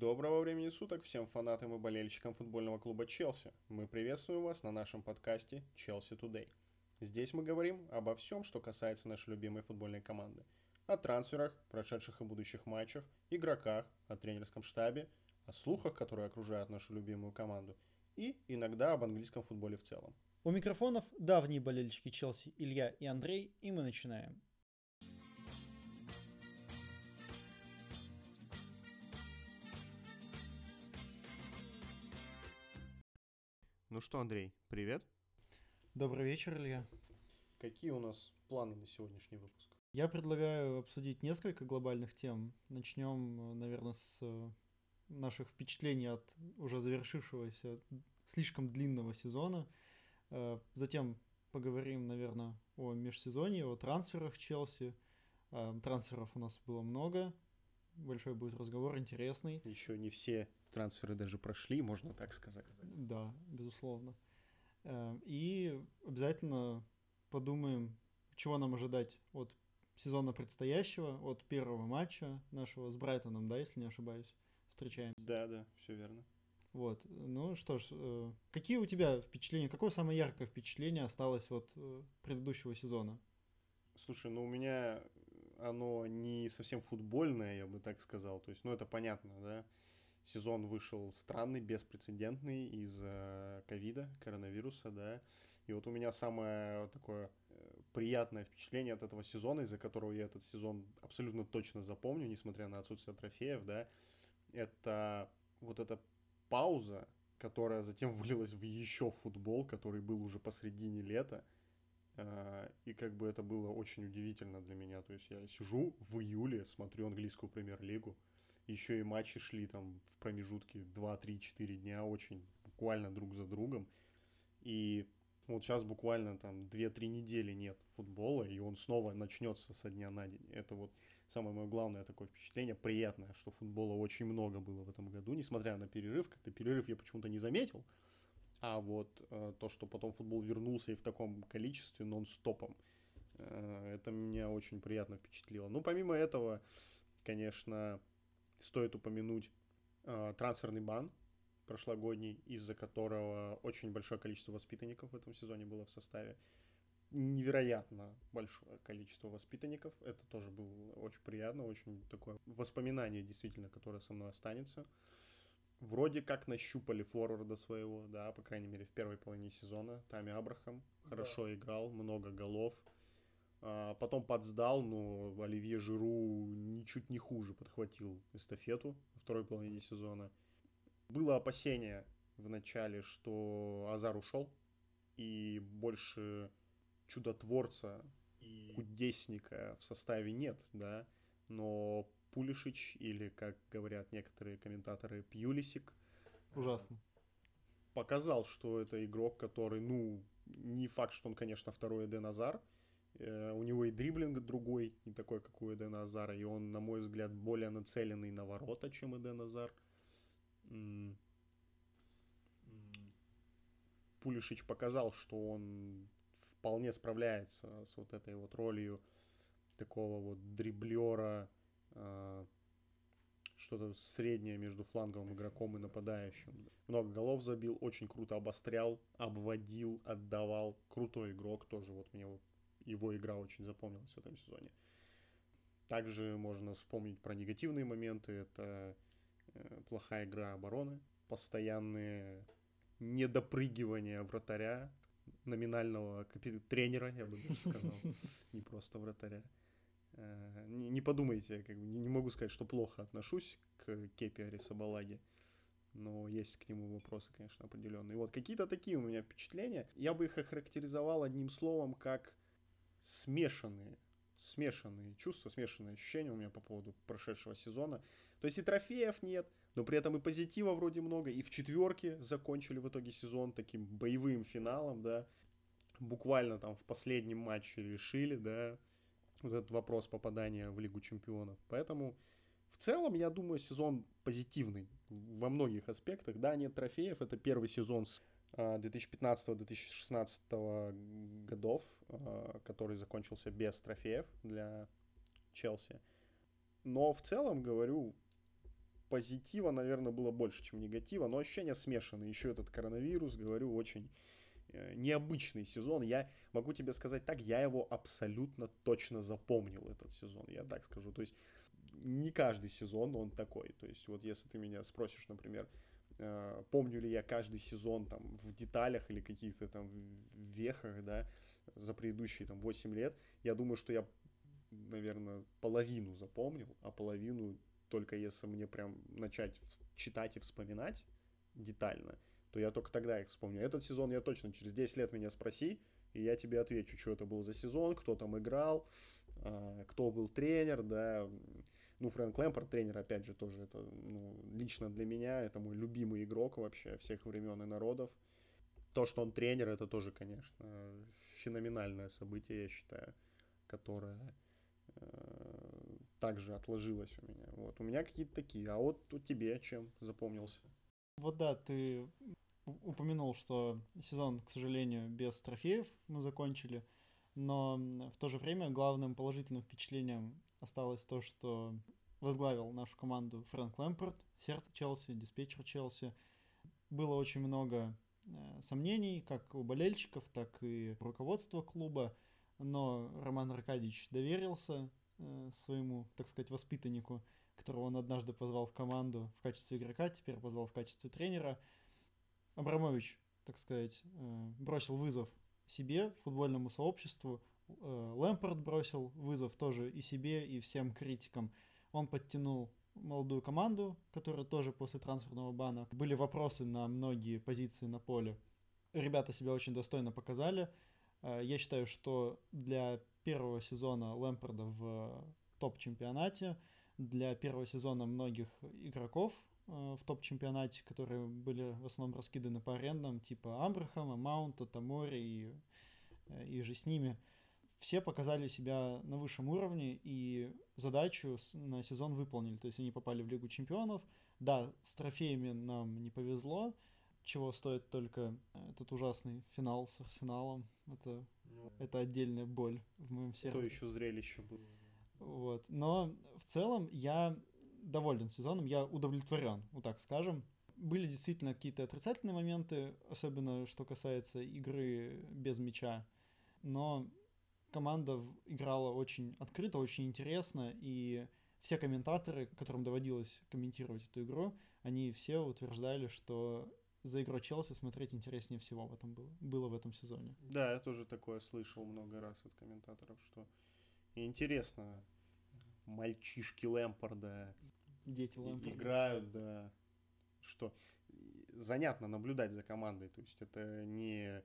Доброго времени суток всем фанатам и болельщикам футбольного клуба Челси. Мы приветствуем вас на нашем подкасте Челси Today. Здесь мы говорим обо всем, что касается нашей любимой футбольной команды. О трансферах, прошедших и будущих матчах, игроках, о тренерском штабе, о слухах, которые окружают нашу любимую команду, и иногда об английском футболе в целом. У микрофонов давние болельщики Челси Илья и Андрей, и мы начинаем. Что, Андрей, привет. Добрый вечер, Илья. Какие у нас планы на сегодняшний выпуск? Я предлагаю обсудить несколько глобальных тем. Начнем, наверное, с э, наших впечатлений от уже завершившегося слишком длинного сезона. Э, затем поговорим, наверное, о межсезонье, о трансферах Челси. Э, трансферов у нас было много. Большой будет разговор, интересный. Еще не все трансферы даже прошли, можно так сказать. Да, безусловно. Э, и обязательно подумаем, чего нам ожидать от сезона предстоящего, от первого матча нашего с Брайтоном, да, если не ошибаюсь, встречаем. Да, да, все верно. Вот, ну что ж, э, какие у тебя впечатления, какое самое яркое впечатление осталось от э, предыдущего сезона? Слушай, ну у меня оно не совсем футбольное, я бы так сказал. То есть, ну это понятно, да. Сезон вышел странный, беспрецедентный из-за ковида, коронавируса, да. И вот у меня самое такое э, приятное впечатление от этого сезона, из-за которого я этот сезон абсолютно точно запомню, несмотря на отсутствие трофеев, да, это вот эта пауза, которая затем вылилась в еще футбол, который был уже посредине лета, а, и как бы это было очень удивительно для меня. То есть я сижу в июле, смотрю английскую премьер-лигу, еще и матчи шли там в промежутке 2, 3, 4 дня, очень буквально друг за другом. И вот сейчас буквально там 2-3 недели нет футбола, и он снова начнется со дня на день. Это вот самое мое главное такое впечатление, приятное, что футбола очень много было в этом году, несмотря на перерыв. Как-то перерыв я почему-то не заметил, а вот э, то, что потом футбол вернулся и в таком количестве нон-стопом, э, это меня очень приятно впечатлило. Ну, помимо этого, конечно, стоит упомянуть э, трансферный бан прошлогодний, из-за которого очень большое количество воспитанников в этом сезоне было в составе. Невероятно большое количество воспитанников. Это тоже было очень приятно, очень такое воспоминание действительно, которое со мной останется вроде как нащупали форварда своего, да, по крайней мере, в первой половине сезона. Тами Абрахам хорошо да. играл, много голов. А, потом подсдал, но Оливье Жиру ничуть не хуже подхватил эстафету во второй половине сезона. Было опасение в начале, что Азар ушел, и больше чудотворца и кудесника в составе нет, да, но Пулишич или, как говорят некоторые комментаторы, Пьюлисик. Ужасно. Показал, что это игрок, который, ну, не факт, что он, конечно, второй Эден Азар. Э, у него и дриблинг другой, не такой, как у Эдена Азара, и он, на мой взгляд, более нацеленный на ворота, чем Эден Азар. Пулишич показал, что он вполне справляется с вот этой вот ролью такого вот дриблера, а, что-то среднее между фланговым игроком и нападающим. Много голов забил, очень круто обострял, обводил, отдавал. Крутой игрок тоже, вот мне его игра очень запомнилась в этом сезоне. Также можно вспомнить про негативные моменты. Это э, плохая игра обороны, постоянные недопрыгивания вратаря, номинального капи- тренера, я бы даже сказал, не просто вратаря. Э, не, не подумайте, как бы, не, не могу сказать, что плохо отношусь к Кепи Арисабалаге, но есть к нему вопросы, конечно, определенные. Вот какие-то такие у меня впечатления. Я бы их охарактеризовал одним словом как смешанные. Смешанные чувства, смешанные ощущения у меня по поводу прошедшего сезона. То есть и трофеев нет, но при этом и позитива вроде много. И в четверке закончили в итоге сезон таким боевым финалом, да. Буквально там в последнем матче решили, да, вот этот вопрос попадания в Лигу Чемпионов. Поэтому в целом, я думаю, сезон позитивный во многих аспектах. Да, нет трофеев, это первый сезон с 2015-2016 а, годов, а, который закончился без трофеев для Челси. Но в целом, говорю, позитива, наверное, было больше, чем негатива, но ощущения смешанные. Еще этот коронавирус, говорю, очень э, необычный сезон. Я могу тебе сказать так, я его абсолютно точно запомнил, этот сезон, я так скажу. То есть не каждый сезон он такой. То есть вот если ты меня спросишь, например, э, помню ли я каждый сезон там в деталях или каких-то там вехах, да, за предыдущие там 8 лет, я думаю, что я, наверное, половину запомнил, а половину только если мне прям начать читать и вспоминать детально, то я только тогда их вспомню. Этот сезон я точно через 10 лет меня спроси, и я тебе отвечу, что это был за сезон, кто там играл, а, кто был тренер, да. Ну, Фрэнк Лэмпорт, тренер, опять же, тоже это, ну, лично для меня, это мой любимый игрок вообще всех времен и народов. То, что он тренер, это тоже, конечно, феноменальное событие, я считаю, которое э, также отложилось у меня. Вот, у меня какие-то такие. А вот у тебе чем запомнился? Вот да, ты упомянул, что сезон, к сожалению, без трофеев мы закончили, но в то же время главным положительным впечатлением осталось то, что возглавил нашу команду Фрэнк Лэмпорт, сердце Челси, диспетчер Челси. Было очень много э, сомнений, как у болельщиков, так и руководства клуба, но Роман Аркадьевич доверился э, своему, так сказать, воспитаннику, которого он однажды позвал в команду в качестве игрока, теперь позвал в качестве тренера. Абрамович, так сказать, э, бросил вызов себе, футбольному сообществу. Э, Лэмпорт бросил вызов тоже и себе, и всем критикам. Он подтянул молодую команду, которая тоже после трансферного бана. Были вопросы на многие позиции на поле. Ребята себя очень достойно показали. Э, я считаю, что для первого сезона Лэмпорда в топ-чемпионате, для первого сезона многих игроков Э, в топ-чемпионате, которые были в основном раскиданы по арендам, типа Амбрахама, Маунта, Тамори и, и же с ними. Все показали себя на высшем уровне и задачу на сезон выполнили. То есть они попали в Лигу чемпионов. Да, с трофеями нам не повезло, чего стоит только этот ужасный финал с Арсеналом. Это, ну, это отдельная боль в моем сердце. То еще зрелище было. Вот. Но в целом я доволен сезоном, я удовлетворен, вот так скажем. Были действительно какие-то отрицательные моменты, особенно что касается игры без мяча, но команда играла очень открыто, очень интересно, и все комментаторы, которым доводилось комментировать эту игру, они все утверждали, что за игрой Челси смотреть интереснее всего в этом было, было в этом сезоне. Да, я тоже такое слышал много раз от комментаторов, что интересно мальчишки Лэмпорда Дети Лэмпорда. Играют, да. Что занятно наблюдать за командой. То есть это не...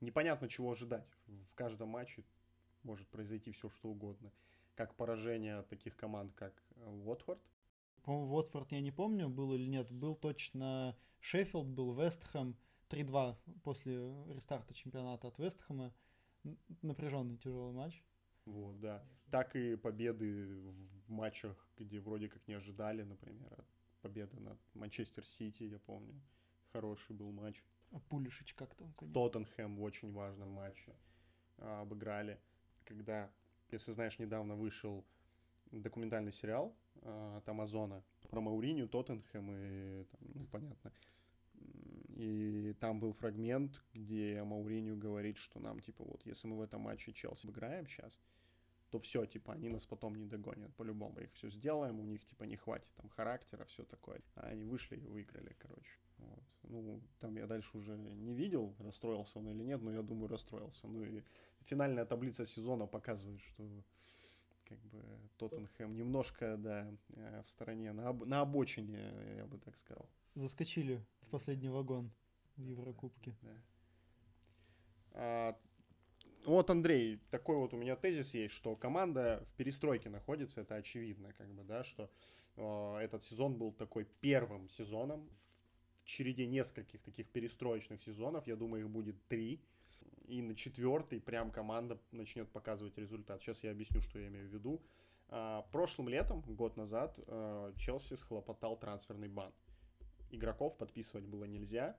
Непонятно, чего ожидать. В каждом матче может произойти все, что угодно. Как поражение таких команд, как Уотфорд. По-моему, Уотфорд я не помню, был или нет. Был точно Шеффилд, был Вестхэм. 3-2 после рестарта чемпионата от Вестхэма. Напряженный тяжелый матч. Вот, да. Так и победы в матчах, где вроде как не ожидали, например, победа над Манчестер Сити, я помню. Хороший был матч. А Пулишич как там, конечно? Тоттенхэм в очень важном матче а, обыграли. Когда, если знаешь, недавно вышел документальный сериал а, от Амазона про Мауриню, Тоттенхэм и, там, ну, понятно, и там был фрагмент, где Мауриню говорит, что нам, типа, вот, если мы в этом матче Челси играем сейчас, то все, типа, они нас потом не догонят. По-любому их все сделаем, у них, типа, не хватит там характера, все такое. А они вышли и выиграли, короче. Вот. Ну, там я дальше уже не видел, расстроился он или нет, но я думаю, расстроился. Ну и финальная таблица сезона показывает, что как бы Тоттенхэм немножко, да, э, в стороне, на, об, на обочине, я бы так сказал. Заскочили в последний вагон в Еврокубке. Да. А, вот, Андрей, такой вот у меня тезис есть, что команда в перестройке находится, это очевидно, как бы, да, что э, этот сезон был такой первым сезоном череде нескольких таких перестроечных сезонов, я думаю, их будет три, и на четвертый прям команда начнет показывать результат. Сейчас я объясню, что я имею в виду. Э, прошлым летом, год назад, э, Челси схлопотал трансферный бан. Игроков подписывать было нельзя,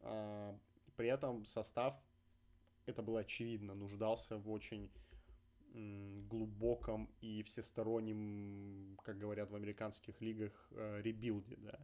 э, при этом состав это было очевидно, нуждался в очень глубоком и всестороннем, как говорят в американских лигах, э, rebuild е, да.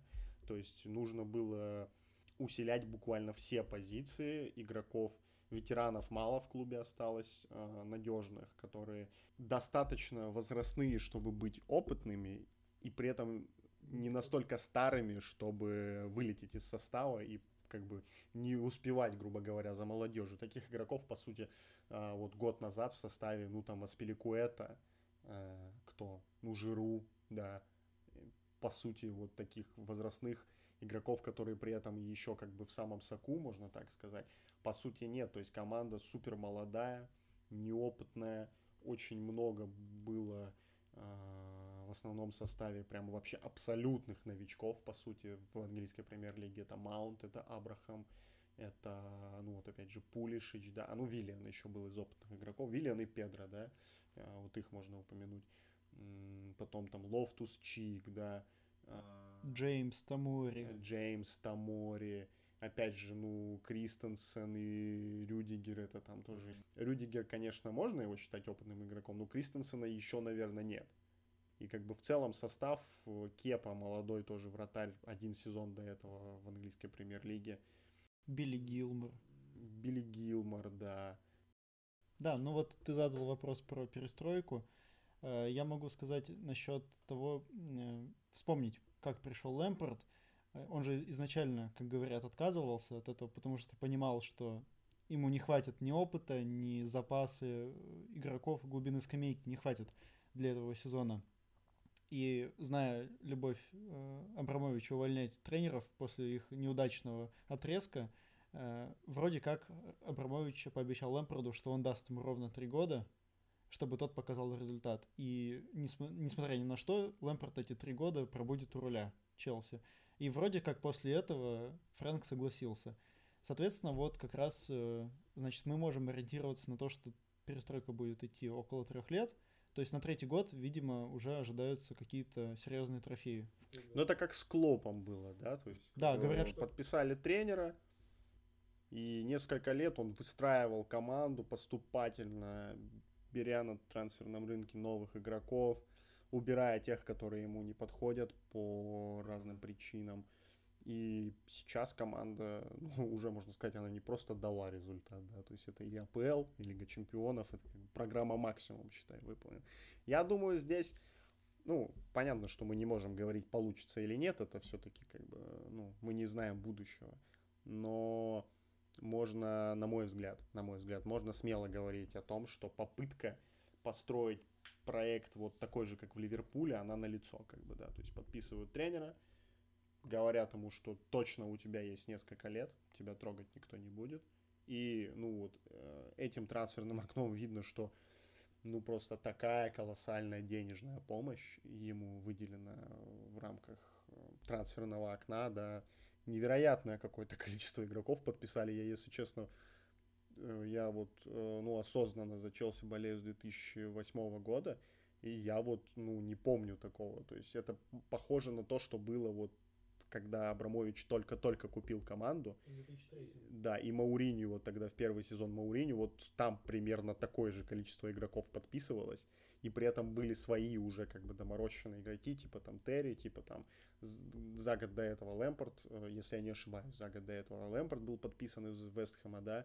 То есть нужно было усилять буквально все позиции игроков. Ветеранов мало в клубе осталось, э, надежных, которые достаточно возрастные, чтобы быть опытными, и при этом не настолько старыми, чтобы вылететь из состава и как бы не успевать, грубо говоря, за молодежью. Таких игроков, по сути, э, вот год назад в составе, ну, там, Аспиликуэта, э, кто? Ну, Жиру, да, по сути, вот таких возрастных игроков, которые при этом еще как бы в самом соку, можно так сказать, по сути нет. То есть команда супер молодая, неопытная, очень много было э, в основном составе прям вообще абсолютных новичков, по сути, в английской премьер-лиге. Это Маунт, это Абрахам, это, ну вот опять же, Пулишич, да, а ну Виллиан еще был из опытных игроков, Виллиан и Педро, да, э, вот их можно упомянуть. Потом там Лофтус Чик, да, а, Джеймс, Томори. Джеймс, Томори. Опять же, ну, Кристенсен и Рюдигер это там тоже... Рюдигер, конечно, можно его считать опытным игроком, но Кристенсена еще, наверное, нет. И как бы в целом состав э, Кепа, молодой тоже вратарь, один сезон до этого в английской премьер-лиге. Билли Гилмор. Билли Гилмор, да. Да, ну вот ты задал вопрос про перестройку. Э, я могу сказать насчет того, э, вспомнить, как пришел Лэмпорт. Э, он же изначально, как говорят, отказывался от этого, потому что понимал, что ему не хватит ни опыта, ни запасы игроков, глубины скамейки не хватит для этого сезона. И зная любовь Абрамовича увольнять тренеров после их неудачного отрезка, вроде как Абрамович пообещал Лэмпорду, что он даст ему ровно три года, чтобы тот показал результат. И несмотря ни на что, Лэмпорт эти три года пробудет у руля Челси. И вроде как после этого Фрэнк согласился. Соответственно, вот как раз, э, значит, мы можем ориентироваться на то, что перестройка будет идти около трех лет. То есть на третий год, видимо, уже ожидаются какие-то серьезные трофеи. Ну это как с Клопом было, да? То есть, да, говорят, что... Подписали тренера, и несколько лет он выстраивал команду поступательно, беря на трансферном рынке новых игроков, убирая тех, которые ему не подходят по разным причинам. И сейчас команда, ну, уже можно сказать, она не просто дала результат, да, то есть это и АПЛ, и Лига Чемпионов, это программа максимум, считай, выполнена. Я думаю, здесь, ну, понятно, что мы не можем говорить, получится или нет, это все-таки как бы, ну, мы не знаем будущего, но можно, на мой взгляд, на мой взгляд, можно смело говорить о том, что попытка построить проект вот такой же, как в Ливерпуле, она на лицо, как бы, да, то есть подписывают тренера, говорят ему, что точно у тебя есть несколько лет, тебя трогать никто не будет, и, ну, вот э, этим трансферным окном видно, что, ну, просто такая колоссальная денежная помощь ему выделена в рамках э, трансферного окна, да, невероятное какое-то количество игроков подписали. Я, если честно, э, я вот, э, ну, осознанно за Челси болею с 2008 года, и я вот, ну, не помню такого. То есть это похоже на то, что было вот когда Абрамович только-только купил команду. 2003. Да, и Мауриню, вот тогда в первый сезон Мауриню, вот там примерно такое же количество игроков подписывалось, и при этом были свои уже как бы доморощенные игроки, типа там Терри, типа там за год до этого Лэмпорт, э, если я не ошибаюсь, за год до этого Лэмпорт был подписан из Вестхэма, да,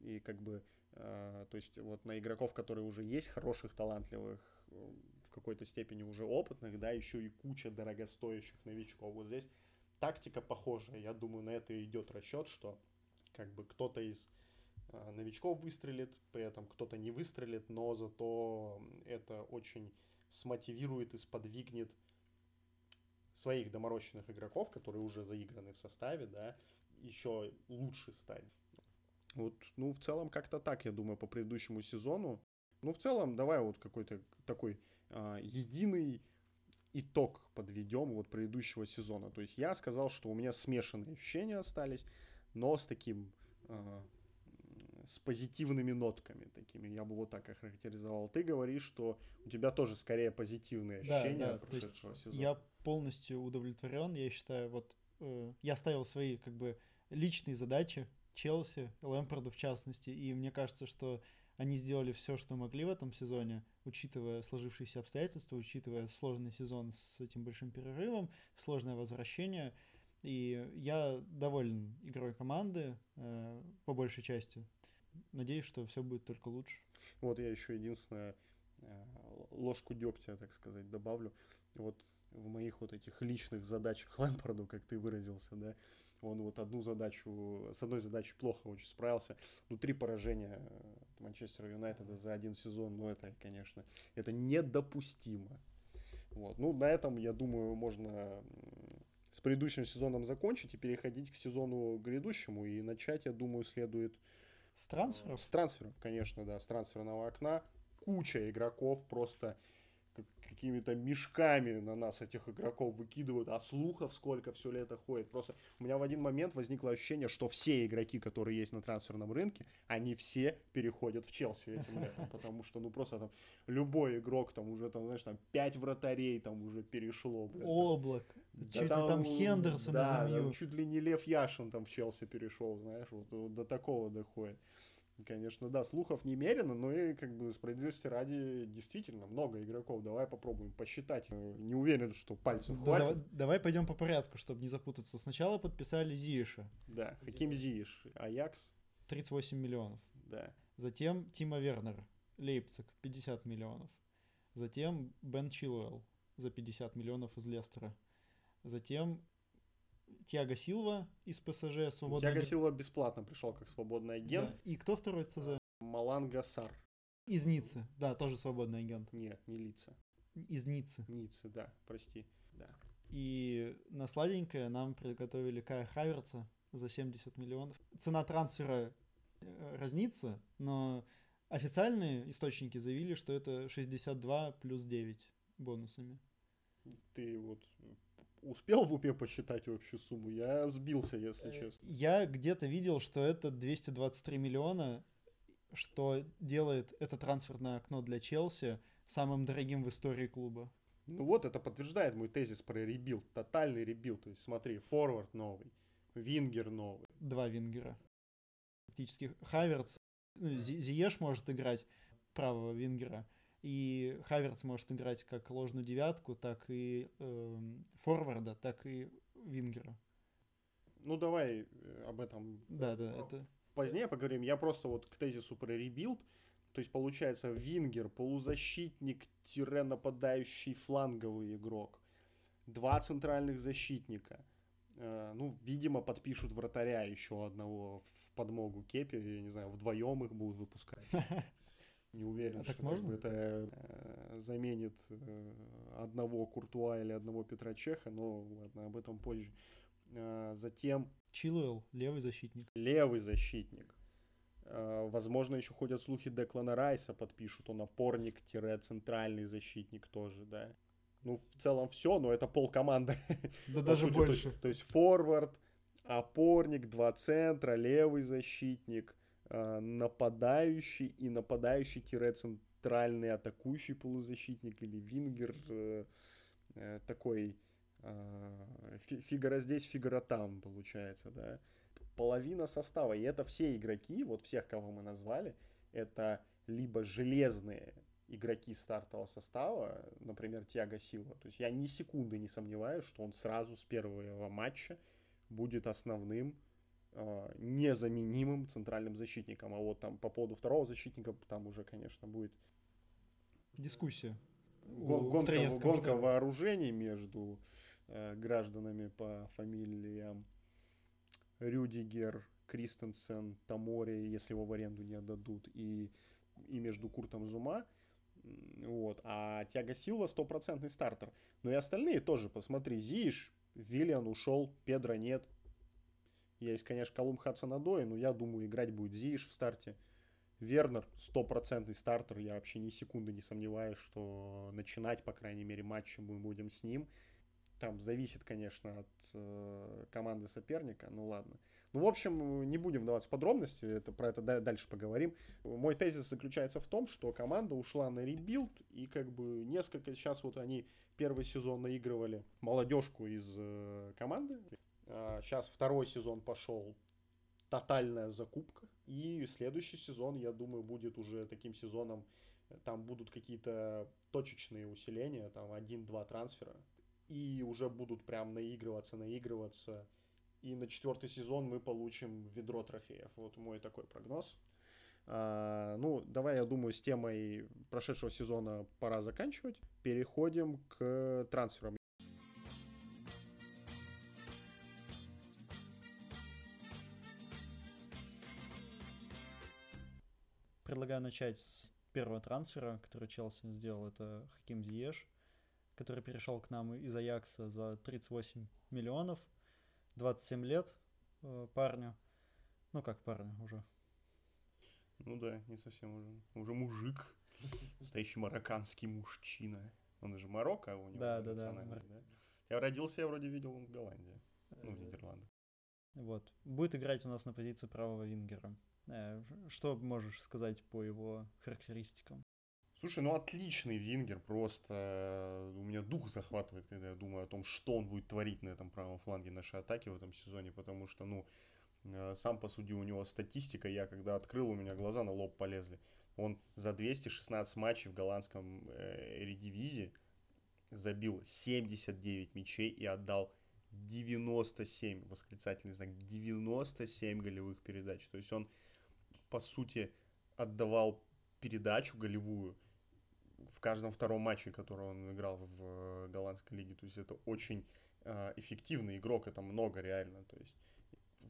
и как бы, э, то есть вот на игроков, которые уже есть, хороших, талантливых, э, в какой-то степени уже опытных, да, еще и куча дорогостоящих новичков. Вот здесь тактика похожая. Я думаю, на это идет расчет, что как бы кто-то из э, новичков выстрелит, при этом кто-то не выстрелит, но зато это очень смотивирует и сподвигнет своих доморощенных игроков, которые уже заиграны в составе, да, еще лучше стать. Вот, ну, в целом как-то так, я думаю, по предыдущему сезону. Ну, в целом, давай вот какой-то такой э, единый итог подведем вот предыдущего сезона. То есть я сказал, что у меня смешанные ощущения остались, но с таким э, с позитивными нотками такими, я бы вот так охарактеризовал. Ты говоришь, что у тебя тоже скорее позитивные ощущения да, да, прошедшего есть сезона. Я полностью удовлетворен, я считаю, вот э, я ставил свои как бы личные задачи Челси, Лэмпорду в частности, и мне кажется, что Они сделали все, что могли в этом сезоне, учитывая сложившиеся обстоятельства, учитывая сложный сезон с этим большим перерывом, сложное возвращение. И я доволен игрой команды э, по большей части. Надеюсь, что все будет только лучше. Вот я еще единственное э, ложку дегтя, так сказать, добавлю. Вот в моих вот этих личных задачах Лэмпорду, как ты выразился, да, он вот одну задачу, с одной задачей плохо очень справился. Ну, три поражения Манчестер Юнайтеда за один сезон, ну, это, конечно, это недопустимо. Вот. Ну, на этом, я думаю, можно с предыдущим сезоном закончить и переходить к сезону грядущему. И начать, я думаю, следует... С трансферов? С трансферов, конечно, да, с трансферного окна. Куча игроков просто какими-то мешками на нас этих игроков выкидывают, а слухов сколько все лето ходит. Просто у меня в один момент возникло ощущение, что все игроки, которые есть на трансферном рынке, они все переходят в Челси этим летом, потому что, ну, просто там любой игрок, там уже, там, знаешь, там пять вратарей там уже перешло. Блин, Облак, да, чуть там, ли там Хендерсон да, там, чуть ли не Лев Яшин там в Челси перешел, знаешь, вот, вот до такого доходит. Конечно, да, слухов немерено, но и как бы справедливости ради действительно много игроков. Давай попробуем посчитать. Не уверен, что пальцев да, хватит. Давай, давай пойдем по порядку, чтобы не запутаться. Сначала подписали Зиеша. Да, Хаким Зиеш, Аякс. 38 миллионов. Да. Затем Тима Вернер, Лейпциг, 50 миллионов. Затем Бен Чилуэлл за 50 миллионов из Лестера. Затем Тиаго Силва из ПСЖ свободный Тиаго Силва бесплатно пришел как свободный агент. Да. И кто второй ЦЗ? Маланга Сар. Из Ниццы, да, тоже свободный агент. Нет, не Лица. Из Ниццы. Ниццы, да, прости, да. И на сладенькое нам приготовили Кая Хаверца за 70 миллионов. Цена трансфера э, разнится, но официальные источники заявили, что это 62 плюс 9 бонусами. Ты вот успел в уме посчитать общую сумму? Я сбился, если э, честно. Я где-то видел, что это 223 миллиона, что делает это трансферное окно для Челси самым дорогим в истории клуба. Ну вот, это подтверждает мой тезис про rebuild, тотальный rebuild. То есть смотри, форвард новый, вингер новый. Два вингера. Фактически Хаверц, ну, Зиеш может играть правого вингера, и Хаверц может играть как ложную девятку, так и э, форварда, так и вингера. Ну, давай э, об этом да, да, это... позднее поговорим. Я просто вот к тезису про rebuild. То есть, получается, вингер, полузащитник-нападающий фланговый игрок. Два центральных защитника. Э, ну, видимо, подпишут вратаря еще одного в подмогу Кепи. Я не знаю, вдвоем их будут выпускать. Не уверен, а что так можно? это э, заменит э, одного Куртуа или одного Петра Чеха, но ладно, об этом позже. Э, затем... Чилуэлл, левый защитник. Левый защитник. Э, возможно, еще ходят слухи Деклана Райса подпишут, он опорник-центральный защитник тоже, да. Ну, в целом все, но это пол команды. Да даже больше. То есть форвард, опорник, два центра, левый защитник – нападающий и нападающий-центральный атакующий полузащитник или вингер э, э, такой фигура здесь, фигура там, получается, да. Половина состава, и это все игроки, вот всех, кого мы назвали, это либо железные игроки стартового состава, например, Тиаго Силва. То есть я ни секунды не сомневаюсь, что он сразу с первого матча будет основным э, незаменимым центральным защитником. А вот там по поводу второго защитника там уже, конечно, будет дискуссия. Гон, гонка, гонка вооружений между э, гражданами по фамилиям Рюдигер, Кристенсен, Тамори, если его в аренду не отдадут, и, и между Куртом Зума. Вот. А Тяга Силва стопроцентный стартер. Но и остальные тоже, посмотри, Зиш, Виллиан ушел, Педро нет, есть, конечно, Колумб Хацанадой, но я думаю, играть будет Зииш в старте. Вернер стопроцентный стартер, я вообще ни секунды не сомневаюсь, что начинать, по крайней мере, матч мы будем с ним. Там зависит, конечно, от э, команды соперника, ну ладно. Ну, в общем, не будем вдаваться в подробности, это, про это дальше поговорим. Мой тезис заключается в том, что команда ушла на rebuild, и как бы несколько, сейчас вот они первый сезон наигрывали молодежку из э, команды, Сейчас а, второй сезон пошел тотальная закупка. И следующий сезон, я думаю, будет уже таким сезоном, там будут какие-то точечные усиления, там один-два трансфера, и уже будут прям наигрываться, наигрываться. И на четвертый сезон мы получим ведро трофеев. Вот мой такой прогноз. А, ну, давай, я думаю, с темой прошедшего сезона пора заканчивать. Переходим к трансферам. Предлагаю начать с первого трансфера, который Челси сделал. Это Хаким Зиеш, который перешел к нам из Аякса за 38 миллионов. 27 лет э, парню. Ну, как парню уже, ну да, не совсем уже. Уже мужик. Настоящий марокканский мужчина. Он же Марокко а у него да, да, да. да? Я родился, я вроде видел он в Голландии. Ну, в Нидерландах. Вот. Будет играть у нас на позиции правого вингера. Э, что можешь сказать по его характеристикам? Слушай, ну отличный вингер, просто у меня дух захватывает, когда я думаю о том, что он будет творить на этом правом фланге нашей атаки в этом сезоне, потому что, ну, Э, сам посуди, у него статистика, я когда открыл, у меня глаза на лоб полезли. Он за 216 матчей в голландском э, редивизе забил 79 мячей и отдал 97, восклицательный знак, 97 голевых передач. То есть он, по сути, отдавал передачу голевую в каждом втором матче, который он играл в э, голландской лиге. То есть это очень э, эффективный игрок, это много реально. То есть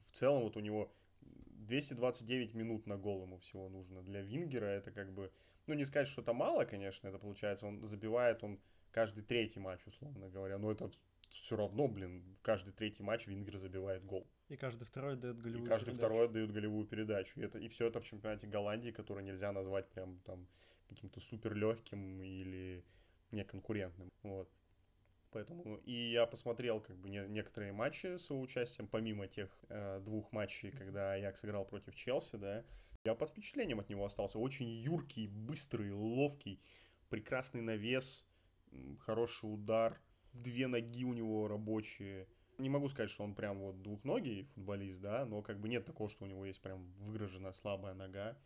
в целом вот у него 229 минут на гол ему всего нужно. Для Вингера это как бы, ну не сказать, что это мало, конечно, это получается, он забивает он каждый третий матч, условно говоря, но это все равно, блин, каждый третий матч Вингер забивает гол. И каждый второй дает голевую и каждый передачу. второй дает голевую передачу. И, это, и все это в чемпионате Голландии, который нельзя назвать прям там каким-то супер легким или неконкурентным. Вот. Поэтому и я посмотрел как бы не, некоторые матчи с его участием, помимо тех э, двух матчей, когда я сыграл против Челси, да. Я под впечатлением от него остался. Очень юркий, быстрый, ловкий, прекрасный навес, хороший удар, две ноги у него рабочие. Не могу сказать, что он прям вот двухногий футболист, да, но как бы нет такого, что у него есть прям выгроженная слабая нога.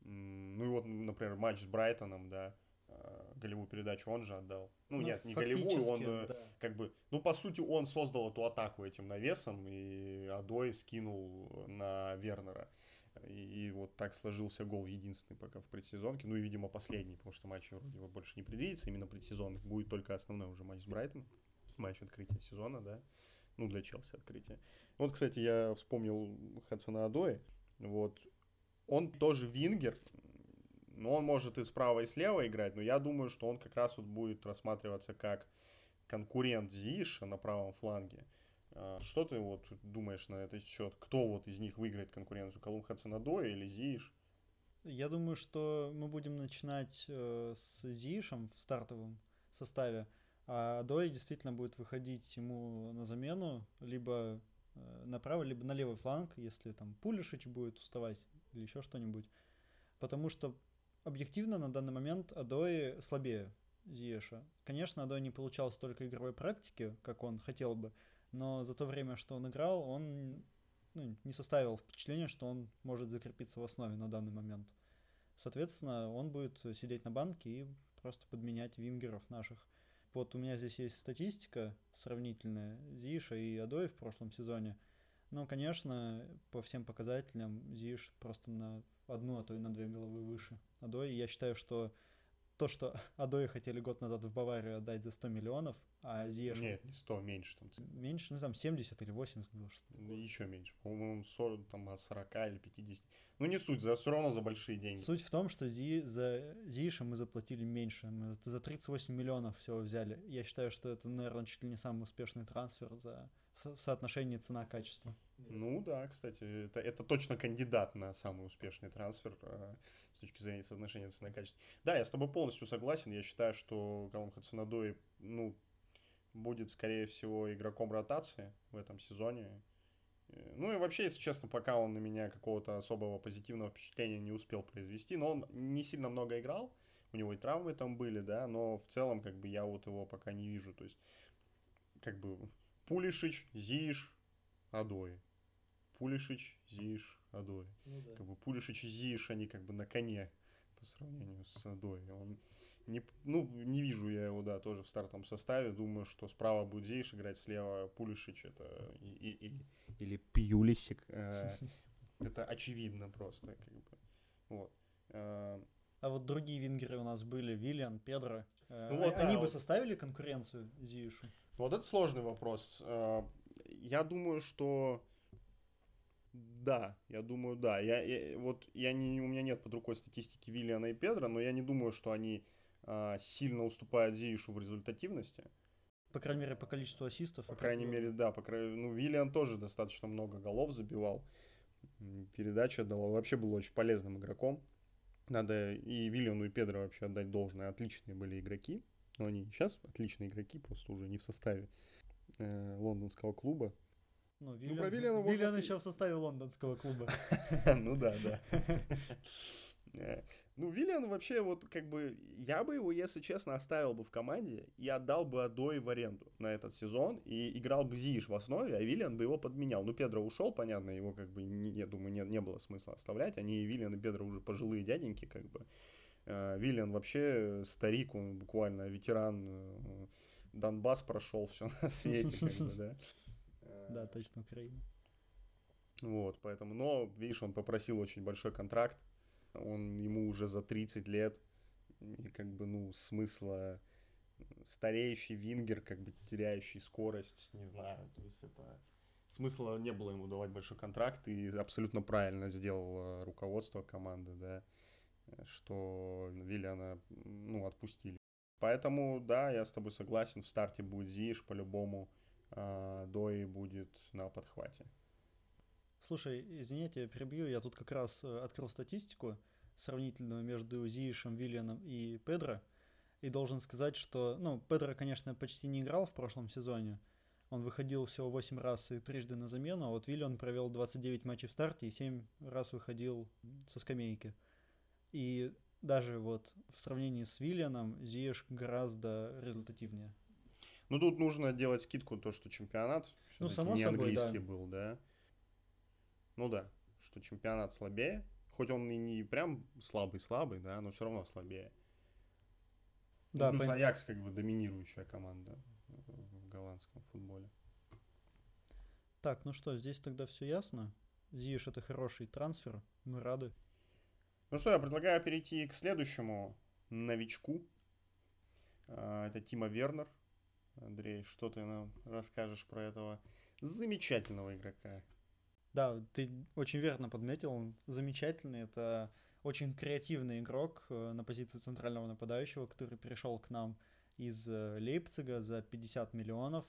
Ну и вот, например, матч с Брайтоном, да, Э, голевую передачу он же отдал. Ну, ну нет, не голевую, он э, да. как бы, ну по сути он создал эту атаку этим навесом и Адой скинул на Вернера. И, вот так сложился гол единственный пока в предсезонке. Ну и, видимо, последний, потому что матч вроде бы больше не предвидится. Именно предсезонных будет только основной уже матч с Брайтон. Матч открытия сезона, да. Ну, для Челси открытие. Вот, кстати, я вспомнил Хадсона Адои. Вот. Он тоже вингер, ну, он может и справа, и слева играть, но я думаю, что он как раз вот будет рассматриваться как конкурент Зиша на правом фланге. А, что ты вот думаешь на этот счет? Кто вот из них выиграет конкуренцию? Колум Хацанадой или Зиш? Я думаю, что мы будем начинать э, с Зишем в стартовом составе, а Дой действительно будет выходить ему на замену либо э, на правый, либо на левый фланг, если там Пулишич будет уставать или еще что-нибудь. Потому что объективно на данный момент Адой слабее Зиеша. Конечно, Адой не получал столько игровой практики, как он хотел бы, но за то время, что он играл, он ну, не составил впечатления, что он может закрепиться в основе на данный момент. Соответственно, он будет сидеть на банке и просто подменять вингеров наших. Вот у меня здесь есть статистика сравнительная Зиша и Адой в прошлом сезоне. Но, конечно, по всем показателям Зиш просто на одну, а то и на две головы выше Адои. Я считаю, что то, что Адои хотели год назад в Баварию отдать за 100 миллионов, а Зиеш... Нет, не 100, меньше там. Меньше, ну там 70 или 80 было что ну, Еще меньше. По-моему, 40, там от 40 или 50. Ну не суть, за, все равно за большие деньги. Суть в том, что Зи, за Зиша мы заплатили меньше. Мы за 38 миллионов всего взяли. Я считаю, что это, наверное, чуть ли не самый успешный трансфер за со соотношение цена-качество. Ну да, кстати, это, это точно кандидат на самый успешный трансфер э, с точки зрения соотношения цена-качество. Да, я с тобой полностью согласен. Я считаю, что Галам Хацанадой, ну, будет, скорее всего, игроком ротации в этом сезоне. Э, ну и вообще, если честно, пока он на меня какого-то особого позитивного впечатления не успел произвести, но он не сильно много играл, у него и травмы там были, да, но в целом, как бы, я вот его пока не вижу, то есть, как бы, Пулишич, Зиш, Адои. Пулишич, Зиш, Адой. Ну да. Как бы Пулишич и Зиш, они как бы на коне по сравнению с Адой. Он не, ну, не вижу я его, да, тоже в стартовом составе. Думаю, что справа будет Зиш играть, слева Пулишич это и, и- или, или Пьюлисик. Э, Это очевидно просто. Как бы. Вот. Э, А вот другие вингеры у нас были, Виллиан, Педро. Э, Ну вот, Они да, бы вот. составили конкуренцию Зиюшу? Вот это сложный вопрос. Я думаю, что да, я думаю, да. Я, я- вот я не, у меня нет под рукой статистики Виллиана и Педро, но я не думаю, что они а, сильно уступают Зиишу в результативности. По крайней мере, по количеству ассистов. По крайней мере, да. По крайней, ну, Виллиан тоже достаточно много голов забивал. М, Передачи отдавал. Вообще был очень полезным игроком. Надо и Виллиану, и Педро вообще отдать должное. Отличные были игроки. Но они сейчас отличные игроки, просто уже не в составе э, лондонского клуба. Ну, про Виллиана можно Виллиан сказать- еще в составе лондонского клуба. Ну да, да. Э, Ну, Виллиан вообще, вот как бы, я бы его, если честно, оставил бы в команде и отдал бы Адой в аренду на этот сезон, и играл бы Зииш в основе, а Виллиан бы его подменял. Ну, Педро ушел, понятно, его как бы, не- я думаю, не, не было смысла оставлять. Они, и Виллиан и Педро уже пожилые дяденьки, как бы. Э, Виллиан вообще старик, он буквально ветеран, Донбасс прошел, все на свете, как бы, да. Э, Да, точно, Украина. вот, поэтому, но, видишь, он попросил очень большой контракт, он ему уже за 30 лет, и как бы, ну, смысла стареющий вингер, как бы теряющий скорость, не знаю, то есть это смысла не было ему давать большой контракт, и абсолютно правильно сделало руководство команды, да, э, что Виллиана, ну, отпустили. Поэтому, да, я с тобой согласен, в старте будет Зиш по-любому, а Дой будет на подхвате. Слушай, извините, я перебью. Я тут как раз э, открыл статистику сравнительную между Зиишем, Виллианом и Педро. И должен сказать, что, ну, Педро, конечно, почти не играл в прошлом сезоне. Он выходил всего 8 раз и трижды на замену, а вот Виллиан провел 29 матчей в старте и 7 раз выходил со скамейки. И даже вот в сравнении с Виллианом Зиеш гораздо результативнее. Ну, тут нужно делать скидку, то, что чемпионат Ну, само не собой, английский да. был, да. Ну да, что чемпионат слабее, хоть он и не прям слабый-слабый, да, но все равно слабее. Да, ну, плюс пон- Аякс как бы доминирующая команда в голландском футболе. Так, ну что, здесь тогда все ясно. Зиеш это хороший трансфер, мы рады. Ну что, я предлагаю перейти к следующему новичку. А, Это Тима Вернер. Андрей, что ты нам расскажешь про этого замечательного игрока? Да, ты очень верно подметил, он замечательный. Это очень креативный игрок э, на позиции центрального нападающего, который перешел к нам из э, Лейпцига за 50 миллионов.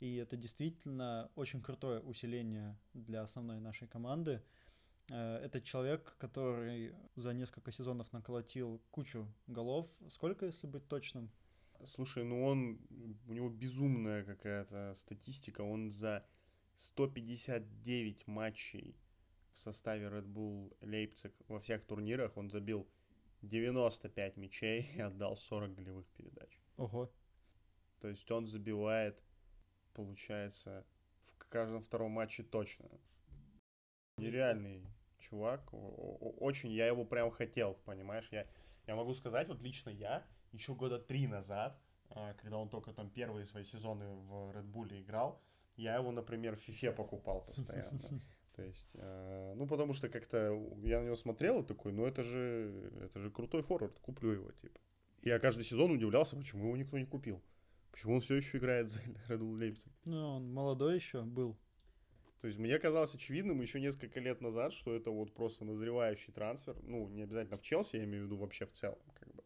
И это действительно очень крутое усиление для основной нашей команды. Э, Это человек, который за несколько сезонов наколотил кучу голов. Сколько, если быть точным? Слушай, ну он, у него безумная какая-то статистика. Он за 159 матчей в составе Red Bull Лейпциг во всех турнирах он забил 95 мячей и отдал 40 голевых передач. Ого. То есть он забивает, получается, в каждом втором матче точно. Нереальный чувак. Очень я его прям хотел, понимаешь? Я, я могу сказать, вот лично я, еще года три назад, а, когда он только там первые свои сезоны в Red Bull играл, я его, например, в FIFA покупал постоянно. То есть, э, ну, потому что как-то я на него смотрел и такой, ну, это же, это же крутой форвард, куплю его, типа. Я каждый сезон удивлялся, почему его никто не купил. Почему он все еще играет за Red Bull Leipzig. Ну, он молодой еще был. То есть мне казалось очевидным еще несколько лет назад, что это вот просто назревающий трансфер. Ну, не обязательно в Челси, я имею в виду вообще в целом. Как бы.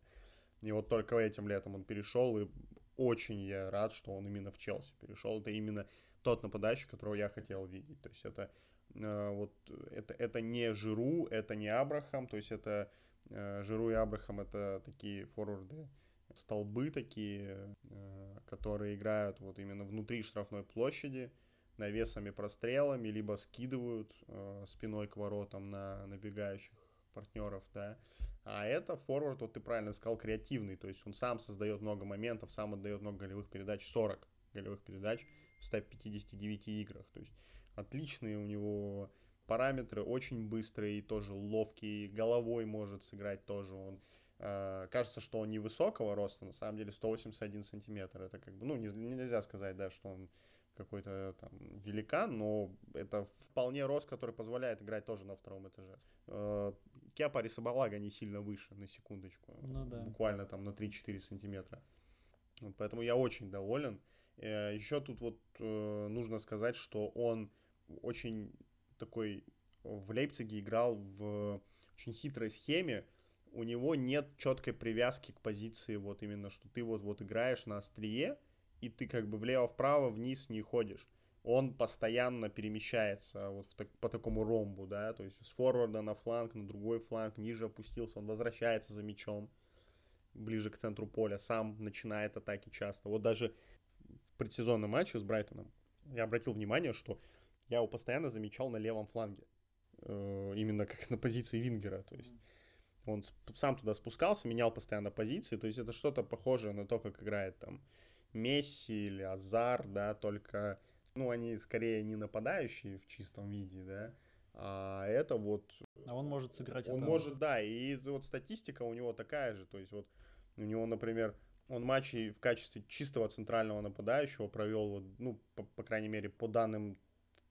И вот только этим летом он перешел, и очень я рад, что он именно в Челси перешел. Это именно тот нападающий, которого я хотел видеть. То есть это э, вот это, это не Жиру, это не Абрахам, то есть это э, Жиру и Абрахам это такие форварды, столбы такие, э, которые играют вот именно внутри штрафной площади, навесами прострелами, либо скидывают э, спиной к воротам на набегающих партнеров, да. А это форвард, вот ты правильно сказал, креативный, то есть он сам создает много моментов, сам отдает много голевых передач, 40 голевых передач в 159 играх, то есть отличные у него параметры, очень быстрый, тоже ловкий, головой может сыграть тоже он. Э, кажется, что он невысокого роста, на самом деле 181 сантиметр. Это как бы, ну, нельзя сказать, да, что он какой-то там великан, но это вполне рост, который позволяет играть тоже на втором этаже. Э, Кепа Рисабалага не сильно выше, на секундочку. Ну да. Буквально там на 3-4 сантиметра. Поэтому я очень доволен. Э, Еще тут вот э, нужно сказать, что он очень такой в Лейпциге играл в очень хитрой схеме. У него нет четкой привязки к позиции, вот именно, что ты вот, вот играешь на острие, и ты как бы влево-вправо, вниз не ходишь. Он постоянно перемещается вот в так, по такому ромбу, да, то есть с форварда на фланг, на другой фланг, ниже опустился, он возвращается за мячом ближе к центру поля, сам начинает атаки часто. Вот даже в предсезонном матче с Брайтоном я обратил внимание, что я его постоянно замечал на левом фланге. Э, именно как на позиции Вингера. То есть он сам туда спускался, менял постоянно позиции. То есть это что-то похожее на то, как играет там Месси или Азар, да, только, ну, они скорее не нападающие в чистом виде, да, а это вот... А он может сыграть Он это... может, да, и вот статистика у него такая же, то есть вот у него, например, он матчи в качестве чистого центрального нападающего провел, вот, ну, по, по крайней мере, по данным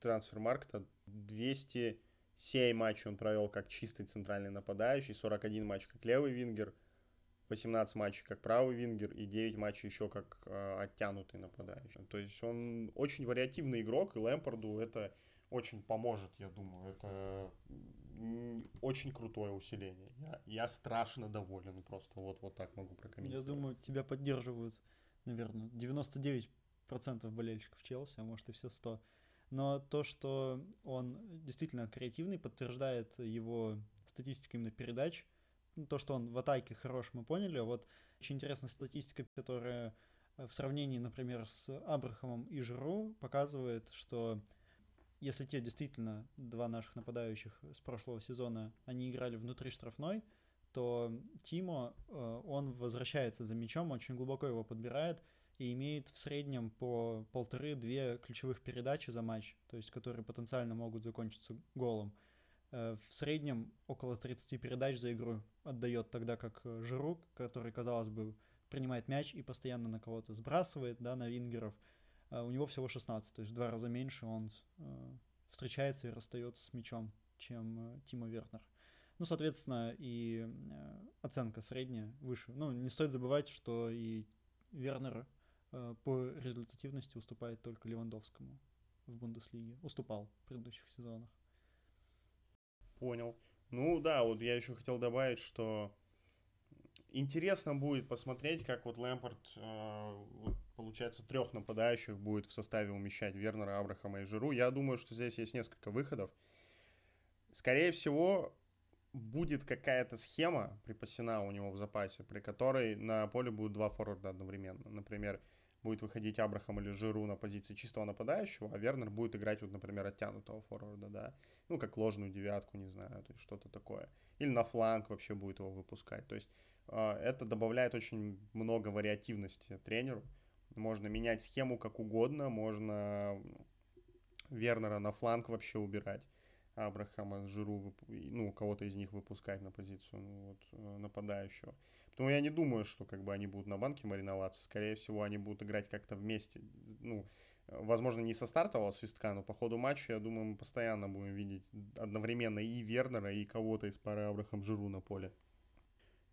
трансфермаркета, 207 матчей он провел как чистый центральный нападающий, 41 матч как левый вингер, 18 матчей как правый вингер и 9 матчей еще как э, оттянутый нападающий. То есть он очень вариативный игрок, и Лэмпорду это очень поможет, я думаю. Это очень крутое усиление. Я, я страшно доволен, просто вот, вот так могу прокомментировать. Я думаю, тебя поддерживают, наверное, 99% болельщиков Челси, а может и все 100. Но то, что он действительно креативный, подтверждает его статистика именно передач. Ну, то, что он в атаке хорош, мы поняли. Вот очень интересная статистика, которая э, в сравнении, например, с Абрахамом и Жиру показывает, что если те действительно два наших нападающих с прошлого сезона, они играли внутри штрафной, то Тимо, э, он возвращается за мячом, очень глубоко его подбирает и имеет в среднем по полторы-две ключевых передачи за матч, то есть которые потенциально могут закончиться голом. Э, в среднем около 30 передач за игру отдает, тогда как Жиру, который, казалось бы, принимает мяч и постоянно на кого-то сбрасывает, да, на вингеров – а у него всего 16, то есть в два раза меньше он э, встречается и расстается с мячом, чем э, Тимо Вернер. Ну, соответственно, и э, оценка средняя выше. Ну, не стоит забывать, что и Вернер по результативности уступает только Левандовскому в Бундеслиге. Уступал в предыдущих сезонах. Понял. Ну да, вот я еще хотел добавить, что интересно будет посмотреть, как вот Лэмпорт э, получается, трех нападающих будет в составе умещать Вернера, Абрахама и Жиру. Я думаю, что здесь есть несколько выходов. Скорее всего, будет какая-то схема припасена у него в запасе, при которой на поле будут два форварда одновременно. Например, будет выходить Абрахам или Жиру на позиции чистого нападающего, а Вернер будет играть, вот, например, оттянутого форварда, да, ну, как ложную девятку, не знаю, то есть что-то такое. Или на фланг вообще будет его выпускать. То есть э, это добавляет очень много вариативности тренеру. Можно менять схему как угодно, можно Вернера на фланг вообще убирать, Абрахама, Жиру, ну, кого-то из них выпускать на позицию ну, вот, э, нападающего. Поэтому я не думаю, что как бы они будут на банке мариноваться. Скорее всего, они будут играть как-то вместе. Ну, возможно, не со стартового свистка, но по ходу матча, я думаю, мы постоянно будем видеть одновременно и Вернера, и кого-то из пары Абрахам Жиру на поле.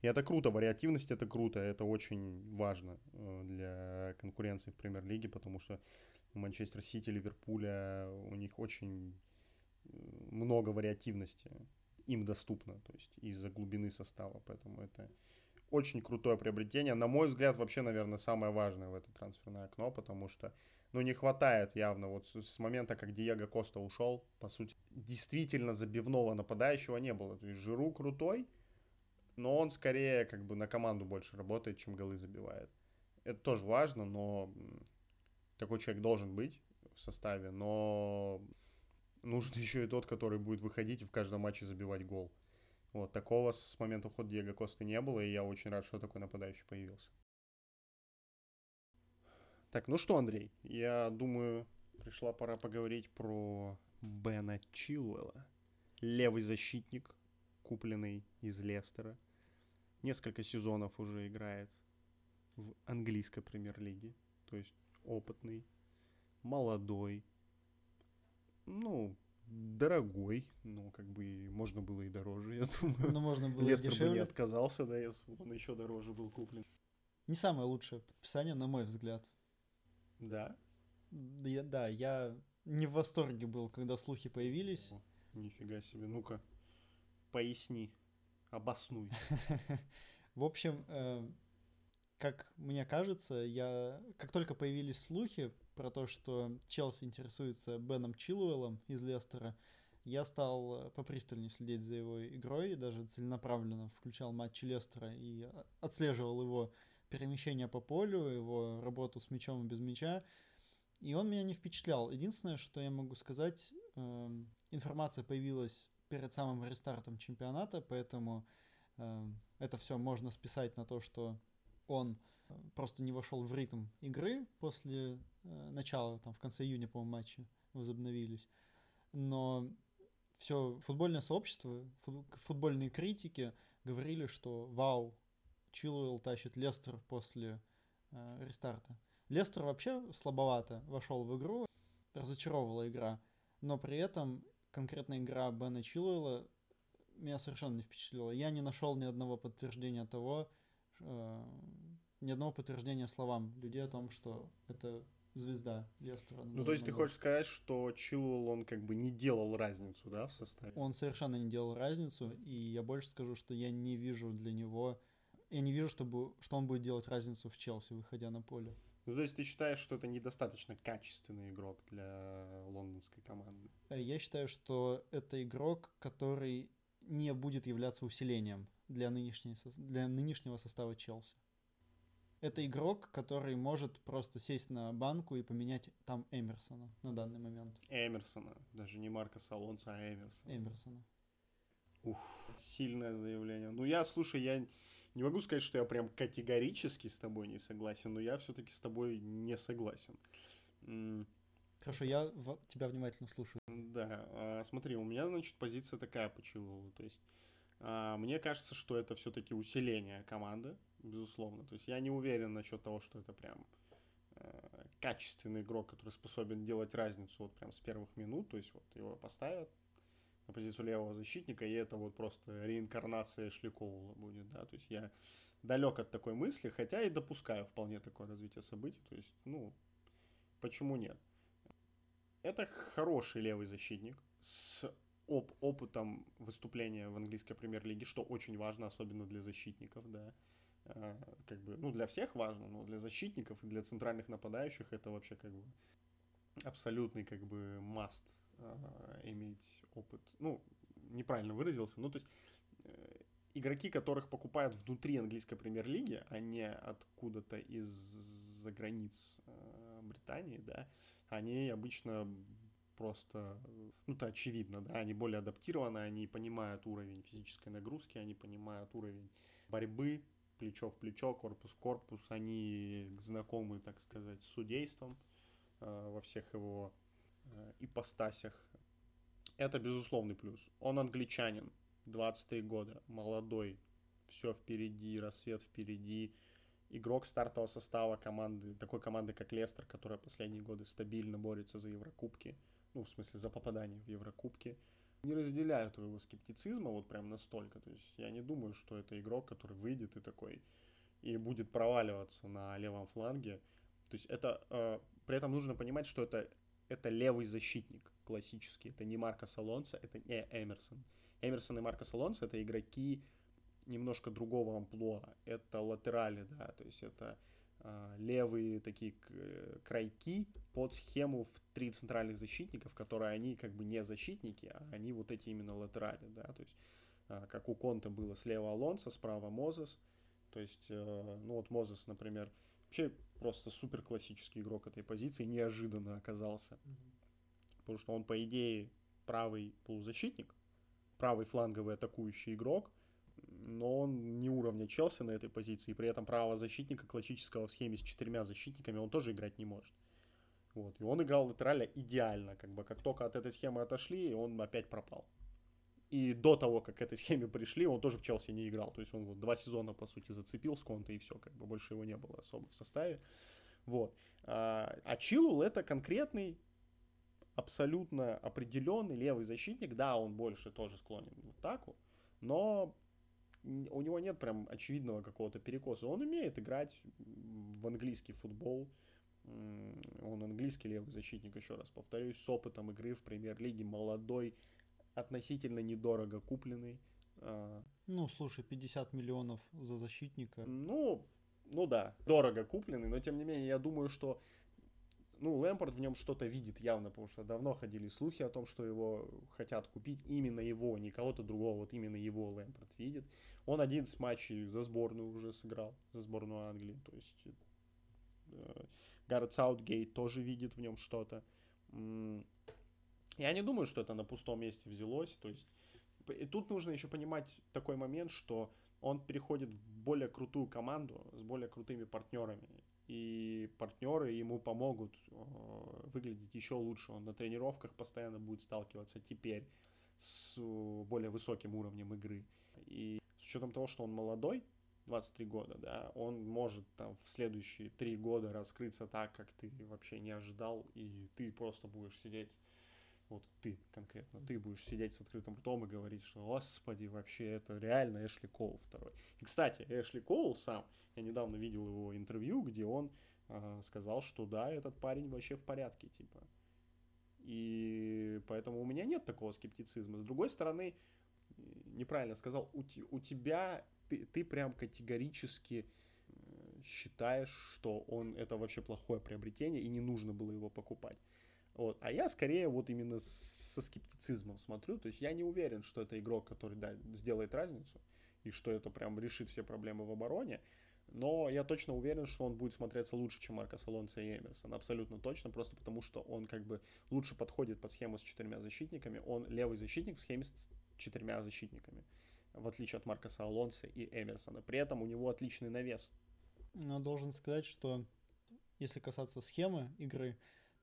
И это круто, вариативность это круто, это очень важно э, для конкуренции в премьер-лиге, потому что Манчестер Сити, Ливерпуля, у них очень э, много вариативности им доступно, то есть из-за глубины состава, поэтому это очень крутое приобретение. На мой взгляд, вообще, наверное, самое важное в это трансферное окно, потому что, ну, не хватает явно вот с момента, как Диего Коста ушел, по сути, действительно забивного нападающего не было. То есть Жиру крутой, но он скорее как бы на команду больше работает, чем голы забивает. Это тоже важно, но такой человек должен быть в составе, но нужен еще и тот, который будет выходить и в каждом матче забивать гол. Вот, такого с момента ухода Диего Косты не было, и я очень рад, что такой нападающий появился. Так, ну что, Андрей, я думаю, пришла пора поговорить про Бена Чилуэлла. Левый защитник, купленный из Лестера. Несколько сезонов уже играет в английской премьер-лиге. То есть опытный, молодой, ну, дорогой, ну, как бы можно было и дороже, я думаю. Ну, можно было Лестер дешевле. бы не отказался, да, если бы он еще дороже был куплен. Не самое лучшее подписание, на мой взгляд. Да? Да, я, да, я не в восторге был, когда слухи появились. О, нифига себе, ну-ка, поясни, обоснуй. В общем, э, как мне кажется, я как только появились слухи про то, что Челси интересуется Беном Чилуэллом из Лестера, я стал э, попристальнее следить за его игрой, даже целенаправленно включал матчи Лестера и а, отслеживал его перемещение по полю, его работу с мячом и без мяча. И он меня не впечатлял. Единственное, что я могу сказать, э, информация появилась перед самым рестартом чемпионата, поэтому э, это все можно списать на то, что он э, просто не вошел в ритм игры после э, начала, там в конце июня, по-моему, матчи возобновились. Но все футбольное сообщество, футбольные критики говорили, что вау, Чилуэлл тащит Лестер после э, рестарта. Лестер вообще слабовато вошел в игру, разочаровывала игра, но при этом конкретная игра Бена Чилуэлла меня совершенно не впечатлила. Я не нашел ни одного подтверждения того, э, ни одного подтверждения словам людей о том, что это звезда Лестера. Ну, то есть ты хочешь сказать, что Чилуэлл, он как бы не делал разницу, да, в составе? Он совершенно не делал разницу, и я больше скажу, что я не вижу для него я не вижу, чтобы, что он будет делать разницу в Челси, выходя на поле. Ну, то есть ты считаешь, что это недостаточно качественный игрок для лондонской команды? Э, я считаю, что это игрок, который не будет являться усилением для, нынешней, для нынешнего состава Челси. Это игрок, который может просто сесть на банку и поменять там Эмерсона на данный момент. Эмерсона, даже не Марка Салонца, а Эмерсона. Эмерсона. Ух, сильное заявление. Ну я, слушай, я не могу сказать, что я прям категорически с тобой не согласен, но я все-таки с тобой не согласен. Хорошо, я в... тебя внимательно слушаю. Да, а, смотри, у меня, значит, позиция такая по Чилову. То есть а, мне кажется, что это все-таки усиление команды, безусловно. То есть я не уверен насчет того, что это прям а, качественный игрок, который способен делать разницу вот прям с первых минут. То есть вот его поставят, на позицию левого защитника, и это вот просто реинкарнация Шликовала будет, да, то есть я далек от такой мысли, хотя и допускаю вполне такое развитие событий, то есть, ну, почему нет? Это хороший левый защитник с оп опытом выступления в английской премьер-лиге, что очень важно, особенно для защитников, да, как бы, ну, для всех важно, но для защитников и для центральных нападающих это вообще как бы абсолютный как бы must э, иметь опыт. Ну, неправильно выразился. Ну, то есть э, игроки, которых покупают внутри английской премьер-лиги, а не откуда-то из-за границ э, Британии, да, они обычно просто, ну, это очевидно, да, они более адаптированы, они понимают уровень физической нагрузки, они понимают уровень борьбы, плечо в плечо, корпус в корпус, они знакомы, так сказать, с судейством э, во всех его Э, ипостасях. Это безусловный плюс. Он англичанин, 23 года, молодой, все впереди, рассвет впереди. Игрок стартового состава команды, такой команды, как Лестер, которая последние годы стабильно борется за Еврокубки, ну, в смысле, за попадание в Еврокубки. Не разделяю твоего скептицизма вот прям настолько. То есть я не думаю, что это игрок, который выйдет и такой и будет проваливаться на левом фланге. То есть это э, при этом нужно понимать, что это это левый защитник классический. Это не Марко Салонса, это не Эмерсон. Эмерсон и Марко Салонса это игроки немножко другого амплуа. Это латерали, да, то есть это левые такие крайки под схему в три центральных защитников, которые они как бы не защитники, а они вот эти именно латерали, да, то есть э, как у Конта было слева Алонсо, справа Мозес, то есть, э, ну вот Мозес, например, вообще просто супер классический игрок этой позиции, неожиданно оказался. Mm-hmm. Потому что он, по идее, правый полузащитник, правый фланговый атакующий игрок, но он не уровня Челси на этой позиции, при этом правого защитника классического в схеме с четырьмя защитниками он тоже играть не может. Вот. И он играл латераля идеально. Как бы как только от этой схемы отошли, он опять пропал. И до того, как к этой схеме пришли, он тоже в Челси не играл. То есть он вот два сезона, по сути, зацепил с Конта, и все, как бы больше его не было особо в составе. Вот. А, а Чилул это конкретный, абсолютно определенный левый защитник. Да, он больше тоже склонен в атаку, но у него нет прям очевидного какого-то перекоса. Он умеет играть в английский футбол. Он английский левый защитник, еще раз повторюсь, с опытом игры в премьер-лиге, молодой, относительно недорого купленный. А. Ну, слушай, 50 миллионов за защитника. Ну, ну да, дорого купленный, но тем не менее, я думаю, что ну, Лэмпорт в нем что-то видит явно, потому что давно ходили слухи о том, что его хотят купить именно его, не кого-то другого, вот именно его Лэмпорт видит. Он 11 матчей за сборную уже сыграл, за сборную Англии, то есть э, Гаррет Саутгейт тоже видит в нем что-то. Я не думаю, что это на пустом месте взялось, то есть и тут нужно еще понимать такой момент, что он переходит в более крутую команду с более крутыми партнерами и партнеры ему помогут э, выглядеть еще лучше. Он на тренировках постоянно будет сталкиваться теперь с более высоким уровнем игры. И с учетом того, что он молодой, 23 года, да, он может там в следующие три года раскрыться так, как ты вообще не ожидал, и ты просто будешь сидеть вот ты конкретно, ты будешь сидеть с открытым ртом и говорить, что, господи, вообще это реально Эшли Коул второй. И, кстати, Эшли Коул сам, я недавно видел его интервью, где он э, сказал, что да, этот парень вообще в порядке, типа. И поэтому у меня нет такого скептицизма. С другой стороны, неправильно сказал, у, у тебя, ты, ты прям категорически считаешь, что он это вообще плохое приобретение и не нужно было его покупать. Вот. А я скорее вот именно со скептицизмом смотрю. То есть я не уверен, что это игрок, который да, сделает разницу, и что это прям решит все проблемы в обороне. Но я точно уверен, что он будет смотреться лучше, чем Маркос Алонсо и Эмерсон. Абсолютно точно, просто потому что он как бы лучше подходит под схему с четырьмя защитниками. Он левый защитник в схеме с четырьмя защитниками, в отличие от Маркоса Алонса и Эмерсона. При этом у него отличный навес. Но должен сказать, что если касаться схемы игры,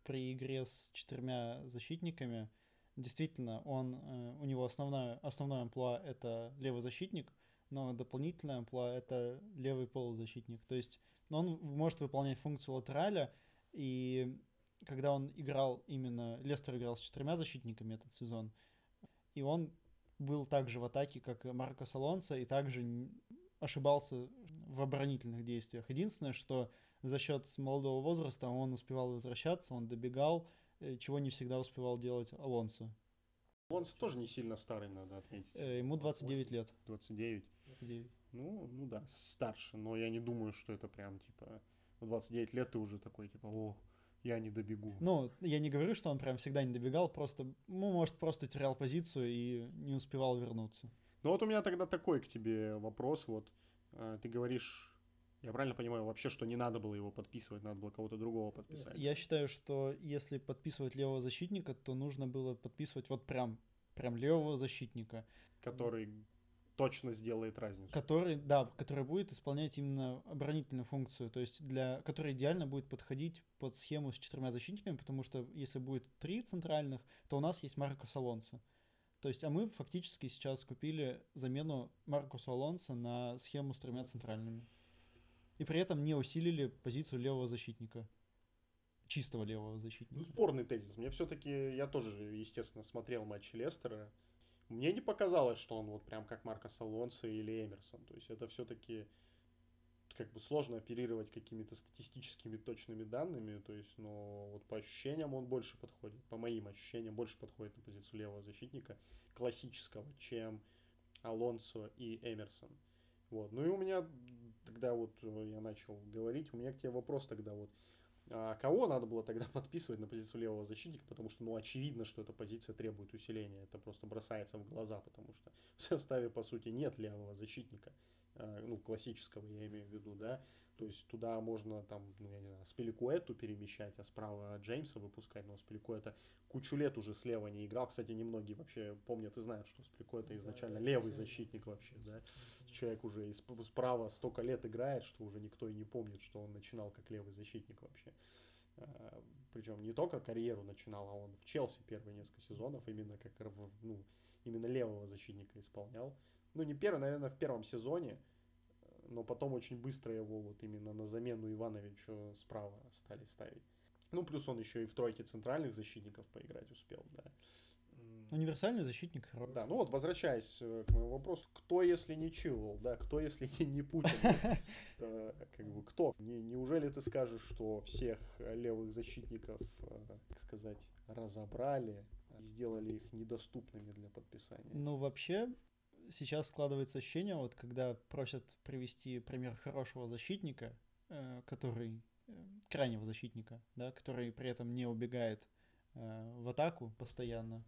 при игре с четырьмя защитниками, действительно, он, э, у него основная, основной амплуа — это левый защитник, но дополнительная амплуа — это левый полузащитник. То есть он может выполнять функцию латераля, и когда он играл именно... Лестер играл с четырьмя защитниками этот сезон, и он был также в атаке, как Марко Алонсо, и также ошибался в оборонительных действиях. Единственное, что за счет молодого возраста он успевал возвращаться, он добегал, э, чего не всегда успевал делать Алонсо. Алонсо тоже не сильно старый, надо отметить. Э, ему 29 лет. 29? 29. Ну, ну да, старше, но я не думаю, что это прям, типа, в 29 лет ты уже такой, типа, о, я не добегу. Ну, я не говорю, что он прям всегда не добегал, просто, ну, может, просто терял позицию и не успевал вернуться. Ну вот у меня тогда такой к тебе вопрос, вот, э, ты говоришь, я правильно понимаю вообще, что не надо было его подписывать, надо было кого-то другого подписать? Я считаю, что если подписывать левого защитника, то нужно было подписывать вот прям, прям левого защитника. Который точно сделает разницу. Который, да, который будет исполнять именно оборонительную функцию, то есть для, который идеально будет подходить под схему с четырьмя защитниками, потому что если будет три центральных, то у нас есть Марко Алонсо. То есть, а мы фактически сейчас купили замену Маркуса Алонса на схему с тремя центральными и при этом не усилили позицию левого защитника. Чистого левого защитника. Ну, спорный тезис. Мне все-таки, я тоже, естественно, смотрел матчи Лестера. Мне не показалось, что он вот прям как Марко Алонсо или Эмерсон. То есть это все-таки как бы сложно оперировать какими-то статистическими точными данными, то есть, но вот по ощущениям он больше подходит, по моим ощущениям, больше подходит на позицию левого защитника классического, чем Алонсо и Эмерсон. Вот. Ну и у меня тогда вот э, я начал говорить, у меня к тебе вопрос тогда вот. А кого надо было тогда подписывать на позицию левого защитника, потому что, ну, очевидно, что эта позиция требует усиления. Это просто бросается в глаза, потому что в составе, по сути, нет левого защитника. А, ну, классического я имею в виду, да. То есть туда можно там, ну, я не знаю, Спеликуэту перемещать, а справа Джеймса выпускать, но Спеликуэта кучу лет уже слева не играл. Кстати, немногие вообще помнят и знают, что Спеликуэта изначально левый защитник вообще, да. Человек уже справа столько лет играет, что уже никто и не помнит, что он начинал как левый защитник вообще. А, причем не только карьеру начинал, а он в Челси первые несколько сезонов именно как ну, именно левого защитника исполнял. Ну, не первый, наверное, в первом сезоне, но потом очень быстро его вот именно на замену Ивановичу справа стали ставить. Ну, плюс он еще и в тройке центральных защитников поиграть успел, да. Универсальный защитник. Да, ну вот возвращаясь э, к моему вопросу, кто если не Чилл, да, кто если не, не Путин, как бы кто? Не, неужели ты скажешь, что всех левых защитников, э, так сказать, разобрали сделали их недоступными для подписания? Ну вообще сейчас складывается ощущение, вот когда просят привести пример хорошего защитника, э, который крайнего защитника, да, который при этом не убегает в атаку постоянно,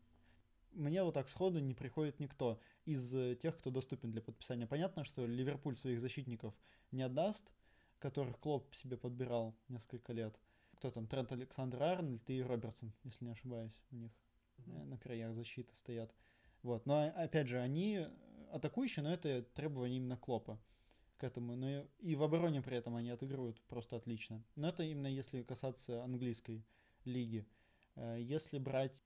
мне вот так сходу не приходит никто из э, тех, кто доступен для подписания. Понятно, что Ливерпуль своих защитников не отдаст, которых Клоп себе подбирал несколько лет. Кто там? Трент Александр Арнольд и Робертсон, если не ошибаюсь, у них mm-hmm. на краях защиты стоят. Вот. Но опять же, они атакующие, но это требование именно Клопа к этому. Но и, и в обороне при этом они отыгрывают просто отлично. Но это именно если касаться английской лиги. Э, если брать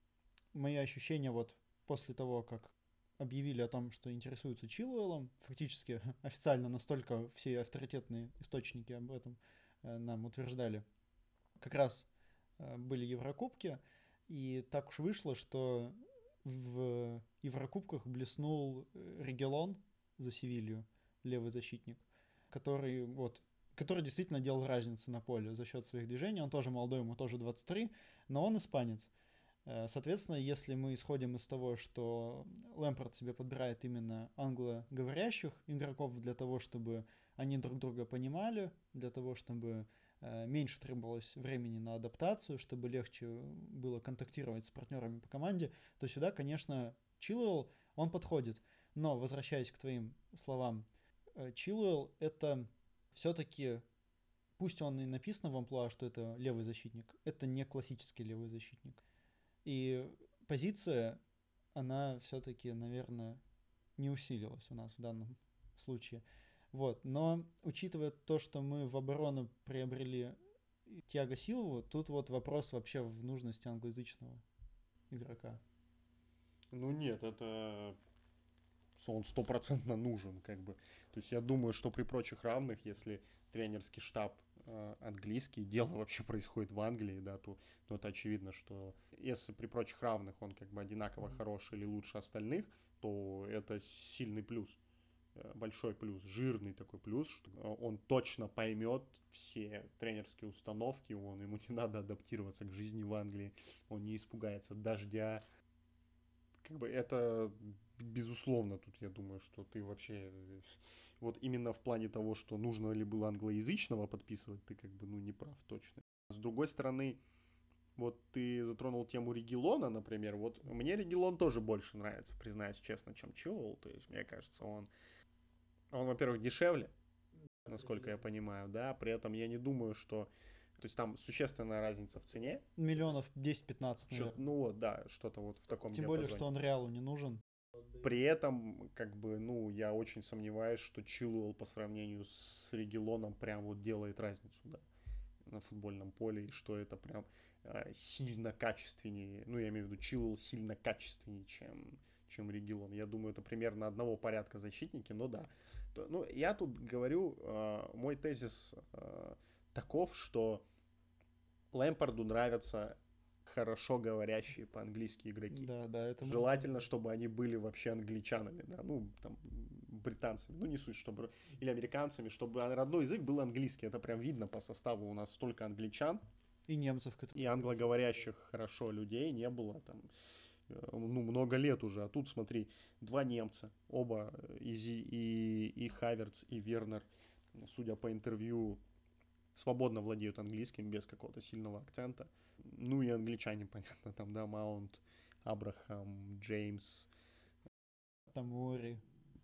мои ощущения вот после того, как объявили о том, что интересуются Чилуэллом, фактически официально настолько все авторитетные источники об этом э, нам утверждали, как раз э, были Еврокубки, и так уж вышло, что в Еврокубках блеснул э, Регелон за Севилью, левый защитник, который вот который действительно делал разницу на поле за счет своих движений. Он тоже молодой, ему тоже 23, но он испанец. Э, соответственно, если мы исходим из того, что Лэмпорт себе подбирает именно англоговорящих игроков для того, чтобы они друг друга понимали, для того, чтобы меньше требовалось времени на адаптацию, чтобы легче было контактировать с партнерами по команде, то сюда, конечно, Чилуэлл, он подходит. Но, возвращаясь к твоим словам, э, Чилуэлл это все-таки, пусть он и написано в амплуа, что это левый защитник, это не классический левый защитник. И позиция, она все-таки, наверное, не усилилась у нас в данном случае. Вот. Но учитывая то, что мы в оборону приобрели Тиаго Силову, тут вот вопрос вообще в нужности англоязычного игрока. Ну нет, это он стопроцентно нужен, как бы. То есть я думаю, что при прочих равных, если тренерский штаб Э, английский, дело вообще происходит в Англии, да, то, то это очевидно, что если при прочих равных он как бы одинаково mm-hmm. хороший или лучше остальных, то это сильный плюс, большой плюс, жирный такой плюс, что он точно поймет все тренерские установки, он, ему не надо адаптироваться к жизни в Англии, он не испугается дождя, как бы это безусловно тут я думаю, что ты вообще вот именно в плане того, что нужно ли было англоязычного подписывать, ты как бы, ну, не прав точно. С другой стороны, вот ты затронул тему Регилона, например, вот мне Регилон тоже больше нравится, признаюсь честно, чем Чилл, то есть мне кажется, он, он, во-первых, дешевле, насколько я понимаю, да, при этом я не думаю, что то есть там существенная разница в цене. Миллионов 10-15, Ну вот, да, что-то вот в таком Тем более, что он Реалу не нужен. При этом, как бы, ну, я очень сомневаюсь, что Чилуэлл по сравнению с Регелоном прям вот делает разницу, да, на футбольном поле, и что это прям э, сильно качественнее, ну, я имею в виду, Чилуэлл сильно качественнее, чем, чем Регелон. Я думаю, это примерно одного порядка защитники, но да. То, ну, я тут говорю, э, мой тезис э, таков, что Лэмпорду нравятся хорошо говорящие по-английски игроки. Да, да, это Желательно, чтобы они были вообще англичанами, да, ну, там, британцами, ну, не суть, чтобы, или американцами, чтобы родной язык был английский, это прям видно по составу, у нас столько англичан. И немцев. Которые... И англоговорящих хорошо людей не было там, ну, много лет уже, а тут, смотри, два немца, оба, э, и, и, и Хаверц, и Вернер, судя по интервью, свободно владеют английским без какого-то сильного акцента. Ну и англичане, понятно, там, да, Маунт, Абрахам, Джеймс. Тамори.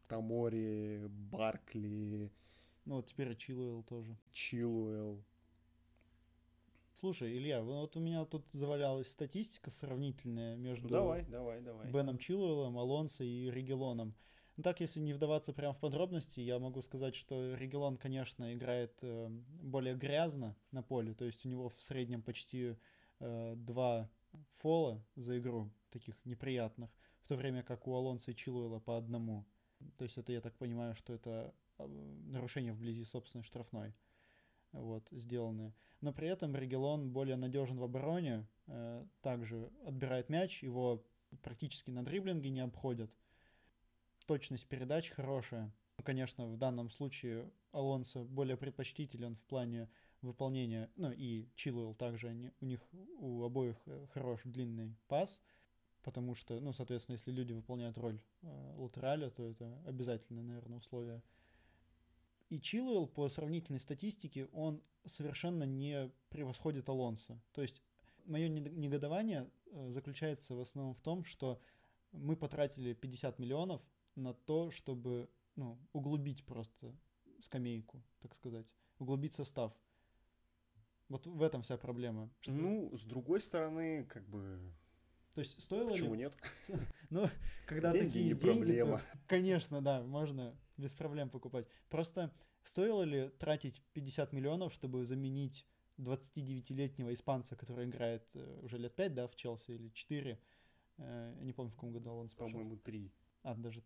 Тамори, Баркли. Ну вот теперь Чилуэлл тоже. Чилуэлл. Слушай, Илья, вот у меня тут завалялась статистика сравнительная между давай, давай, давай. Беном Чилуэллом, Алонсо и Ригелоном. Ну, так, если не вдаваться прямо в подробности, я могу сказать, что Регелон, конечно, играет э, более грязно на поле, то есть у него в среднем почти э, два фола за игру, таких неприятных, в то время как у Алонса и Чилуэла по одному. То есть это, я так понимаю, что это а, нарушение вблизи собственной штрафной вот, сделанные. Но при этом Регелон более надежен в обороне, э, также отбирает мяч, его практически на дриблинге не обходят. Точность передач хорошая. Конечно, в данном случае Алонсо более предпочтителен в плане выполнения, ну и Чилуэлл также, они, у них у обоих э, хорош длинный пас, потому что, ну, соответственно, если люди выполняют роль э, латераля, то это обязательное, наверное, условие. И Чилуэлл по сравнительной статистике, он совершенно не превосходит Алонса. То есть мое негодование э, заключается в основном в том, что мы потратили 50 миллионов на то, чтобы ну, углубить просто скамейку, так сказать, углубить состав. Вот в этом вся проблема. Что... Ну, с другой стороны, как бы... То есть стоило Почему ли... нет? Ну, когда деньги такие не деньги, проблема. то, конечно, да, можно без проблем покупать. Просто стоило ли тратить 50 миллионов, чтобы заменить 29-летнего испанца, который играет э, уже лет 5, да, в Челси, или 4, э, я не помню, в каком году он спрашивал. По-моему, 3. А, даже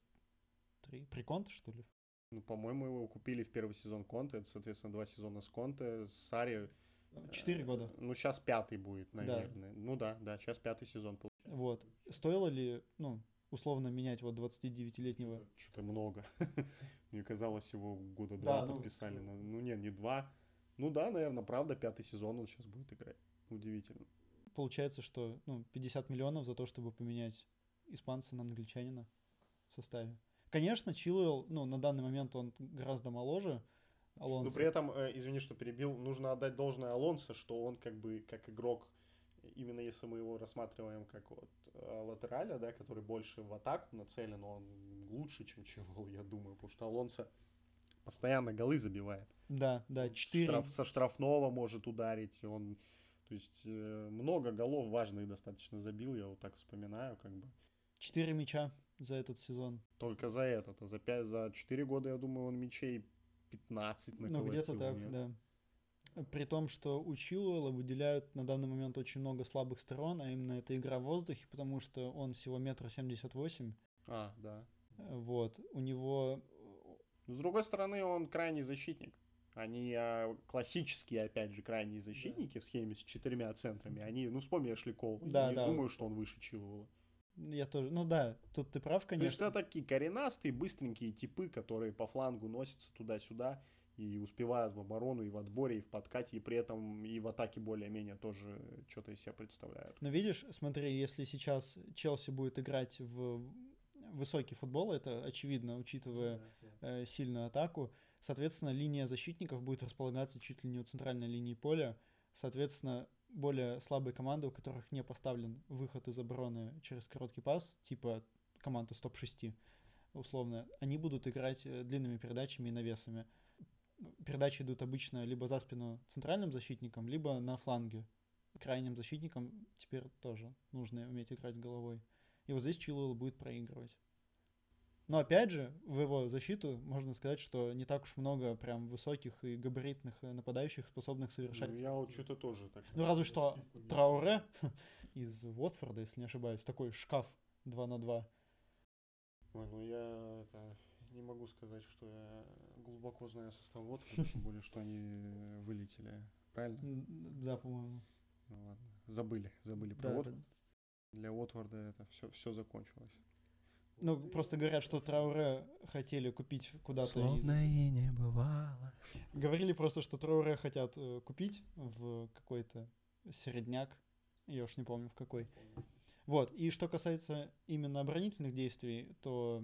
3. При Конте, что ли? Ну, по-моему, его купили в первый сезон Конте, это, соответственно, два сезона с Конте, с Сари. Четыре года. Э, ну, сейчас пятый будет, наверное. Да. Ну да, да, сейчас пятый сезон. Вот. Стоило ли, ну, условно менять вот 29-летнего? Что-то много. Мне казалось, его года два ну, подписали. Ну, ну нет, не два. Ну да, наверное, правда, пятый сезон он сейчас будет играть. Удивительно. Получается, что ну, 50 миллионов за то, чтобы поменять испанца на англичанина в составе. Конечно, Чилуэлл, ну, на данный момент он гораздо моложе, Алонсо. Но при этом, э, извини, что перебил, нужно отдать должное Алонсо, что он как бы как игрок, именно если мы его рассматриваем как вот латераля, да, который больше в атаку нацелен, он лучше, чем Чилуэлл, я думаю, потому что Алонсо постоянно голы забивает. Да, да, 4. Штраф, со штрафного может ударить, он, то есть э, много голов важных достаточно забил, я вот так вспоминаю, как бы. Четыре мяча за этот сезон. Только за этот, а за, 5, за 4 года, я думаю, он мячей 15 наколотил. Ну, где-то так, нет? да. При том, что у Чилуэлла выделяют на данный момент очень много слабых сторон, а именно это игра в воздухе, потому что он всего метр семьдесят восемь. А, да. Вот. У него с другой стороны, он крайний защитник. Они а, классические, опять же, крайние защитники да. в схеме с четырьмя центрами. Они, ну, вспомни Эшли Кол. Да, Я да. думаю, что он выше Чилуэлла. Я тоже, ну да, тут ты прав, конечно. То есть это такие коренастые, быстренькие типы, которые по флангу носятся туда-сюда и успевают в оборону, и в отборе, и в подкате, и при этом и в атаке более-менее тоже что-то из себя представляют. Но видишь, смотри, если сейчас Челси будет играть в высокий футбол, это очевидно, учитывая э, сильную атаку. Соответственно, линия защитников будет располагаться чуть ли не у центральной линии поля. Соответственно, более слабые команды, у которых не поставлен выход из обороны через короткий пас, типа команды стоп 6 условно, они будут играть э, длинными передачами и навесами. Передачи идут обычно либо за спину центральным защитникам, либо на фланге. Крайним защитникам теперь тоже нужно уметь играть головой. И вот здесь Чилуэлл будет проигрывать. Но опять же, в его защиту можно сказать, что не так уж много прям высоких и габаритных э, нападающих, способных совершать. Ну, я вот что-то тоже так. Ну, разве что Трауре из Уотфорда, если не ошибаюсь, такой шкаф 2 на 2. Ой, ну я это не могу сказать, что я глубоко знаю состав Уотфорда, тем более, что они вылетели. Правильно? Да, по-моему. Ну ладно. Забыли, забыли про Уотфорд для Уотфорда это все, все закончилось. Ну, просто говорят, что Трауре хотели купить куда-то Словно из... и не бывало. Говорили просто, что Трауре хотят э, купить в какой-то середняк. Я уж не помню в какой. Вот, и что касается именно оборонительных действий, то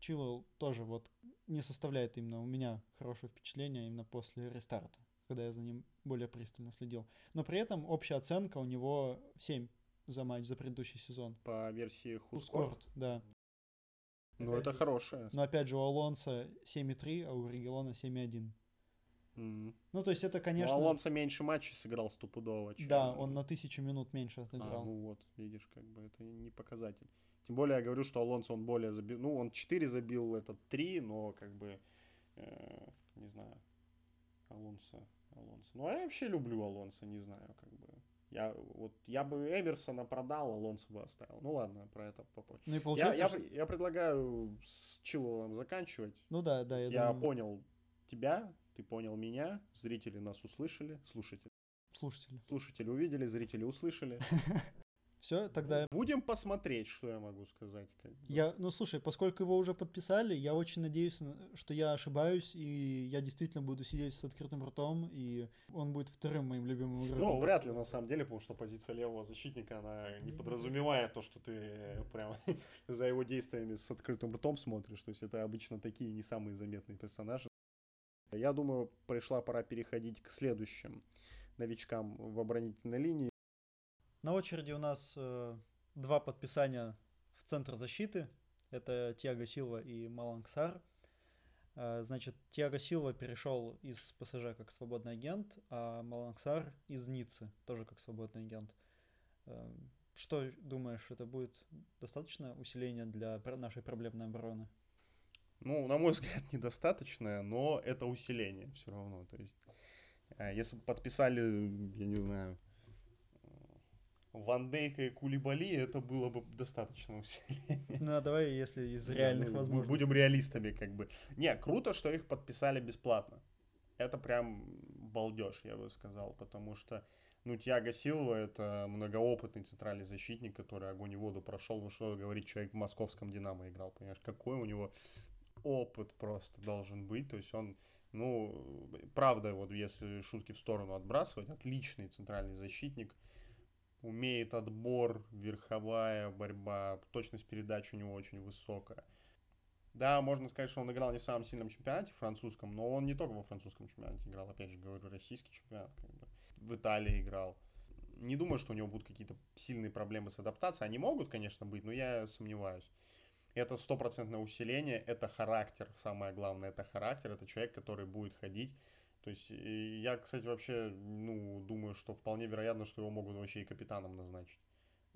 Чилуэлл тоже вот не составляет именно у меня хорошее впечатление именно после рестарта, когда я за ним более пристально следил. Но при этом общая оценка у него 7 за матч за предыдущий сезон. По версии Хускорт? да. Ну, это хорошее. Но опять же, у Алонса 7,3, а у Регелона 7,1. Mm. Ну, то есть это, конечно... Ну, Алонсо меньше матчей сыграл стопудово. Чем... Да, он на тысячу минут меньше отыграл. А, ну вот, видишь, как бы это не показатель. Тем более я говорю, что Алонсо он более забил... Ну, он 4 забил, этот 3, но как бы... Э, не знаю. Алонсо, Алонсо. Ну, а я вообще люблю Алонсо, не знаю, как бы... Я Я, вот, я бы Эмерсона продал, Алонсо бы оставил. Ну ладно, про это попозже. Ну и Я, получается, я, что- я предлагаю с Чилуэллом заканчивать. Ну да, да, я, Я, думаю, понял тебя, ты понял меня, зрители нас услышали, слушатели. слушатели. Слушатели увидели, зрители услышали. Все, тогда Будем посмотреть, что я могу сказать. как бы. я, ну слушай, поскольку его уже подписали, я очень надеюсь, на- что я ошибаюсь, и я действительно буду сидеть с открытым ртом, и он будет вторым моим любимым игроком. Ну, вряд ли на самом деле, потому что позиция левого защитника, она не подразумевает то, что ты прям за его действиями с открытым ртом смотришь. То есть это обычно такие не самые заметные персонажи. Я думаю, пришла пора переходить к следующим новичкам в оборонительной линии. На очереди у нас э, два подписания в центр защиты. Это Тиаго Силва и Маланг Сар. Э, Значит, Тиаго Силва перешел из ПСЖ как свободный агент, а Маланг Сар из Ниццы тоже как свободный агент. Э, Что думаешь, это будет достаточно усиление для нашей проблемной обороны? Ну, на мой взгляд, недостаточное, но это усиление все равно. То есть, э, если бы подписали, я не знаю, Ван Дейка и Кулибали, это было бы достаточно усиление. Ну, а давай, если из реальных ну, возможностей. Будем реалистами, как бы. Не, круто, что их подписали бесплатно. Это прям балдеж, я бы сказал, потому что, ну, Тиаго Силва это многоопытный центральный защитник, который огонь и воду прошел. Ну, что говорить, человек в московском Динамо играл, понимаешь, какой у него опыт просто должен быть. То есть он, ну, правда, вот если шутки в сторону отбрасывать, отличный центральный защитник, умеет отбор, верховая борьба, точность передач у него очень высокая. Да, можно сказать, что он играл не в самом сильном чемпионате французском, но он не только во французском чемпионате играл, опять же говорю, российский чемпионат, как бы. в Италии играл. Не думаю, что у него будут какие-то сильные проблемы с адаптацией. Они могут, конечно, быть, но я сомневаюсь. Это стопроцентное усиление, это характер, самое главное, это характер, это человек, который будет ходить. То есть я, кстати, вообще, ну, думаю, что вполне вероятно, что его могут вообще и капитаном назначить.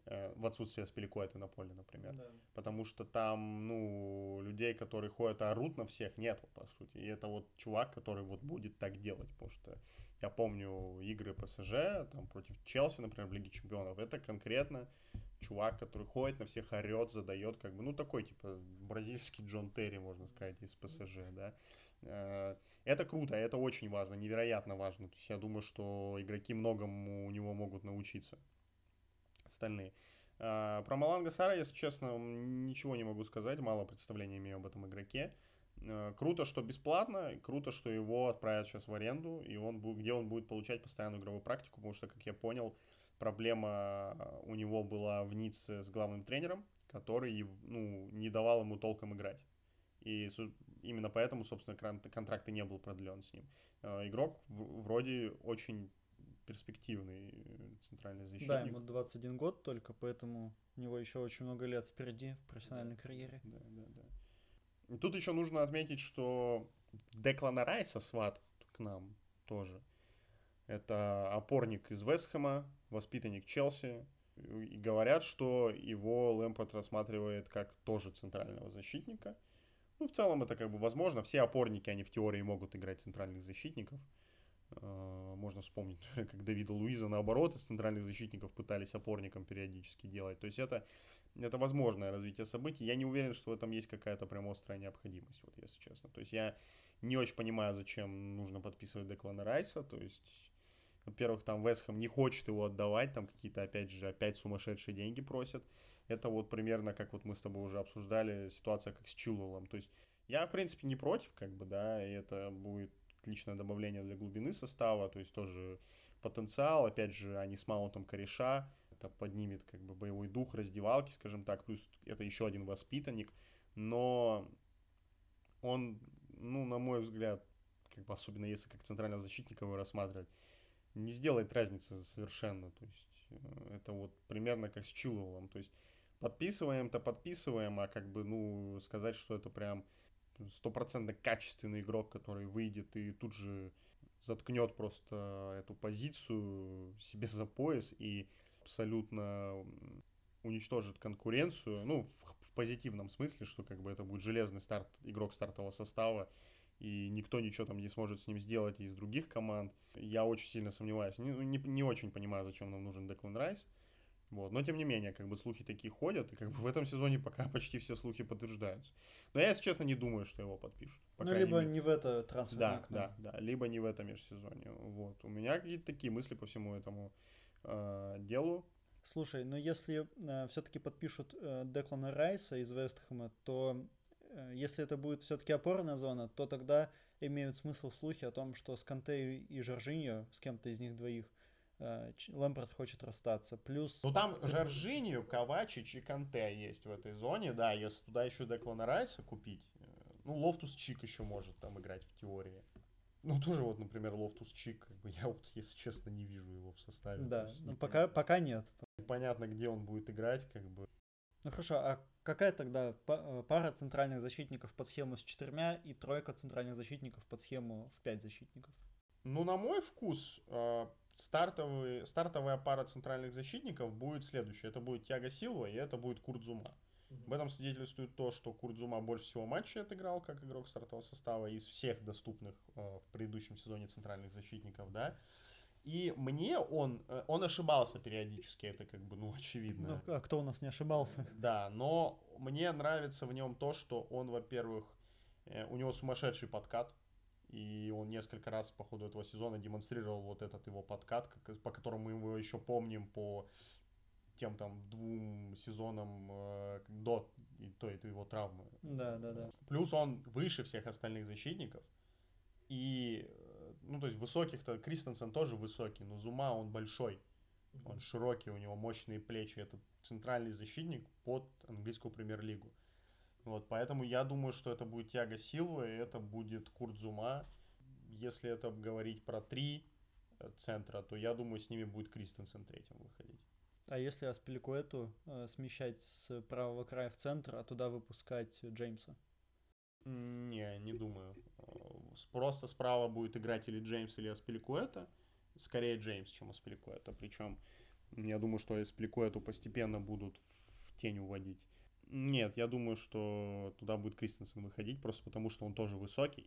Э, В отсутствие Спиликуэта на поле, например. Да. Потому что там, ну, людей, которые ходят орут на всех, нету, по сути. И это вот чувак, который вот будет так делать. Потому что я помню игры ПСЖ, там, против Челси, например, в Лиге Чемпионов. Это конкретно чувак, который ходит на всех, орет, задает, как бы, ну, такой, типа, бразильский Джон Терри, можно сказать, из ПСЖ, да. Э, Это круто, это очень важно, невероятно важно. То есть я думаю, что игроки многому у него могут научиться. Остальные. А, Про Маланга Сара, если честно, ничего не могу сказать, мало представления имею об этом игроке. Э, Круто, что бесплатно, круто, что его отправят сейчас в аренду, и он где он будет получать постоянную игровую практику, потому что, как я понял, проблема э, у него была в Ницце с главным тренером, который ну, не давал ему толком играть. И именно поэтому, собственно, контракт и не был продлен с ним. Э, Игрок вроде очень перспективный э, центральный защитник. Да, ему 21 год только, поэтому у него еще очень много лет впереди в профессиональной карьере. Да, да, да. Тут еще нужно отметить, что Деклана Райса сват к нам тоже. Это опорник из Вестхэма, воспитанник Челси. И говорят, что его Лэмпорт рассматривает как тоже центрального защитника. Ну, в целом это как бы возможно. Все опорники, они в теории могут играть центральных защитников. Э, Можно вспомнить, как Давида Луиза, наоборот, из центральных защитников пытались опорником периодически делать. То есть это, это возможное развитие событий. Я не уверен, что в этом есть какая-то прям острая необходимость, вот если честно. То есть я не очень понимаю, зачем нужно подписывать Деклана Райса. То есть, во-первых, там Вестхэм не хочет его отдавать, там какие-то, опять же, опять сумасшедшие деньги просят. Это вот примерно, как вот мы с тобой уже обсуждали, ситуация как с Чилуэллом. То есть я, в принципе, не против, как бы, да, и это будет отличное добавление для глубины состава, то есть тоже потенциал, опять же, они с маунтом кореша, это поднимет как бы боевой дух раздевалки, скажем так, плюс это еще один воспитанник, но он, ну, на мой взгляд, как бы особенно если как центрального защитника его рассматривать, не сделает разницы совершенно, то есть э, это вот примерно как с Чилуэллом, то есть подписываем-то подписываем, а как бы, ну, сказать, что это прям стопроцентно качественный игрок, который выйдет и тут же заткнет просто эту позицию себе за пояс и абсолютно уничтожит конкуренцию, ну, в, в позитивном смысле, что как бы это будет железный старт, игрок стартового состава, и никто ничего там не сможет с ним сделать из других команд. Я очень сильно сомневаюсь. Не, не, не очень понимаю, зачем нам нужен Деклан Райс. Вот. Но тем не менее, как бы слухи такие ходят, и как бы в этом сезоне пока почти все слухи подтверждаются. Но я, если честно, не думаю, что его подпишут. Ну, либо мере. не в это трансферное да, окно. Да, да, либо не в этом межсезонье. Вот. У меня какие-то такие мысли по всему этому э, делу. Слушай, но если э, все-таки подпишут э, Деклана Райса из Вест Хэма, то э, если это будет все-таки опорная зона, то тогда имеют смысл слухи о том, что с Канте и Жоржиньо, с кем-то из них двоих, Лэмпард хочет расстаться. Плюс... Ну там Жоржинью, Ковачич и Канте есть в этой зоне, да, если туда еще Деклана Райса купить, э, ну, Лофтус Чик еще может там играть в теории. Ну, тоже вот, например, Лофтус Чик, как бы я вот, если честно, не вижу его в составе. Да, есть, ну пока, пока нет. Понятно, где он будет играть, как бы. Ну хорошо, а какая тогда э, пара центральных защитников под схему с четырьмя и тройка центральных защитников под схему в пять защитников? Ну, на мой вкус, э, стартовый, стартовая пара центральных защитников будет следующая. Это будет Тиаго Силва и это будет Курт Зума. В этом свидетельствует то, что Курт Зума больше всего матчей отыграл как игрок стартового состава из всех доступных э, в предыдущем сезоне центральных защитников, да. И мне он, э, он ошибался периодически, это как бы, ну, очевидно. Ну, а кто у нас не ошибался? Да, но мне нравится в нем то, что он, во-первых, э, у него сумасшедший подкат, и он несколько раз по ходу этого сезона демонстрировал вот этот его подкат, по которому мы его еще помним по тем там двум сезонам э, до и той это его травмы. Да, да, да. Плюс он выше всех остальных защитников. И, э, ну, то есть высоких-то, Кристенсен тоже высокий, но Зума он большой. Он широкий, у него мощные плечи. Это центральный защитник под английскую премьер-лигу. Вот, поэтому я думаю, что это будет Тяга Силва, и это будет Курт Зума. Если это говорить про три э, центра, то я думаю, с ними будет Кристенсен третьим выходить. А если Аспиликуэту э, смещать с правого края в центр, а туда выпускать Джеймса? Не, не думаю. Просто справа будет играть или Джеймс, или Аспиликуэта. Скорее Джеймс, чем Аспиликуэта. Причем я думаю, что Аспиликуэту постепенно будут в тень уводить. Нет, я думаю, что туда будет Кристенсен выходить, просто потому что он тоже высокий.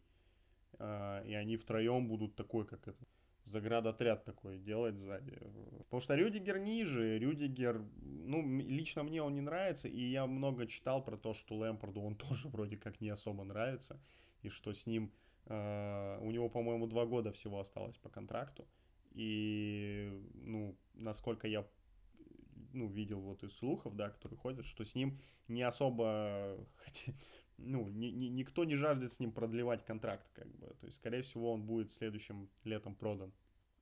Э, и они втроем будут такой, как это, заградотряд такой делать сзади. Потому что Рюдигер ниже, Рюдигер, ну, лично мне он не нравится, и я много читал про то, что Лэмпорду он тоже вроде как не особо нравится, и что с ним, э, у него, по-моему, два года всего осталось по контракту, и, ну, насколько я ну, видел вот из слухов, да, которые ходят, что с ним не особо, ну, ни, ни, никто не жаждет с ним продлевать контракт, как бы. То есть, скорее всего, он будет следующим летом продан.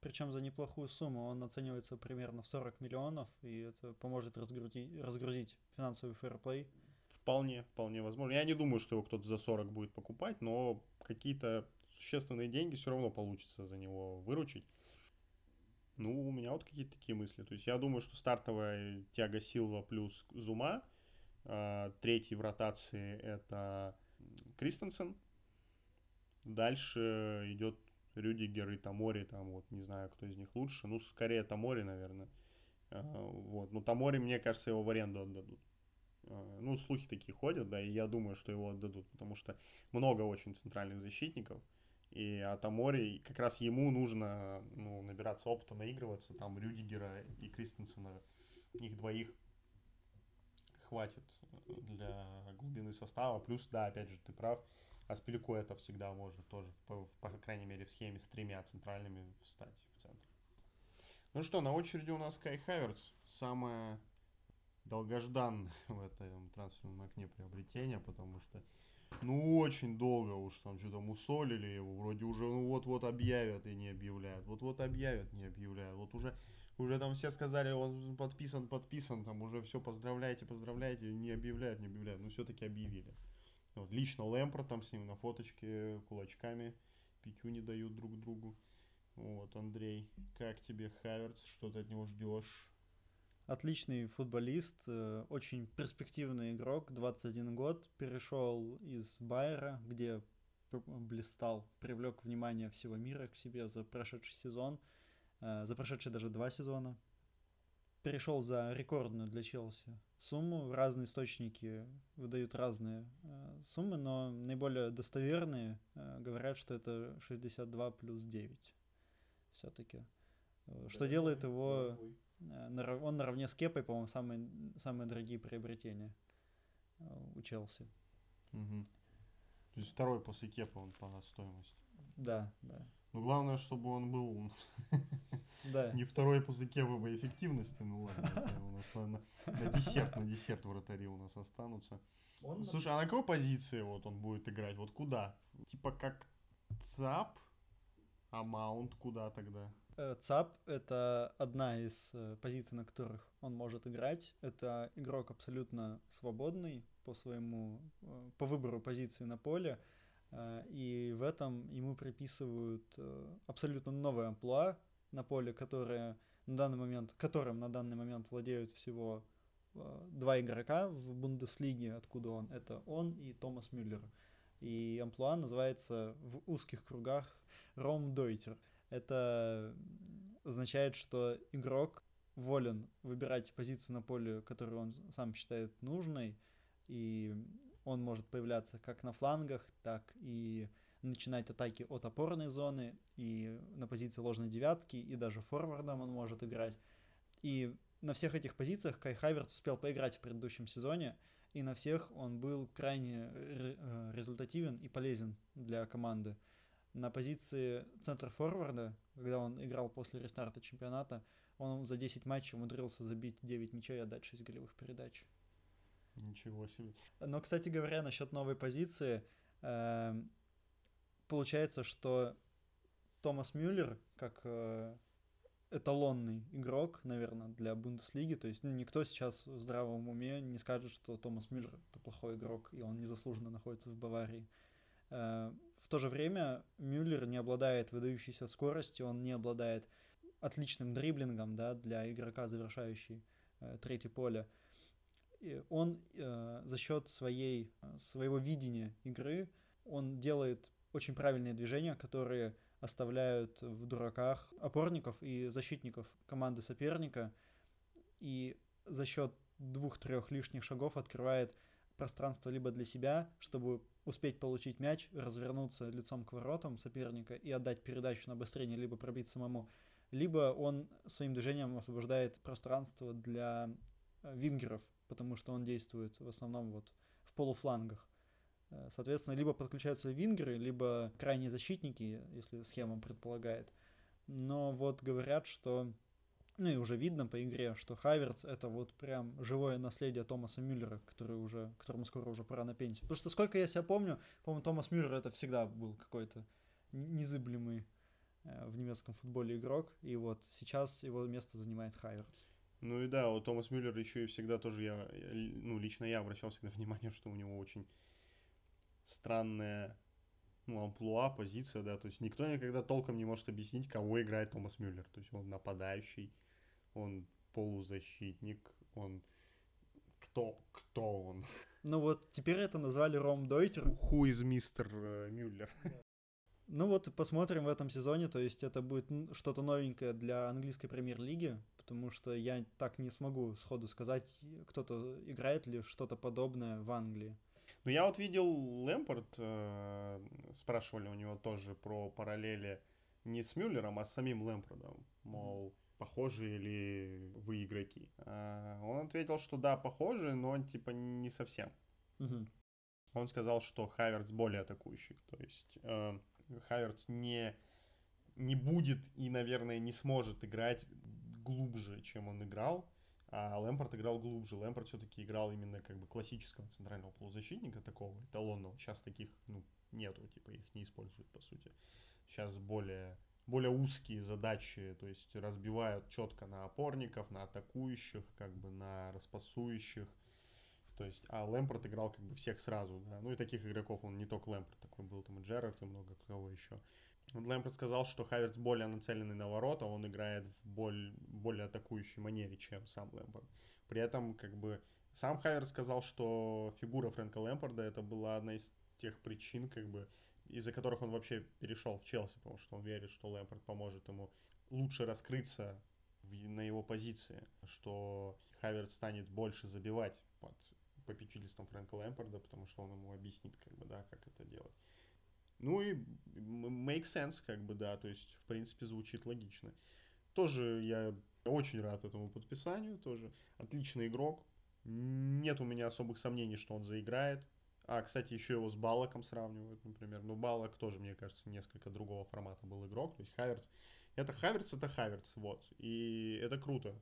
Причем за неплохую сумму. Он оценивается примерно в 40 миллионов, и это поможет разгрузить, разгрузить финансовый фэрплей. Вполне, вполне возможно. Я не думаю, что его кто-то за 40 будет покупать, но какие-то существенные деньги все равно получится за него выручить. Ну, у меня вот какие-то такие мысли. То есть я думаю, что стартовая тяга Силва плюс Зума – а, третий в ротации это Кристенсен. Дальше идет Рюдигер и Тамори, там вот не знаю, кто из них лучше. Ну, скорее Тамори, наверное. А, вот. Но Тамори, мне кажется, его в аренду отдадут. А, ну, слухи такие ходят, да, и я думаю, что его отдадут, потому что много очень центральных защитников. И от Амори как раз ему нужно ну, набираться опыта, наигрываться. Там Рюдигера и Кристенсена, их двоих хватит для глубины состава. Плюс, да, опять же, ты прав, Аспилику это всегда может тоже, по, по крайней мере, в схеме с тремя центральными встать в центр. Ну что, на очереди у нас Кай Хаверц. Самое долгожданное в этом трансферном окне приобретения, потому что ну, очень долго уж там что-то мусолили его. Вроде уже ну вот-вот объявят и не объявляют. Вот-вот объявят, не объявляют. Вот уже уже там все сказали, он подписан, подписан, там уже все, поздравляйте, поздравляйте, не объявляют, не объявляют, но все-таки объявили. Вот, лично Лэмпорт там с ним на фоточке кулачками пятю не дают друг другу. Вот, Андрей, как тебе Хаверц, что ты от него ждешь? Отличный футболист, э, очень перспективный игрок, 21 год, перешел из Байера, где блистал, привлек внимание всего мира к себе за прошедший сезон – Э, за прошедшие даже два сезона. перешел за рекордную для Челси сумму. Разные источники выдают разные э, суммы, но наиболее достоверные говорят, что это 62 плюс 9 все-таки. Что делает его... он наравне с Кепой, по-моему, самые, самые дорогие приобретения э, у Челси. Угу. То есть второй после Кепа он по стоимости. Да, да. Но главное, чтобы он был да. не второй после Кепа по эффективности. Ну ладно, у нас на, на десерт, на десерт вратари у нас останутся. Он... Слушай, а на какой позиции вот он будет играть? Вот куда? Типа как ЦАП? А маунт куда тогда? Э, ЦАП — это одна из э, позиций, на которых он может играть. Это игрок абсолютно свободный по своему, э, по выбору позиции на поле. И в этом ему приписывают абсолютно новое амплуа на поле, которое на данный момент, которым на данный момент владеют всего два игрока в Бундеслиге, откуда он. Это он и Томас Мюллер. И амплуа называется в узких кругах Ромдойтер. Это означает, что игрок волен выбирать позицию на поле, которую он сам считает нужной, и он может появляться как на флангах, так и начинать атаки от опорной зоны, и на позиции ложной девятки, и даже форвардом он может играть. И на всех этих позициях Кай Хайверт успел поиграть в предыдущем сезоне, и на всех он был крайне э, результативен и полезен для команды на позиции центр-форварда, когда он играл после рестарта чемпионата, он за 10 матчей умудрился забить 9 мячей и отдать 6 голевых передач. Ничего себе. Но, кстати говоря, насчет новой позиции, э, получается, что Томас Мюллер, как э, эталонный игрок, наверное, для Бундеслиги, то есть ну, никто сейчас в здравом уме не скажет, что Томас Мюллер это плохой игрок, и он незаслуженно находится в Баварии. Э, в то же время Мюллер не обладает выдающейся скоростью, он не обладает отличным дриблингом да, для игрока, завершающий э, третье поле. И он э, за счет своей, своего видения игры, он делает очень правильные движения, которые оставляют в дураках опорников и защитников команды соперника. И за счет двух-трех лишних шагов открывает пространство либо для себя, чтобы успеть получить мяч, развернуться лицом к воротам соперника и отдать передачу на обострение, либо пробить самому, либо он своим движением освобождает пространство для э, вингеров, потому что он действует в основном вот в полуфлангах. Э, соответственно, либо подключаются вингеры, либо крайние защитники, если схема предполагает. Но вот говорят, что ну и уже видно по игре, что Хаверц это вот прям живое наследие Томаса Мюллера, который уже, которому скоро уже пора на пенсию. Потому что сколько я себя помню, по-моему, Томас Мюллер это всегда был какой-то незыблемый э, в немецком футболе игрок, и вот сейчас его место занимает Хайверц. Ну и да, у Томас Мюллер еще и всегда тоже я, ну лично я обращал всегда внимание, что у него очень странная ну, амплуа, позиция, да, то есть никто никогда толком не может объяснить, кого играет Томас Мюллер, то есть он нападающий, он полузащитник, он кто, кто он? Ну вот теперь это назвали Ром Дойтер. Who is мистер э, Мюллер? Ну вот посмотрим в этом сезоне, то есть это будет что-то новенькое для английской премьер-лиги, потому что я так не смогу сходу сказать, кто-то играет ли что-то подобное в Англии. Ну я вот видел Лэмпорт, э, спрашивали у него тоже про параллели не с Мюллером, а с самим Лэмпордом, мол, похожи ли вы игроки. А, он ответил, что да, похожи, но типа не совсем. Угу. Он сказал, что Хаверц более атакующий. То есть э, Хаверц не, не будет и, наверное, не сможет играть глубже, чем он играл. А Лэмпорт играл глубже. Лэмпорт все-таки играл именно как бы классического центрального полузащитника, такого эталонного. Сейчас таких, ну, нету, типа их не используют, по сути. Сейчас более более узкие задачи, то есть разбивают четко на опорников, на атакующих, как бы на распасующих. То есть, а Лэмпорт играл как бы всех сразу, да. Ну и таких игроков он не только Лэмпорт, такой был там и Джерард, и много кого еще. Лэмпорт сказал, что Хаверц более нацеленный на ворота, он играет в боль, более атакующей манере, чем сам Лэмпорт. При этом, как бы, сам Хаверц сказал, что фигура Фрэнка Лэмпорда это была одна из тех причин, как бы, из-за которых он вообще перешел в Челси, потому что он верит, что Лэмпорт поможет ему лучше раскрыться на его позиции, что Хаверт станет больше забивать под попечительством Фрэнка Лэмпорда, потому что он ему объяснит, как бы, да, как это делать. Ну и make sense, как бы, да, то есть, в принципе, звучит логично. Тоже я очень рад этому подписанию, тоже отличный игрок. Нет у меня особых сомнений, что он заиграет. А, кстати, еще его с Балаком сравнивают, например. Ну, Балак тоже, мне кажется, несколько другого формата был игрок. То есть Хаверц... Это Хаверц, это Хаверц, вот. И это круто.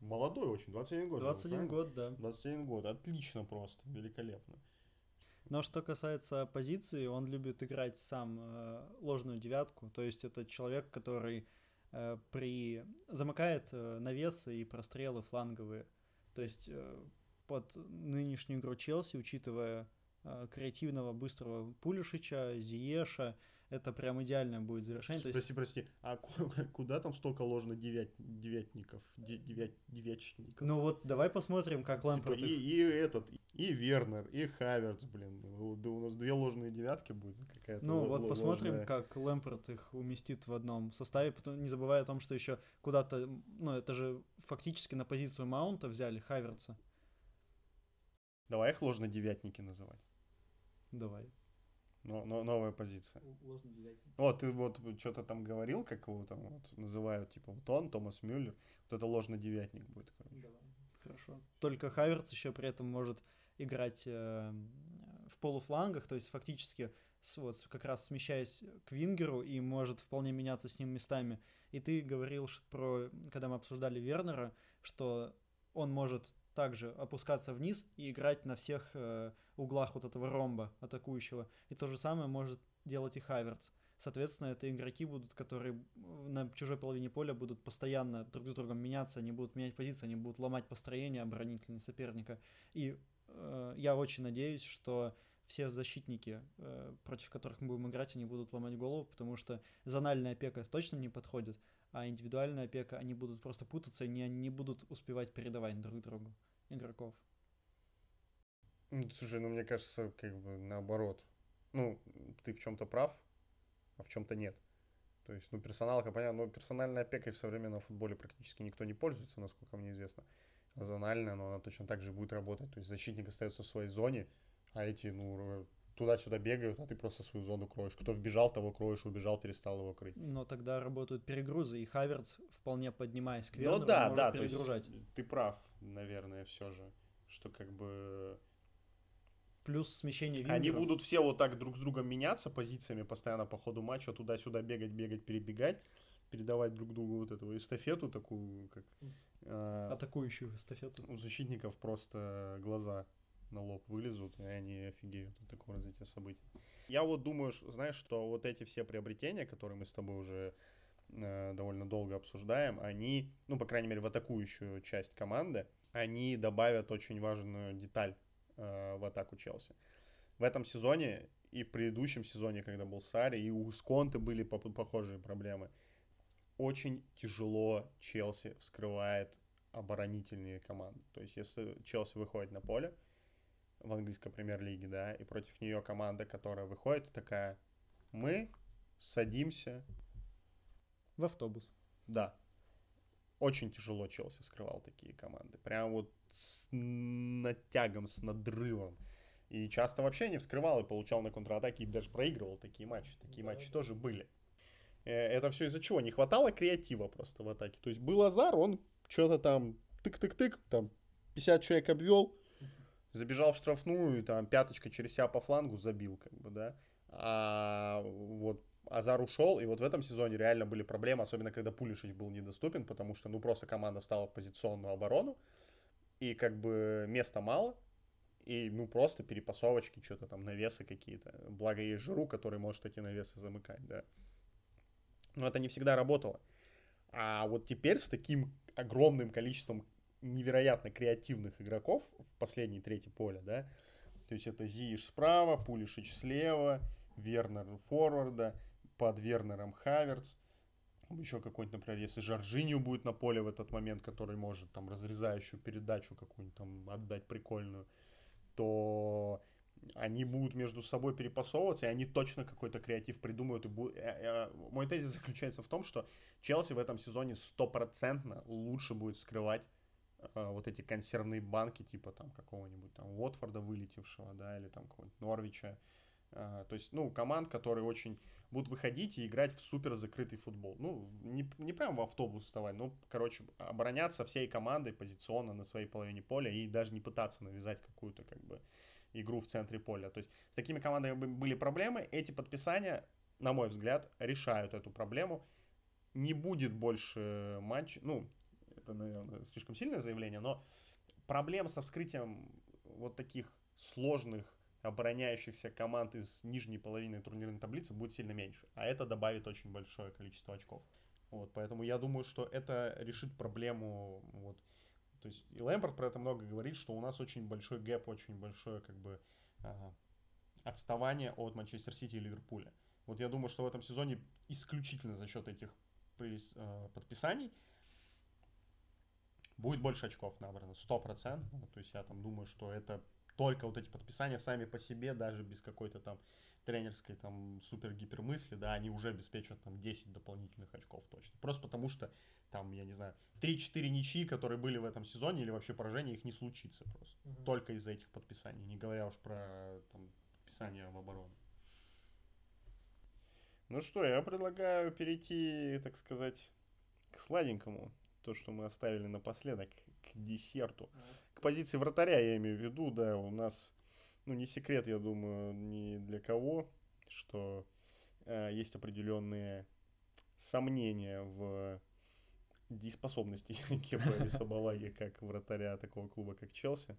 Молодой очень, 21 год. 21 год, да. 21 год, отлично просто, великолепно. Но что касается позиции, он любит играть сам э, ложную девятку. То есть это человек, который э, при замыкает э, навесы и прострелы фланговые. То есть э, под нынешнюю игру Челси, учитывая э, креативного быстрого Пулишича, Зиеша, это прям идеальное будет завершение. Прости, прости, а куда там столько ложно девять, девятников, девять, девятчников? Ну вот давай посмотрим, как Лэмпорт... Типа, и, и этот, и Вернер, и Хаверц, блин, да у нас две ложные девятки будет какая-то Ну вот посмотрим, ложная... как Лэмпорт их уместит в одном составе, потом не забывая о том, что еще куда-то, ну это же фактически на позицию Маунта взяли Хаверца. Давай их ложно девятники называть. Давай. Но, но, новая позиция. Вот, ты вот что-то там говорил, как его там вот называют, типа вот он, Томас Мюллер, вот это ложный девятник будет, короче. Давай. Хорошо. Только Хаверц еще при этом может играть э, в полуфлангах, то есть фактически с, вот как раз смещаясь к Вингеру и может вполне меняться с ним местами. И ты говорил про, когда мы обсуждали Вернера, что он может также опускаться вниз и играть на всех э, углах вот этого ромба атакующего. И то же самое может делать и Хаверц. Соответственно, это игроки будут, которые на чужой половине поля будут постоянно друг с другом меняться, они будут менять позиции, они будут ломать построение оборонительного соперника. И э, я очень надеюсь, что все защитники, э, против которых мы будем играть, они будут ломать голову, потому что зональная опека точно не подходит, а индивидуальная опека, они будут просто путаться, не, не будут успевать передавать друг другу игроков. Слушай, ну мне кажется, как бы наоборот. Ну, ты в чем-то прав, а в чем-то нет. То есть, ну, персоналка, понятно, но персональной опекой в современном футболе практически никто не пользуется, насколько мне известно. А зональная, но она точно так же будет работать. То есть защитник остается в своей зоне, а эти, ну, туда-сюда бегают, а ты просто свою зону кроешь. Кто вбежал, того кроешь, убежал, перестал его крыть. Но тогда работают перегрузы, и Хаверц, вполне поднимаясь к Вернеру, ну, да, может да, перегружать. То есть ты прав, наверное, все же, что как бы плюс смещение вингеров. Они будут все вот так друг с другом меняться позициями постоянно по ходу матча, туда-сюда бегать, бегать, перебегать, передавать друг другу вот эту эстафету такую, как... Э, Атакующую эстафету. У защитников просто глаза на лоб вылезут, и они офигеют от такого развития событий. Я вот думаю, знаешь, что вот эти все приобретения, которые мы с тобой уже э, довольно долго обсуждаем, они, ну, по крайней мере, в атакующую часть команды, они добавят очень важную деталь э, в атаку Челси. В этом сезоне и в предыдущем сезоне, когда был Сари, и у Сконты были похожие проблемы. Очень тяжело Челси вскрывает оборонительные команды. То есть, если Челси выходит на поле в английской премьер-лиге, да, и против нее команда, которая выходит, такая, мы садимся... В автобус. Да. Очень тяжело Челси вскрывал такие команды. Прям вот с натягом, с надрывом. И часто вообще не вскрывал и получал на контратаке и даже проигрывал такие матчи. Такие да. матчи тоже были. Э, это все из-за чего? Не хватало креатива просто в атаке. То есть был Азар, он что-то там тык-тык-тык, там 50 человек обвел, забежал в штрафную, и там пяточка через себя по флангу забил, как бы, да. А вот Азар ушел, и вот в этом сезоне реально были проблемы, особенно когда Пулишич был недоступен, потому что, ну, просто команда встала в позиционную оборону, и как бы места мало, и ну просто перепасовочки, что-то там, навесы какие-то. Благо есть Жиру, который может эти навесы замыкать, да. Но это не всегда работало. А вот теперь с таким огромным количеством невероятно креативных игроков в последней трети поля, да, то есть это Зииш справа, Пулишич слева, Вернер форварда, под Вернером Хаверц, еще какой-нибудь, например, если Жоржинью будет на поле в этот момент, который может там разрезающую передачу какую-нибудь там отдать прикольную, то они будут между собой перепасовываться, и они точно какой-то креатив придумают. И будут... Э, э, мой тезис заключается в том, что Челси в этом сезоне стопроцентно лучше будет скрывать вот эти консервные банки, типа там какого-нибудь там Уотфорда вылетевшего, да, или там какого-нибудь Норвича. то есть, ну, команд, которые очень будут выходить и играть в супер закрытый футбол. Ну, не, не прям в автобус вставать, ну, короче, обороняться всей командой позиционно на своей половине поля и даже не пытаться навязать какую-то, как бы, игру в центре поля. То есть с такими командами были проблемы, эти подписания, на мой взгляд, решают эту проблему. Не будет больше матч, ну, это, наверное, слишком сильное заявление, но проблем со вскрытием вот таких сложных обороняющихся команд из нижней половины турнирной таблицы будет сильно меньше. А это добавит очень большое количество очков. Вот, поэтому я думаю, что это решит проблему вот, то есть и Лэмпорт про это много говорит, что у нас очень большой гэп, очень большое как бы а, отставание от Манчестер Сити и Ливерпуля. Вот я думаю, что в этом сезоне исключительно за счет этих а, подписаний будет больше очков набрано, 100%. Ну, то есть я там думаю, что это только вот эти подписания сами по себе, даже без какой-то там тренерской там супер-гипер мысли, да, они уже обеспечат там 10 дополнительных очков точно. Просто потому что там, я не знаю, 3-4 ничьи, которые были в этом сезоне, или вообще поражения, их не случится просто. Угу. Только из-за этих подписаний, не говоря уж про там, подписания в оборону. Ну что, я предлагаю перейти, так сказать, к сладенькому. То, что мы оставили напоследок, к десерту. К позиции вратаря я имею в виду, да, у нас, ну, не секрет, я думаю, ни для кого, что э, есть определенные сомнения в дееспособности Кепа Рисобалаги как вратаря такого клуба, как Челси.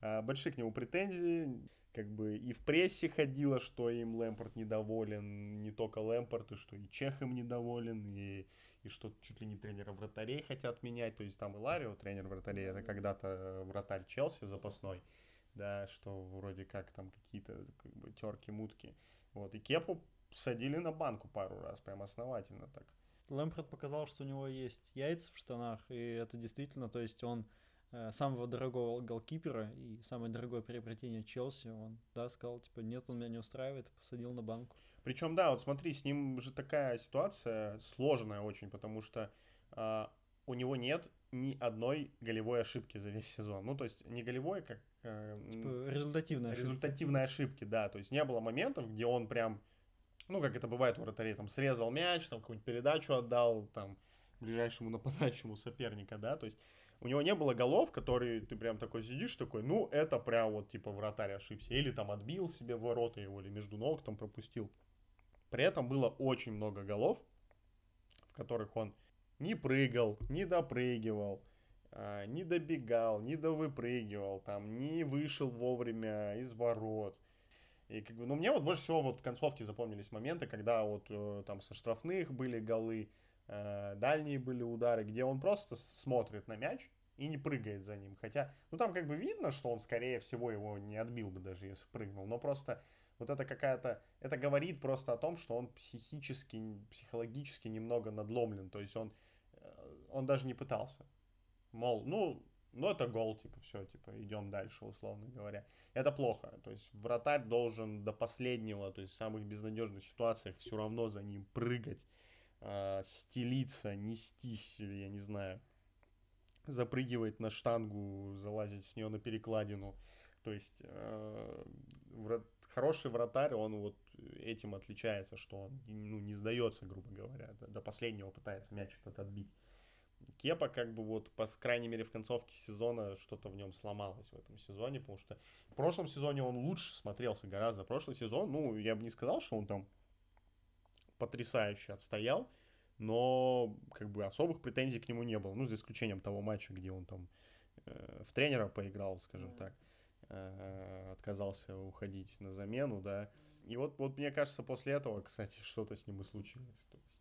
А большие к нему претензии, как бы и в прессе ходило, что им Лэмпорт недоволен, не только Лэмпорт, и что и Чех им недоволен, и, и что чуть ли не тренера вратарей хотят менять, то есть там и Ларио, тренер вратарей, это когда-то вратарь Челси запасной, да, что вроде как там какие-то как бы терки-мутки, вот, и Кепу садили на банку пару раз, прям основательно так. Лэмпорт показал, что у него есть яйца в штанах, и это действительно, то есть он самого дорогого голкипера и самое дорогое приобретение Челси, он, да, сказал, типа, нет, он меня не устраивает, посадил на банку. Причем, да, вот смотри, с ним же такая ситуация сложная очень, потому что э, у него нет ни одной голевой ошибки за весь сезон. Ну, то есть не голевой, как... Э, типа результативная ошибки. Результативной ошибки, да. То есть не было моментов, где он прям ну, как это бывает у вратарей, там, срезал мяч, там, какую-нибудь передачу отдал, там, ближайшему нападающему соперника, да, то есть у него не было голов, которые ты прям такой сидишь, такой, ну, это прям вот, типа, вратарь ошибся, или там отбил себе ворота его, или между ног там пропустил. При этом было очень много голов, в которых он не прыгал, не допрыгивал, а, не добегал, не довыпрыгивал, там, не вышел вовремя из ворот – и как бы, ну, мне вот больше всего вот концовки запомнились моменты, когда вот э, там со штрафных были голы, дальние были удары, где он просто смотрит на мяч и не прыгает за ним. Хотя, ну, там как бы видно, что он, скорее всего, его не отбил бы даже, если прыгнул. Но просто вот это какая-то... Это говорит просто о том, что он психически, психологически немного надломлен. То есть он, э, он даже не пытался. Мол, ну, ну, это гол, типа, все, типа, идем дальше, условно говоря. Это плохо. То есть вратарь должен до последнего, то есть в самых безнадежных ситуациях все равно за ним прыгать, э, стелиться, нестись, я не знаю, запрыгивать на штангу, залазить с нее на перекладину. То есть э, врат... хороший вратарь, он вот этим отличается, что он ну, не сдается, грубо говоря, до последнего пытается мяч этот отбить. Кепа как бы вот, по крайней мере, в концовке сезона что-то в нем сломалось в этом сезоне, потому что в прошлом сезоне он лучше смотрелся гораздо. Прошлый сезон, ну, я бы не сказал, что он там потрясающе отстоял, но как бы особых претензий к нему не было, ну, за исключением того матча, где он там э, в тренера поиграл, скажем так, э, отказался уходить на замену, да. И вот, вот мне кажется, после этого, кстати, что-то с ним и случилось. То есть,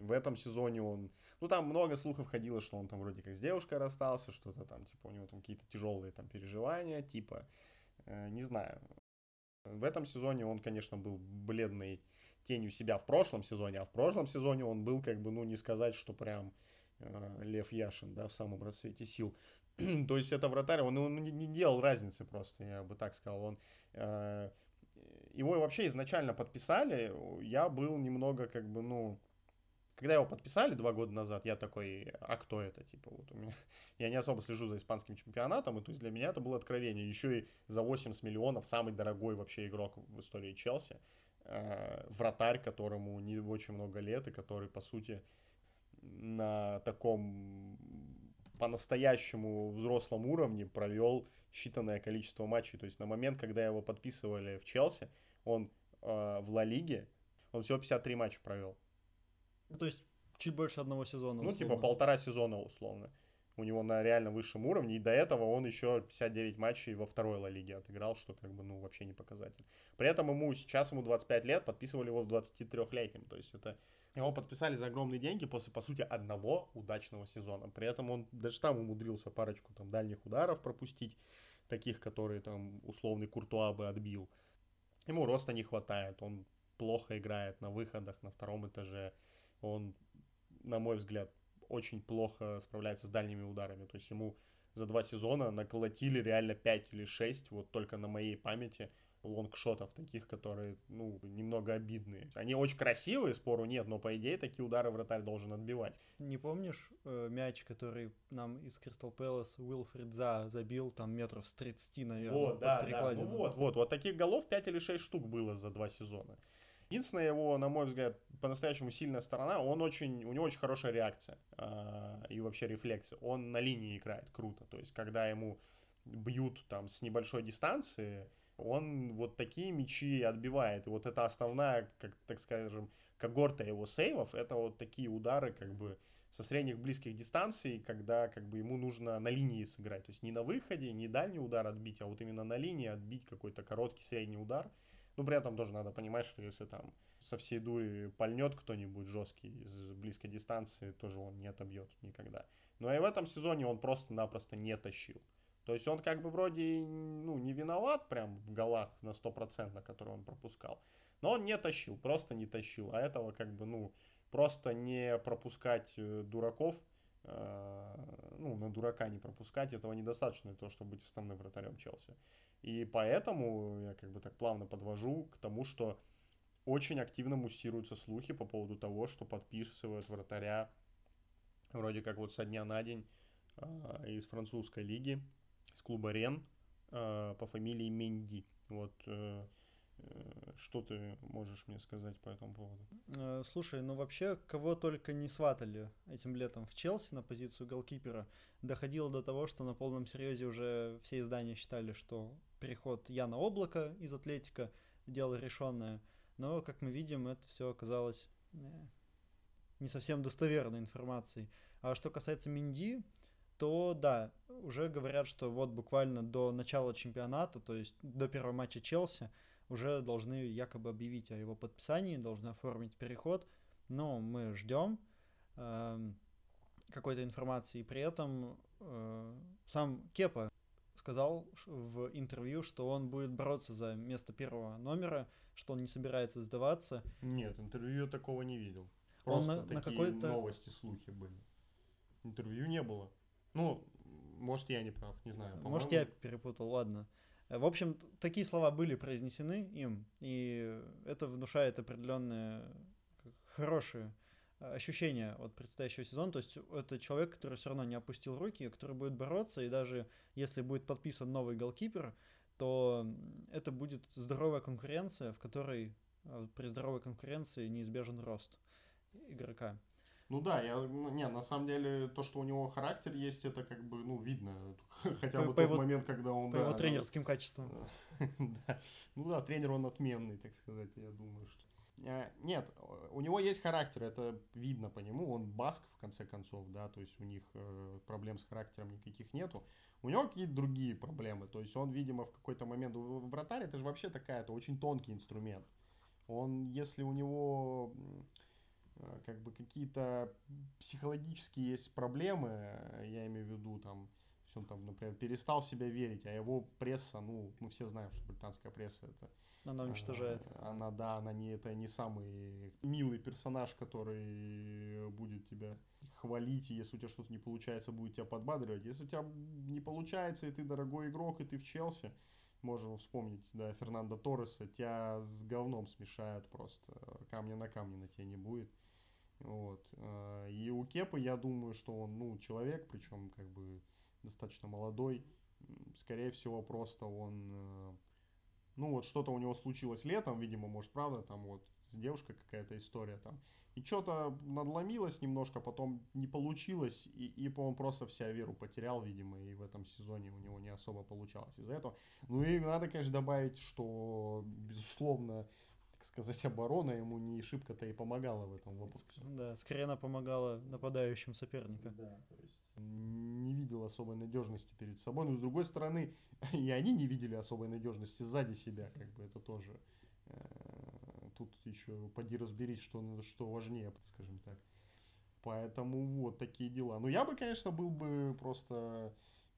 в этом сезоне он... Ну, там много слухов ходило, что он там вроде как с девушкой расстался, что-то там, типа, у него там какие-то тяжелые там переживания, типа, э, не знаю. В этом сезоне он, конечно, был бледной тенью себя в прошлом сезоне, а в прошлом сезоне он был, как бы, ну, не сказать, что прям э, Лев Яшин, да, в самом расцвете сил. То есть это вратарь, он, он не, не делал разницы просто, я бы так сказал. Он, э, его вообще изначально подписали, я был немного как бы, ну, когда его подписали два года назад, я такой, а кто это? Типа, вот у меня... Я не особо слежу за испанским чемпионатом, и то есть для меня это было откровение. Еще и за 80 миллионов самый дорогой вообще игрок в истории Челси. Э, вратарь, которому не очень много лет, и который, по сути, на таком по-настоящему взрослом уровне провел считанное количество матчей. То есть на момент, когда его подписывали в Челси, он э, в Ла Лиге, он всего 53 матча провел. То есть чуть больше одного сезона. Ну, условно. типа полтора сезона условно. У него на реально высшем уровне, и до этого он еще 59 матчей во второй Ла Лиге отыграл, что как бы, ну, вообще не показатель. При этом ему сейчас ему 25 лет, подписывали его в 23-летнем, то есть это его подписали за огромные деньги после, по сути, одного удачного сезона. При этом он даже там умудрился парочку там дальних ударов пропустить, таких, которые там условный Куртуа бы отбил. Ему роста не хватает, он плохо играет на выходах на втором этаже он, на мой взгляд, очень плохо справляется с дальними ударами. То есть ему за два сезона наколотили реально 5 или 6, вот только на моей памяти, лонгшотов таких, которые, ну, немного обидные. Они очень красивые, спору нет, но, по идее, такие удары вратарь должен отбивать. Не помнишь э, мяч, который нам из Кристал Пэлас Уилфрид За забил там метров с 30, наверное, вот, да, да, ну вот, вот, вот таких голов 5 или 6 штук было за два сезона. Единственная его, на мой взгляд, по-настоящему сильная сторона, он очень, у него очень хорошая реакция э, и вообще рефлексия. Он на линии играет круто. То есть, когда ему бьют там с небольшой дистанции, он вот такие мячи отбивает. И вот это основная, как так скажем, когорта его сейвов, это вот такие удары как бы со средних близких дистанций, когда как бы ему нужно на линии сыграть. То есть не на выходе, не дальний удар отбить, а вот именно на линии отбить какой-то короткий средний удар – ну, при этом тоже надо понимать, что если там со всей дури пальнет кто-нибудь жесткий из близкой дистанции, тоже он не отобьет никогда. Но и в этом сезоне он просто-напросто не тащил. То есть он как бы вроде ну, не виноват прям в голах на 100%, на которые он пропускал. Но он не тащил, просто не тащил. А этого как бы, ну, просто не пропускать э, дураков, ну, на дурака не пропускать, этого недостаточно для того, чтобы быть основным вратарем Челси. И поэтому я как бы так плавно подвожу к тому, что очень активно муссируются слухи по поводу того, что подписывают вратаря вроде как вот со дня на день э, из французской лиги, с клуба Рен э, по фамилии Менди. Вот э, э, что ты можешь мне сказать по этому поводу? Э, слушай, ну вообще кого только не сватали этим летом в Челси на позицию голкипера. Доходило до того, что на полном серьезе уже все издания считали, что переход Яна Облака из Атлетика, дело решенное. Но, как мы видим, это все оказалось э, не совсем достоверной информацией. А что касается Минди, то да, уже говорят, что вот буквально до начала чемпионата, то есть до первого матча Челси, уже должны якобы объявить о его подписании, должны оформить переход. Но мы ждем э, какой-то информации. И при этом э, сам Кепа сказал в интервью, что он будет бороться за место первого номера, что он не собирается сдаваться. Нет, интервью я такого не видел. Просто он на, такие на какой-то... новости, слухи были. Интервью не было. Ну, может, я не прав, не знаю. Может, я перепутал, ладно. В общем, такие слова были произнесены им, и это внушает определенные хорошие ощущение от предстоящего сезона. То есть это человек, который все равно не опустил руки, который будет бороться, и даже если будет подписан новый голкипер, то это будет здоровая конкуренция, в которой а, при здоровой конкуренции неизбежен рост игрока. Ну да, я, ну, не, на самом деле, то, что у него характер есть, это как бы, ну, видно, хотя по, бы по тот его, момент, когда он... По да, его тренерским качествам. да. Ну да, тренер он отменный, так сказать, я думаю, что Э, нет, у него есть характер, это видно по нему, он баск в конце концов, да, то есть у них э, проблем с характером никаких нету. У него какие-то другие проблемы, то есть он, видимо, в какой-то момент, вратарь это же вообще такая, это очень тонкий инструмент. Он, если у него как бы какие-то психологические есть проблемы, я имею в виду там, есть он там, например, перестал в себя верить, а его пресса, ну, мы все знаем, что британская пресса это... Она уничтожает. Она, она да, она не, это не самый милый персонаж, который будет тебя хвалить, и если у тебя что-то не получается, будет тебя подбадривать. Если у тебя не получается, и ты дорогой игрок, и ты в Челси, можем вспомнить, да, Фернандо Торреса, тебя с говном смешают просто, камня на камне на тебе не будет. Вот. Э, и у Кепа, я думаю, что он, ну, человек, причем как бы достаточно молодой, скорее всего, просто он, э, ну, вот что-то у него случилось летом, видимо, может, правда, там вот с девушкой какая-то история там, и что-то надломилось немножко, потом не получилось, и, и он просто вся веру потерял, видимо, и в этом сезоне у него не особо получалось из-за этого. Ну и надо, конечно, добавить, что, безусловно, так сказать, оборона ему не шибко-то и помогала в этом вопросе. Да, скорее она помогала нападающим соперника. Да, то есть не видел особой надежности перед собой. Но с другой стороны, и они не видели особой надежности сзади себя, как бы это тоже. Э, тут еще поди разберись, что, что важнее, скажем так. Поэтому вот такие дела. Но я бы, конечно, был бы просто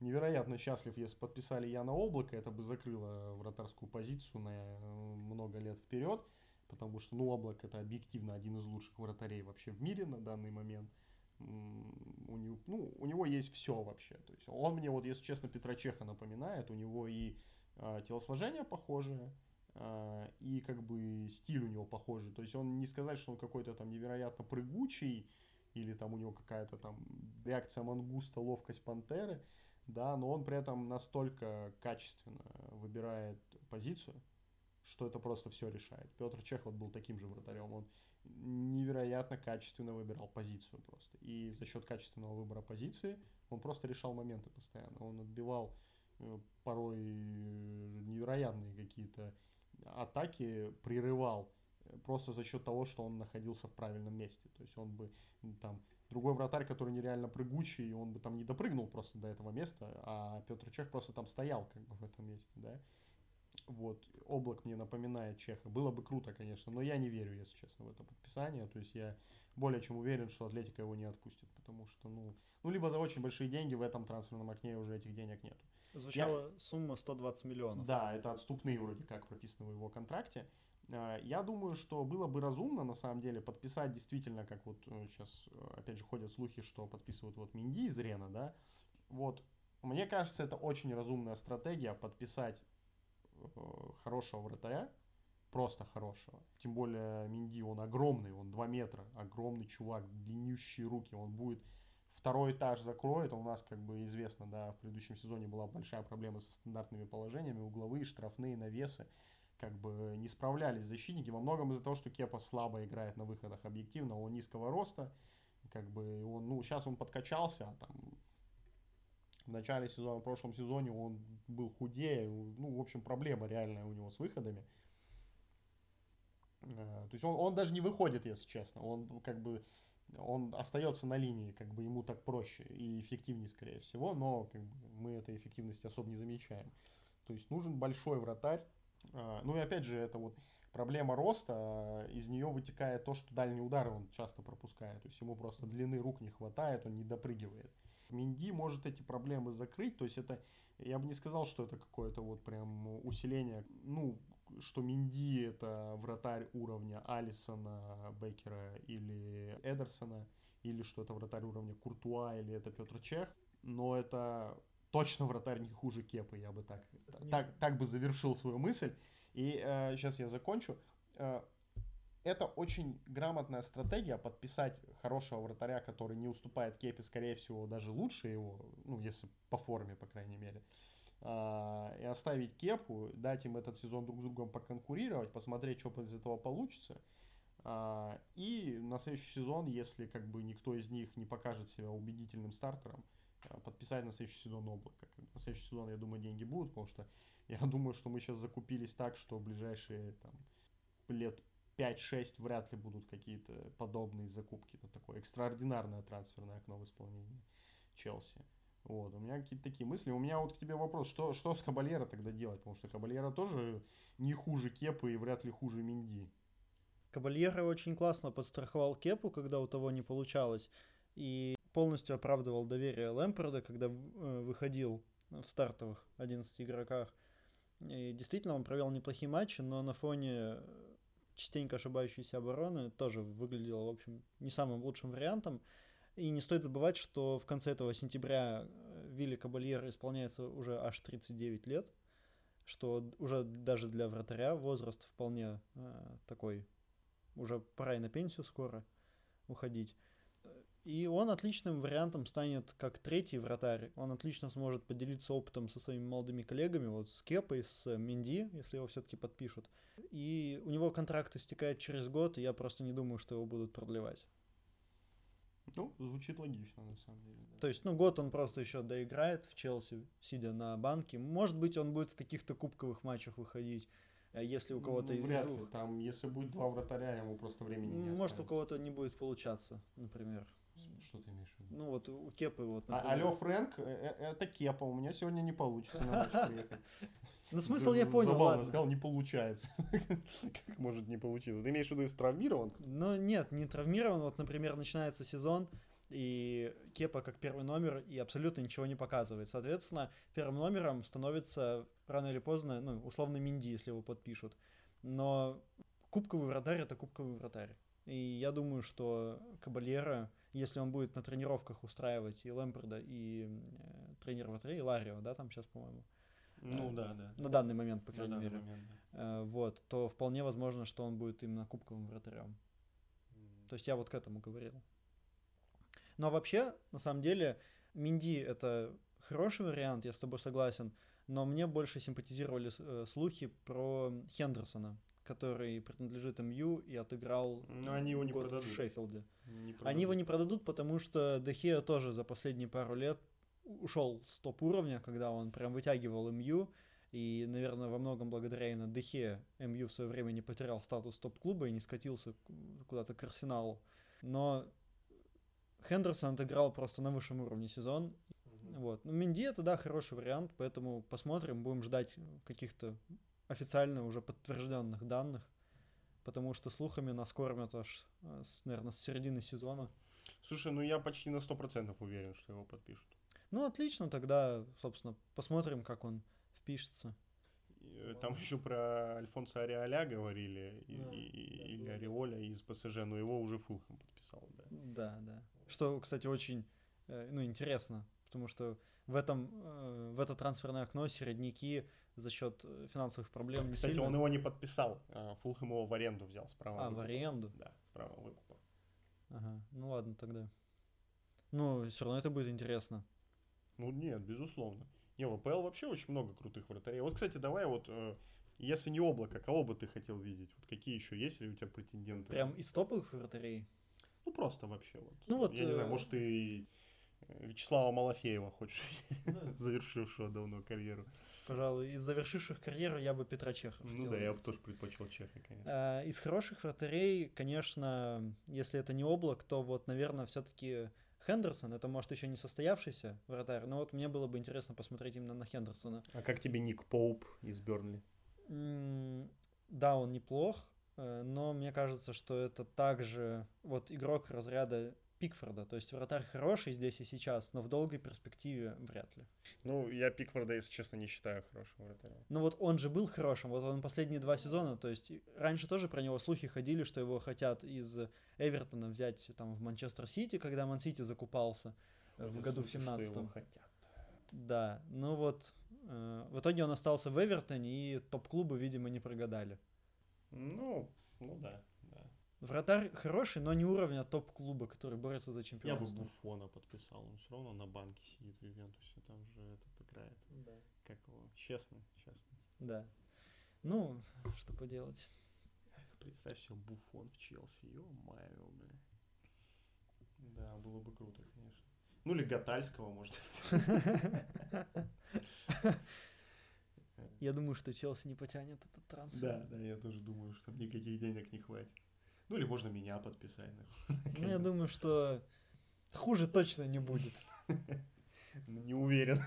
невероятно счастлив, если подписали Яна Облака. Это бы закрыло вратарскую позицию на э, много лет вперед. Потому что, ну, Облак это объективно один из лучших вратарей вообще в мире на данный момент у него, ну, у него есть все вообще. То есть он мне, вот, если честно, Петра Чеха напоминает. У него и э, телосложение похожее, э, и как бы стиль у него похожий. То есть он не сказать, что он какой-то там невероятно прыгучий, или там у него какая-то там реакция мангуста, ловкость пантеры, да, но он при этом настолько качественно выбирает позицию, что это просто все решает. Петр Чех вот был таким же вратарем. Он невероятно качественно выбирал позицию просто. И за счет качественного выбора позиции он просто решал моменты постоянно. Он отбивал э, порой невероятные какие-то атаки, прерывал э, просто за счет того, что он находился в правильном месте. То есть он бы там другой вратарь, который нереально прыгучий, он бы там не допрыгнул просто до этого места, а Петр Чех просто там стоял как бы в этом месте, да. Вот, облак мне напоминает Чеха. Было бы круто, конечно, но я не верю, если честно, в это подписание. То есть я более чем уверен, что Атлетика его не отпустит, потому что, ну, ну либо за очень большие деньги в этом трансферном окне уже этих денег нету. Звучала я... сумма 120 миллионов. Да, это отступные вроде как прописаны в его контракте. А, я думаю, что было бы разумно, на самом деле, подписать действительно, как вот сейчас, э, э, опять же, ходят слухи, что подписывают вот Минди из Рена, да. Вот, мне кажется, это очень разумная стратегия подписать Э, хорошего вратаря, просто хорошего. Тем более Минди, он огромный, он 2 метра, огромный чувак, длиннющие руки, он будет второй этаж закроет, у нас, как бы известно, да, в предыдущем сезоне была большая проблема со стандартными положениями, угловые, штрафные, навесы, как бы не справлялись защитники, во многом из-за того, что Кепа слабо играет на выходах объективно, он низкого роста, как бы он, ну, сейчас он подкачался, а там в начале сезона, в прошлом сезоне он был худее. Ну, в общем, проблема реальная у него с выходами. Э, то есть он, он даже не выходит, если честно. Он как бы он остается на линии, как бы ему так проще и эффективнее, скорее всего, но как бы, мы этой эффективности особо не замечаем. То есть нужен большой вратарь. Э, ну и опять же, это вот проблема роста, из нее вытекает то, что дальние удары он часто пропускает. То есть ему просто длины рук не хватает, он не допрыгивает. Минди может эти проблемы закрыть, то есть это, я бы не сказал, что это какое-то вот прям усиление, ну, что Минди это вратарь уровня Алисона, Бекера или Эдерсона, или что это вратарь уровня Куртуа, или это Петр Чех, но это точно вратарь не хуже Кепы, я бы так, так, так бы завершил свою мысль. И э, сейчас я закончу. Э, это очень грамотная стратегия подписать хорошего вратаря, который не уступает Кепе, скорее всего, даже лучше его, ну, если по форме, по крайней мере. А, и оставить Кепу, дать им этот сезон друг с другом поконкурировать, посмотреть, что из этого получится. А, и на следующий сезон, если как бы никто из них не покажет себя убедительным стартером, подписать на следующий сезон облако. На следующий сезон, я думаю, деньги будут, потому что я думаю, что мы сейчас закупились так, что ближайшие там, лет 5-6 вряд ли будут какие-то подобные закупки. Это такое экстраординарное трансферное окно в исполнении Челси. Вот, у меня какие-то такие мысли. У меня вот к тебе вопрос, что, что с Кабальера тогда делать? Потому что Кабальера тоже не хуже Кепы и вряд ли хуже Минди. Кабальера очень классно подстраховал Кепу, когда у того не получалось. И полностью оправдывал доверие Лэмпорда, когда э, выходил в стартовых 11 игроках. И действительно, он провел неплохие матчи, но на фоне частенько ошибающейся обороны тоже выглядело, в общем, не самым лучшим вариантом. И не стоит забывать, что в конце этого сентября Вилли Кабальер исполняется уже аж 39 лет, что уже даже для вратаря возраст вполне э, такой, уже пора и на пенсию скоро уходить. И он отличным вариантом станет как третий вратарь. Он отлично сможет поделиться опытом со своими молодыми коллегами, вот с Кепой, с Минди, если его все-таки подпишут. И у него контракт истекает через год, и я просто не думаю, что его будут продлевать. Ну, звучит логично, на самом деле. Да. То есть, ну, год он просто еще доиграет в Челси, сидя на банке. Может быть, он будет в каких-то кубковых матчах выходить, э, если у кого-то ну, из вряд двух. Ли. Там, если будет два вратаря, ему просто времени не Может, у кого-то не будет получаться, например. Что ты имеешь в виду? Ну вот у Кепы вот, а, например. Алло, Фрэнк, э, э, это Кепа, у меня сегодня не получится на приехать. Ну смысл я понял, Забавно сказал, не получается. Как может не получиться? Ты имеешь в виду, если травмирован? Ну нет, не травмирован. Вот, например, начинается сезон, и Кепа как первый номер, и абсолютно ничего не показывает. Соответственно, первым номером становится рано или поздно, ну, условно, Минди, если его подпишут. Но кубковый вратарь — это кубковый вратарь. И я думаю, что Кабальера если он будет на тренировках устраивать и Лэмпорда, и э, тренера вратарей, и Ларио, да, там сейчас, по-моему. Ну э, да, да. На данный момент, по крайней мере. Момент, да. э, вот, то вполне возможно, что он будет именно кубковым вратарем. Mm. То есть я вот к этому говорил. Но вообще, на самом деле, Минди это хороший вариант, я с тобой согласен, но мне больше симпатизировали э, слухи про Хендерсона, который принадлежит МЮ и отыграл Но они его не год продадут. в Шеффилде. Они его не продадут, потому что Дехея тоже за последние пару лет ушел с топ-уровня, когда он прям вытягивал МЮ, и, наверное, во многом благодаря именно Дехе МЮ в свое время не потерял статус топ-клуба и не скатился куда-то к Арсеналу. Но Хендерсон отыграл просто на высшем уровне сезон. Вот. Ну, Минди это, да, хороший вариант, поэтому посмотрим, будем ждать каких-то официально уже подтвержденных данных, потому что слухами нас кормят аж, э, наверное, с середины сезона. Слушай, ну я почти на 100% уверен, что его подпишут. Ну, отлично, тогда, собственно, посмотрим, как он впишется. Э, там еще про Альфонса Ариоля говорили, да, и, и, или Ариоля из ПСЖ, но его уже Фулхэм подписал, да. Да, да. Что, кстати, очень э, ну, интересно, потому что в, этом, в это трансферное окно середняки за счет э, финансовых проблем. Кстати, сильно... он его не подписал. А, Фулхэм его в аренду взял справа. А, выкупа. в аренду? Да, справа выкупа. Ага, ну ладно тогда. Ну, все равно это будет интересно. Ну нет, безусловно. Не, в АПЛ вообще очень много крутых вратарей. Вот, кстати, давай вот, э, если не облако, кого бы ты хотел видеть? Вот какие еще есть ли у тебя претенденты? Прям из топовых вратарей? Ну, просто вообще вот. Ну вот. Я э... не знаю, может, ты Вячеслава Малафеева хочешь завершившего давно карьеру. Пожалуй, из завершивших карьеру я бы Петра Чеха. Ну да, я бы тоже предпочел Чеха, конечно. А, из хороших вратарей, конечно, если это не облак, то вот, наверное, все-таки Хендерсон, это может еще не состоявшийся вратарь, но вот мне было бы интересно посмотреть именно на Хендерсона. А как тебе Ник Поуп из Бернли? Да, он неплох, э, но мне кажется, что это также вот игрок разряда Пикфорда. То есть вратарь хороший здесь и сейчас, но в долгой перспективе вряд ли. Ну, я Пикфорда, если честно, не считаю хорошим вратарем. Ну вот он же был хорошим, вот он последние два сезона, то есть раньше тоже про него слухи ходили, что его хотят из Эвертона взять там в Манчестер Сити, когда Ман Сити закупался э, в году в 17 хотят. Да, ну вот э, в итоге он остался в Эвертоне, и топ-клубы, видимо, не прогадали. Ну, ну да. Вратарь хороший, но не уровня топ-клуба, который борется за чемпионство. Я бы Буфона подписал, он все равно на банке сидит в Ивентусе, там же этот играет. Да. Как его? Честно, честно. Да. Ну, что поделать. Представь себе Буфон в Челси, ё-моё, бля. Да, было бы круто, конечно. Ну или Гатальского, может. Я думаю, что Челси не потянет этот трансфер. Да, да, я тоже думаю, что никаких денег не хватит. Ну или можно меня подписать. Ну, я думаю, что хуже точно не будет. Не уверен.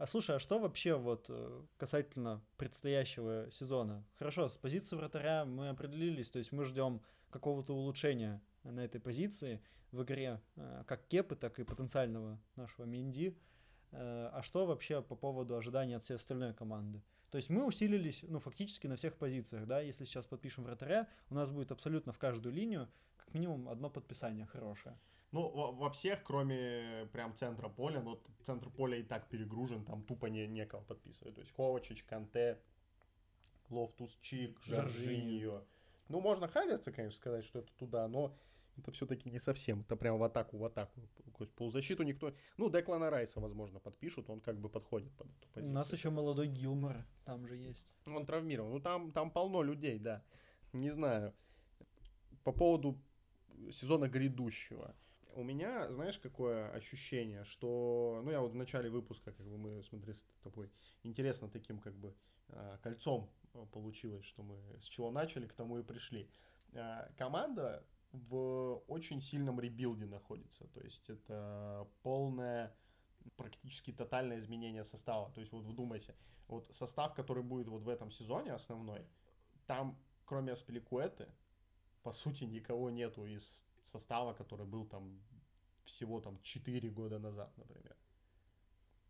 А слушай, а что вообще вот э, касательно предстоящего сезона? Хорошо, с позиции вратаря мы определились, то есть мы ждем какого-то улучшения на этой позиции в игре, э, как Кепы, так и потенциального нашего Минди. Э, а что вообще по поводу ожидания от всей остальной команды? То есть мы усилились, ну, фактически на всех позициях, да, если сейчас подпишем вратаря, у нас будет абсолютно в каждую линию как минимум одно подписание хорошее. Ну, во, всех, кроме прям центра поля, но центр поля и так перегружен, там тупо не, некого подписывать. То есть Ковачич, Канте, Лофтус Чик, Жоржиньо. Ну, можно Хаверца, конечно, сказать, что это туда, но это все-таки не совсем. Это прям в атаку, в атаку. Полузащиту никто... Ну, Деклана Райса, возможно, подпишут, он как бы подходит под эту позицию. У нас еще молодой Гилмор там же есть. Он травмирован. Ну, там, там полно людей, да. Не знаю. По поводу сезона грядущего. У меня, знаешь, какое ощущение, что, ну, я вот в начале выпуска, как бы мы смотрели с тобой, интересно таким, как бы, а, кольцом а, получилось, что мы с чего начали, к тому и пришли. А, команда в очень сильном rebuild е находится, то есть это полное практически тотальное изменение состава. То есть вот вдумайся, вот состав, который будет вот в этом сезоне основной, там кроме Аспиликуэты, по сути, никого нету из состава, который был там всего там 4 года назад, например.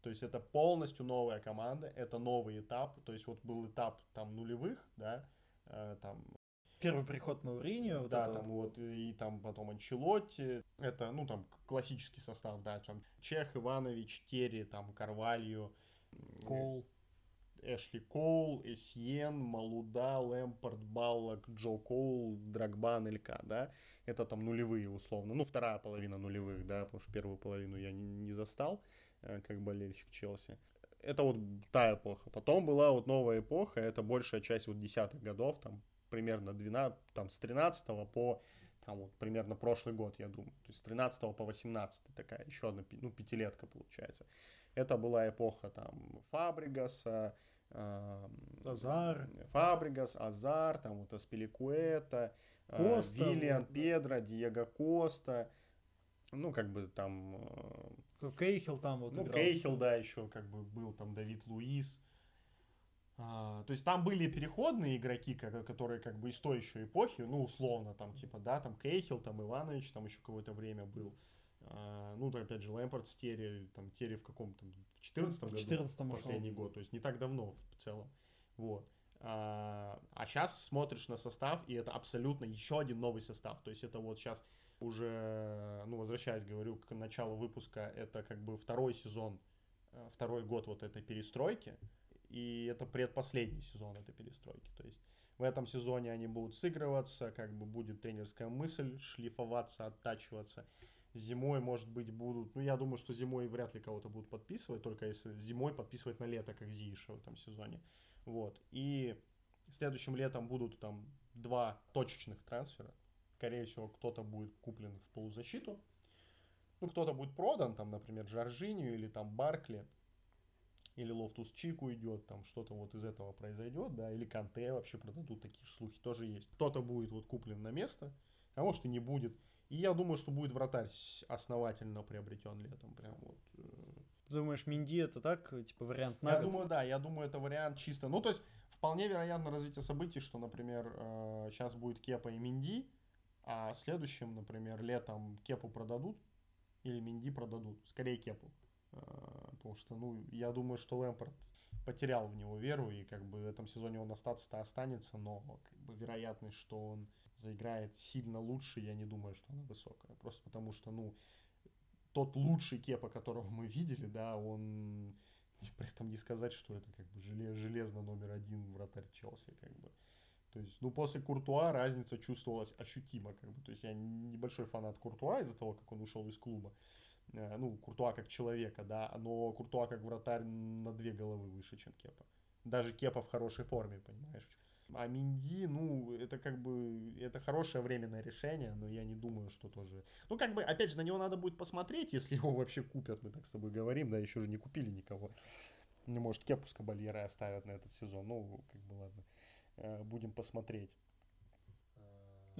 То есть это полностью новая команда, это новый этап. То есть вот был этап там нулевых, да, э, там Первый приход Мауриньо. Вот да, там вот. вот, и там потом Анчелотти. Это, ну, там, классический состав, да, там Чех, Иванович, Терри, там, Карвалью. Кол. Эшли Коул, Эсьен, Малуда, Лэмпорт, Баллок, Джо Коул, Драгбан, Элька, да, это там нулевые условно, ну, вторая половина нулевых, да, потому что первую половину я не, не застал, э, как болельщик Челси. Это вот та эпоха. Потом была вот новая эпоха, это большая часть вот десятых годов, там, примерно 12, там, с 13 по там вот примерно прошлый год, я думаю. То есть с 13 по 18 такая еще одна, ну, пятилетка получается. Это была эпоха там Фабригаса, Азар. Фабригас, Азар, там вот Аспиликуэта, а, Коста, Виллиан, вот, Педро, Диего Коста, ну, как бы там... Э, Кейхил там вот Ну, играл. Кейхил, да, еще как бы был там Давид Луис. А, то есть там были переходные игроки, которые как бы из той еще эпохи, ну, условно, там, типа, да, там Кейхил, там Иванович, там еще какое-то время был. А, ну, там, опять же, Лэмпорт с Терри, там, Терри в каком-то, в 14 году, 14 последний год, то есть не так давно в целом, вот. А, а сейчас смотришь на состав, и это абсолютно еще один новый состав, то есть это вот сейчас уже, ну, возвращаясь, говорю, к началу выпуска, это как бы второй сезон, э, второй год вот этой перестройки, и это предпоследний сезон этой перестройки, то есть в этом сезоне они будут сыгрываться, как бы будет тренерская мысль шлифоваться, оттачиваться, Зимой, может быть, будут... Ну, я думаю, что зимой вряд ли кого-то будут подписывать, только если зимой подписывать на лето, как Зиша в этом сезоне. Вот. И следующим летом будут там два точечных трансфера. Скорее всего, кто-то будет куплен в полузащиту. Ну, кто-то будет продан, там, например, Жоржиньо или там Баркли. Или Лофтус Чику идет, там что-то вот из этого произойдет, да, или Канте вообще продадут, такие же слухи тоже есть. Кто-то будет вот куплен на место, а может и не будет. И я думаю, что будет вратарь основательно приобретен летом. Прям вот. Э. Ты думаешь, Менди это так, типа вариант на Я год? думаю, да, я думаю, это вариант чисто. Ну, то есть, вполне вероятно развитие событий, что, например, сейчас э, будет Кепа и Минди, а следующим, например, летом Кепу продадут или Минди продадут. Скорее Кепу. Э, потому что, ну, я думаю, что Лэмпорт потерял в него веру, и как бы в этом сезоне он остаться-то останется, но как бы вероятность, что он заиграет сильно лучше, я не думаю, что она высокая. Просто потому что, ну, тот лучший Кепа, которого мы видели, да, он при этом не сказать, что это как бы желез, железно номер один вратарь Челси, как бы. То есть, ну, после Куртуа разница чувствовалась ощутимо, как бы. То есть, я небольшой фанат Куртуа из-за того, как он ушел из клуба. Э, ну, Куртуа как человека, да, но Куртуа как вратарь на две головы выше, чем Кепа. Даже Кепа в хорошей форме, понимаешь? А Минди, ну, это как бы, это хорошее временное решение, но я не думаю, что тоже... Ну, как бы, опять же, на него надо будет посмотреть, если его вообще купят, мы так с тобой говорим, да, еще же не купили никого. Ну, может, Кепу с Кабальера оставят на этот сезон, ну, как бы, ладно, э, будем посмотреть.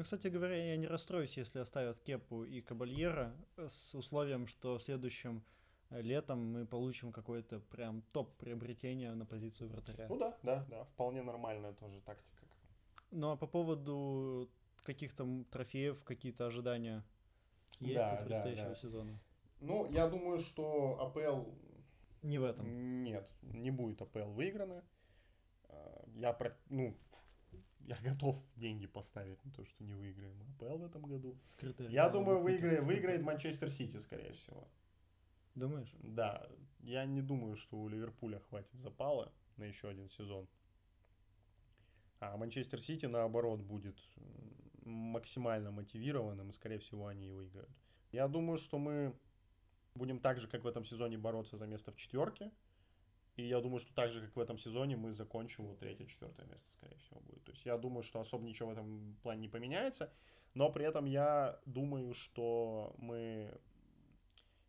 Ну, кстати говоря, я не расстроюсь, если оставят Кепу и Кабальера с условием, что в следующем летом мы получим какое-то прям топ приобретение на позицию вратаря. Ну да, да, да, вполне нормальная тоже тактика. Ну а по поводу каких-то трофеев, какие-то ожидания есть да, от предстоящего да, да. сезона? Ну, я думаю, что АПЛ... Не в этом. Нет, не будет АПЛ выиграно. А, я, ну, я готов деньги поставить на то, что не выиграем АПЛ в этом году. Скрытая я думаю, выиграет, выиграет Манчестер Сити, скорее всего. Думаешь? Да. Я не думаю, что у Ливерпуля хватит запала на еще один сезон. А Манчестер Сити, наоборот, будет максимально мотивированным, и, скорее всего, они и выиграют. Я думаю, что мы будем так же, как в этом сезоне, бороться за место в четверке. И я думаю, что так же, как в этом сезоне, мы закончим вот третье-четвертое место, скорее всего, будет. То есть я думаю, что особо ничего в этом плане не поменяется. Но при этом я думаю, что мы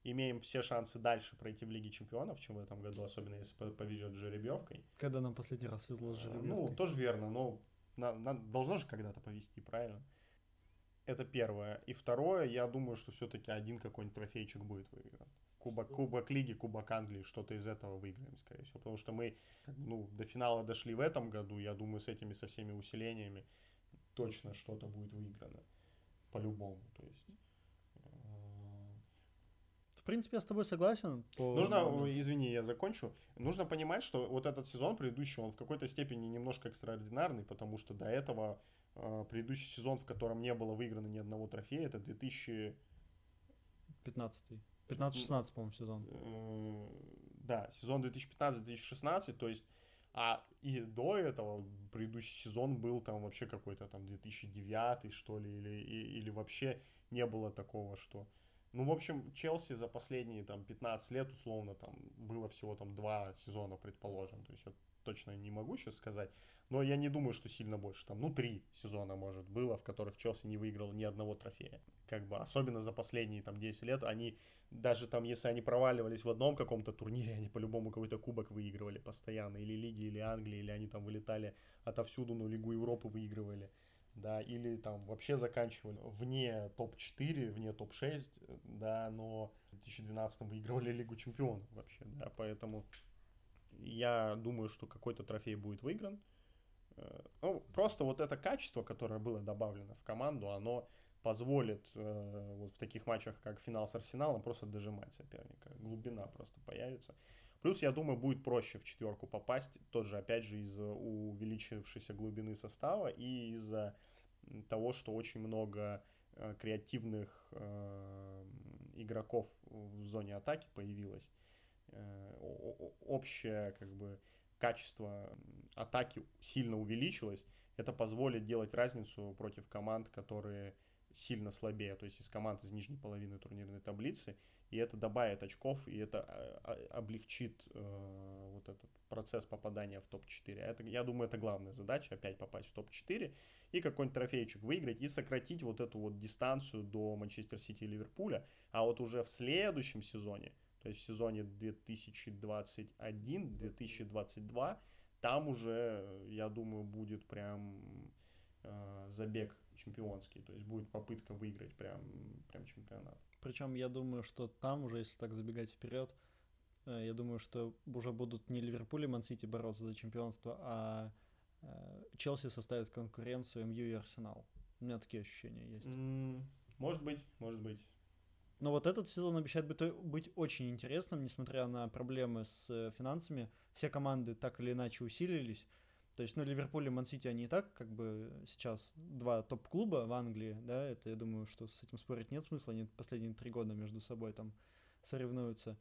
имеем все шансы дальше пройти в Лиге Чемпионов, чем в этом году, особенно если повезет с жеребьевкой. Когда нам последний раз везло с э, жеребьевкой? Ну, тоже верно, но на, на, должно же когда-то повезти, правильно? Это первое. И второе, я думаю, что все-таки один какой-нибудь трофейчик будет выигран. Кубок, кубок Лиги, Кубок Англии, что-то из этого выиграем, скорее всего. Потому что мы ну, до финала дошли в этом году, я думаю, с этими со всеми усилениями точно что-то будет выиграно. По-любому. То есть в принципе, я с тобой согласен. По Нужно, моменту. извини, я закончу. Нужно понимать, что вот этот сезон предыдущий, он в какой-то степени немножко экстраординарный, потому что до этого э, предыдущий сезон, в котором не было выиграно ни одного трофея, это 2000... 15 15-16, по-моему, сезон. Э, да, сезон 2015-2016, то есть а и до этого предыдущий сезон был там вообще какой-то там 2009 что ли, или, или вообще не было такого, что ну, в общем, Челси за последние там 15 лет, условно, там было всего там два сезона, предположим. То есть я точно не могу сейчас сказать. Но я не думаю, что сильно больше. Там, ну, три сезона, может, было, в которых Челси не выиграл ни одного трофея. Как бы, особенно за последние там 10 лет, они, даже там, если они проваливались в одном каком-то турнире, они по-любому какой-то кубок выигрывали постоянно. Или Лиги, или Англии, или они там вылетали отовсюду, но Лигу Европы выигрывали да, или там вообще заканчивали вне топ-4, вне топ-6, да, но в 2012 выигрывали Лигу Чемпионов вообще, да, поэтому я думаю, что какой-то трофей будет выигран. Э, ну, просто вот это качество, которое было добавлено в команду, оно позволит э, вот в таких матчах, как финал с Арсеналом, просто дожимать соперника. Глубина просто появится. Плюс, я думаю, будет проще в четверку попасть, тоже, опять же, из-за увеличившейся глубины состава и из-за того, что очень много э, креативных э, игроков в зоне атаки появилось. Э, общее, как бы, качество атаки сильно увеличилось. Это позволит делать разницу против команд, которые сильно слабее, то есть из команд из нижней половины турнирной таблицы, и это добавит очков, и это а, а, облегчит э, вот этот процесс попадания в топ-4. Это, я думаю, это главная задача, опять попасть в топ-4 и какой-нибудь трофейчик выиграть, и сократить вот эту вот дистанцию до Манчестер Сити и Ливерпуля, а вот уже в следующем сезоне, то есть в сезоне 2021-2022, там уже, я думаю, будет прям э, забег чемпионский, то есть будет попытка выиграть прям, прям чемпионат. Причем я думаю, что там уже, если так забегать вперед, э, я думаю, что уже будут не Ливерпуль и Мансити бороться за чемпионство, а э, Челси составит конкуренцию МЮ и Арсенал. У меня такие ощущения есть. может быть, может быть. Но вот этот сезон обещает быть, быть очень интересным, несмотря на проблемы с э, финансами. Все команды так или иначе усилились. То есть, ну, Ливерпуль и Мансити, они и так, как бы, сейчас два топ-клуба в Англии, да, это, я думаю, что с этим спорить нет смысла, они последние три года между собой там соревнуются.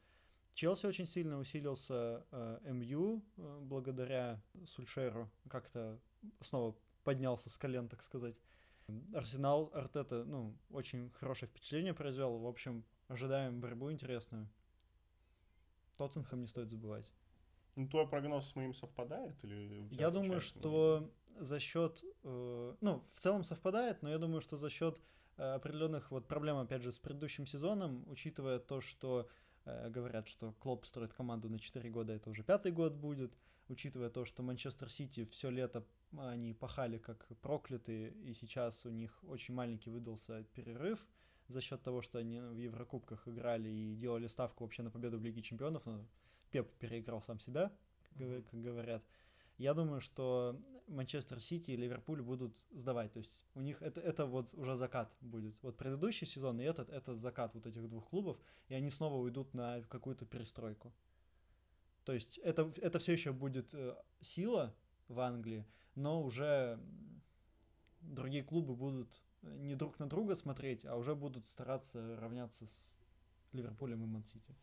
Челси очень сильно усилился, э, МЮ, э, благодаря Сульшеру, как-то снова поднялся с колен, так сказать. Арсенал, Артета, ну, очень хорошее впечатление произвел. В общем, ожидаем борьбу интересную. Тоттенхэм не стоит забывать. Ну, твой прогноз с моим совпадает? Или я думаю, что за счет, э, ну, в целом совпадает, но я думаю, что за счет э, определенных вот проблем, опять же, с предыдущим сезоном, учитывая то, что э, говорят, что Клоп строит команду на 4 года, это уже пятый год будет, учитывая то, что Манчестер Сити все лето они пахали как проклятые, и сейчас у них очень маленький выдался перерыв за счет того, что они в Еврокубках играли и делали ставку вообще на победу в Лиге Чемпионов, но Пеп переиграл сам себя, как говорят. Я думаю, что Манчестер Сити и Ливерпуль будут сдавать. То есть у них это, это вот уже закат будет. Вот предыдущий сезон и этот, это закат вот этих двух клубов, и они снова уйдут на какую-то перестройку. То есть это, это все еще будет э, сила в Англии, но уже другие клубы будут не друг на друга смотреть, а уже будут стараться равняться с Ливерпулем и Ман-Сити.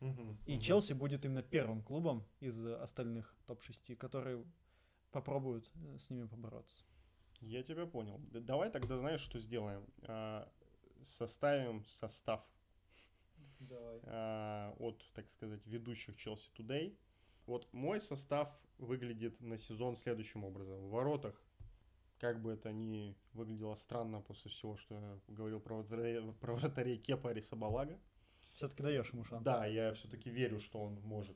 И мгм. Челси будет именно первым клубом из остальных топ-6, которые попробуют э, с ними побороться. Я тебя понял. Давай тогда знаешь, что сделаем? А, Составим состав Давай. а, от, так сказать, ведущих Челси Today. Вот мой состав выглядит на сезон следующим образом. В воротах, как бы это ни выглядело странно после всего, что я говорил про вратарей, про вратарей Кепа Арисабалага. Все-таки даешь ему шанс. Да, я все-таки верю, что он может.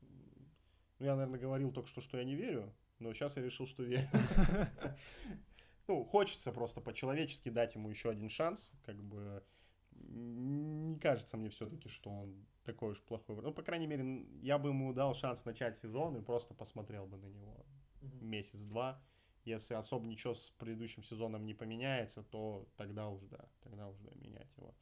Ну, я, наверное, говорил только что, что я не верю, но сейчас я решил, что верю. Ну, хочется просто по-человечески дать ему еще один шанс. Как бы не кажется мне все-таки, что он такой уж плохой. Ну, по крайней мере, я бы ему дал шанс начать сезон и просто посмотрел бы на него Мгм. месяц-два. Если особо ничего с предыдущим сезоном не поменяется, то тогда уже да, тогда уже да, менять его.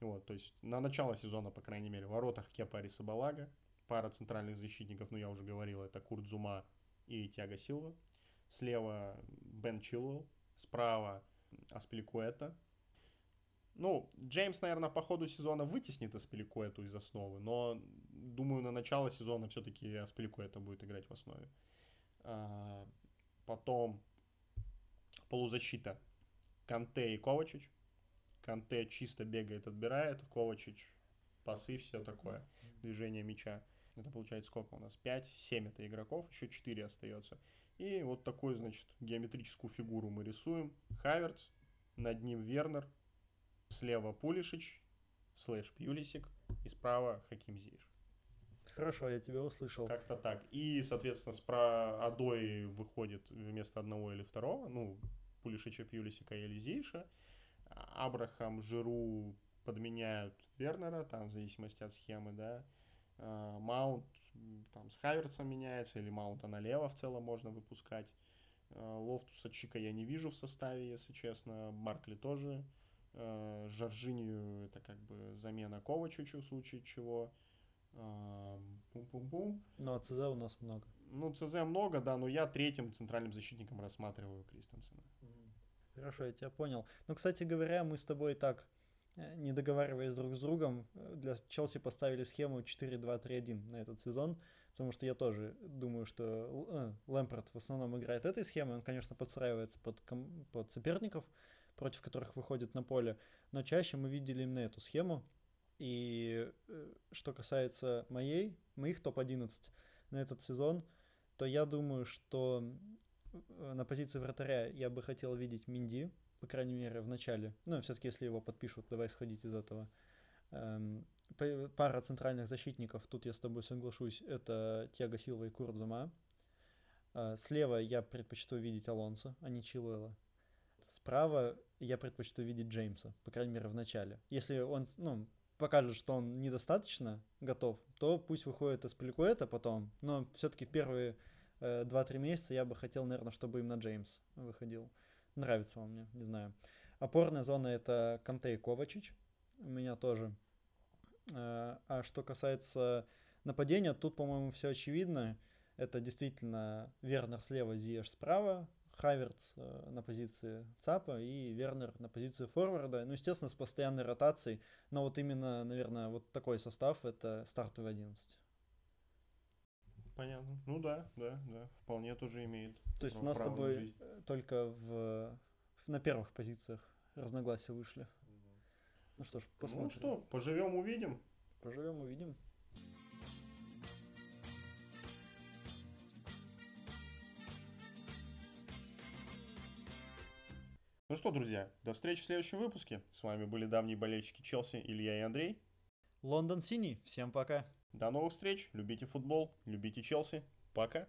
Вот, то есть на начало сезона, по крайней мере, в воротах Кепа Арисабалага, пара центральных защитников, ну я уже говорил, это Курт Зума и Тиаго Силва. Слева Бен Чилвелл, справа Аспиликуэта. Ну, Джеймс, наверное, по ходу сезона вытеснит Аспиликуэту из основы, но думаю, на начало сезона все-таки Аспиликуэта будет играть в основе. А, Потом полузащита Канте и Ковачич. Канте чисто бегает, отбирает, Ковачич пасы, все такое, движение мяча. Это получается сколько у нас? 5, 7 это игроков, еще 4 остается. И вот такую, значит, геометрическую фигуру мы рисуем. Хаверц, над ним Вернер, слева Пулишич, слэш Пьюлисик, и справа Хаким Зиеш. Хорошо, я тебя услышал. Как-то так. И, соответственно, с про Адой выходит вместо одного или второго, ну, Пулишича, Пьюлисика или Зейша. Абрахам, Жиру подменяют Вернера, там, в зависимости от схемы, да. А, Маунт там с Хаверцем меняется, или Маунта налево в целом можно выпускать. А, Лофтуса Чика я не вижу в составе, если честно. Баркли тоже. А, Жоржиньо это как бы замена Ковачичу в случае чего. А, Пум-пум-пум. Но А ЦЗ у нас много. Ну, ЦЗ много, да, но я третьим центральным защитником рассматриваю Кристенсена. Хорошо, я тебя понял. Ну, кстати говоря, мы с тобой так, э, не договариваясь друг с другом, э, для Челси поставили схему 4-2-3-1 на этот сезон, потому что я тоже думаю, что э, Лэмпорт в основном играет этой схемой. Он, конечно, подстраивается под, ком- под соперников, против которых выходит на поле, но чаще мы видели именно эту схему. И что касается моей, моих топ-11 на этот сезон, то я думаю, что на позиции вратаря я бы хотел видеть Минди, по крайней мере, в начале. Ну, все-таки, если его подпишут, давай исходить из этого. Эм, Пара центральных защитников, тут я с тобой соглашусь, это Тиаго Силва и Курдзума. Э, Слева я предпочту видеть Алонсо, а не Чилуэла. Справа я предпочту видеть Джеймса, по крайней мере, в начале. Если он, ну, покажет, что он недостаточно готов, то пусть выходит из Пеликуэта потом. Но все-таки в первые э, 2-3 месяца я бы хотел, наверное, чтобы именно Джеймс выходил. Нравится он мне, не знаю. Опорная зона это Канте и Ковачич. У меня тоже. Э, А что касается нападения, тут, по-моему, все очевидно. Это действительно Вернер слева, Зиеш справа, Хаверц э, на позиции ЦАПа и Вернер на позиции форварда. Ну, естественно, с постоянной ротацией. Но вот именно, наверное, вот такой состав это стартовый 11. Понятно. Ну да, да, да. Вполне тоже имеет. То есть у нас с тобой жизнь. только в, на первых позициях разногласия вышли. Ну что ж, Ну посмотрим. что, поживем, увидим. Поживем, увидим. Ну что, друзья, до встречи в следующем выпуске. С вами были давние болельщики Челси Илья и Андрей. Лондон Синий. Всем пока. До новых встреч. Любите футбол, любите Челси. Пока.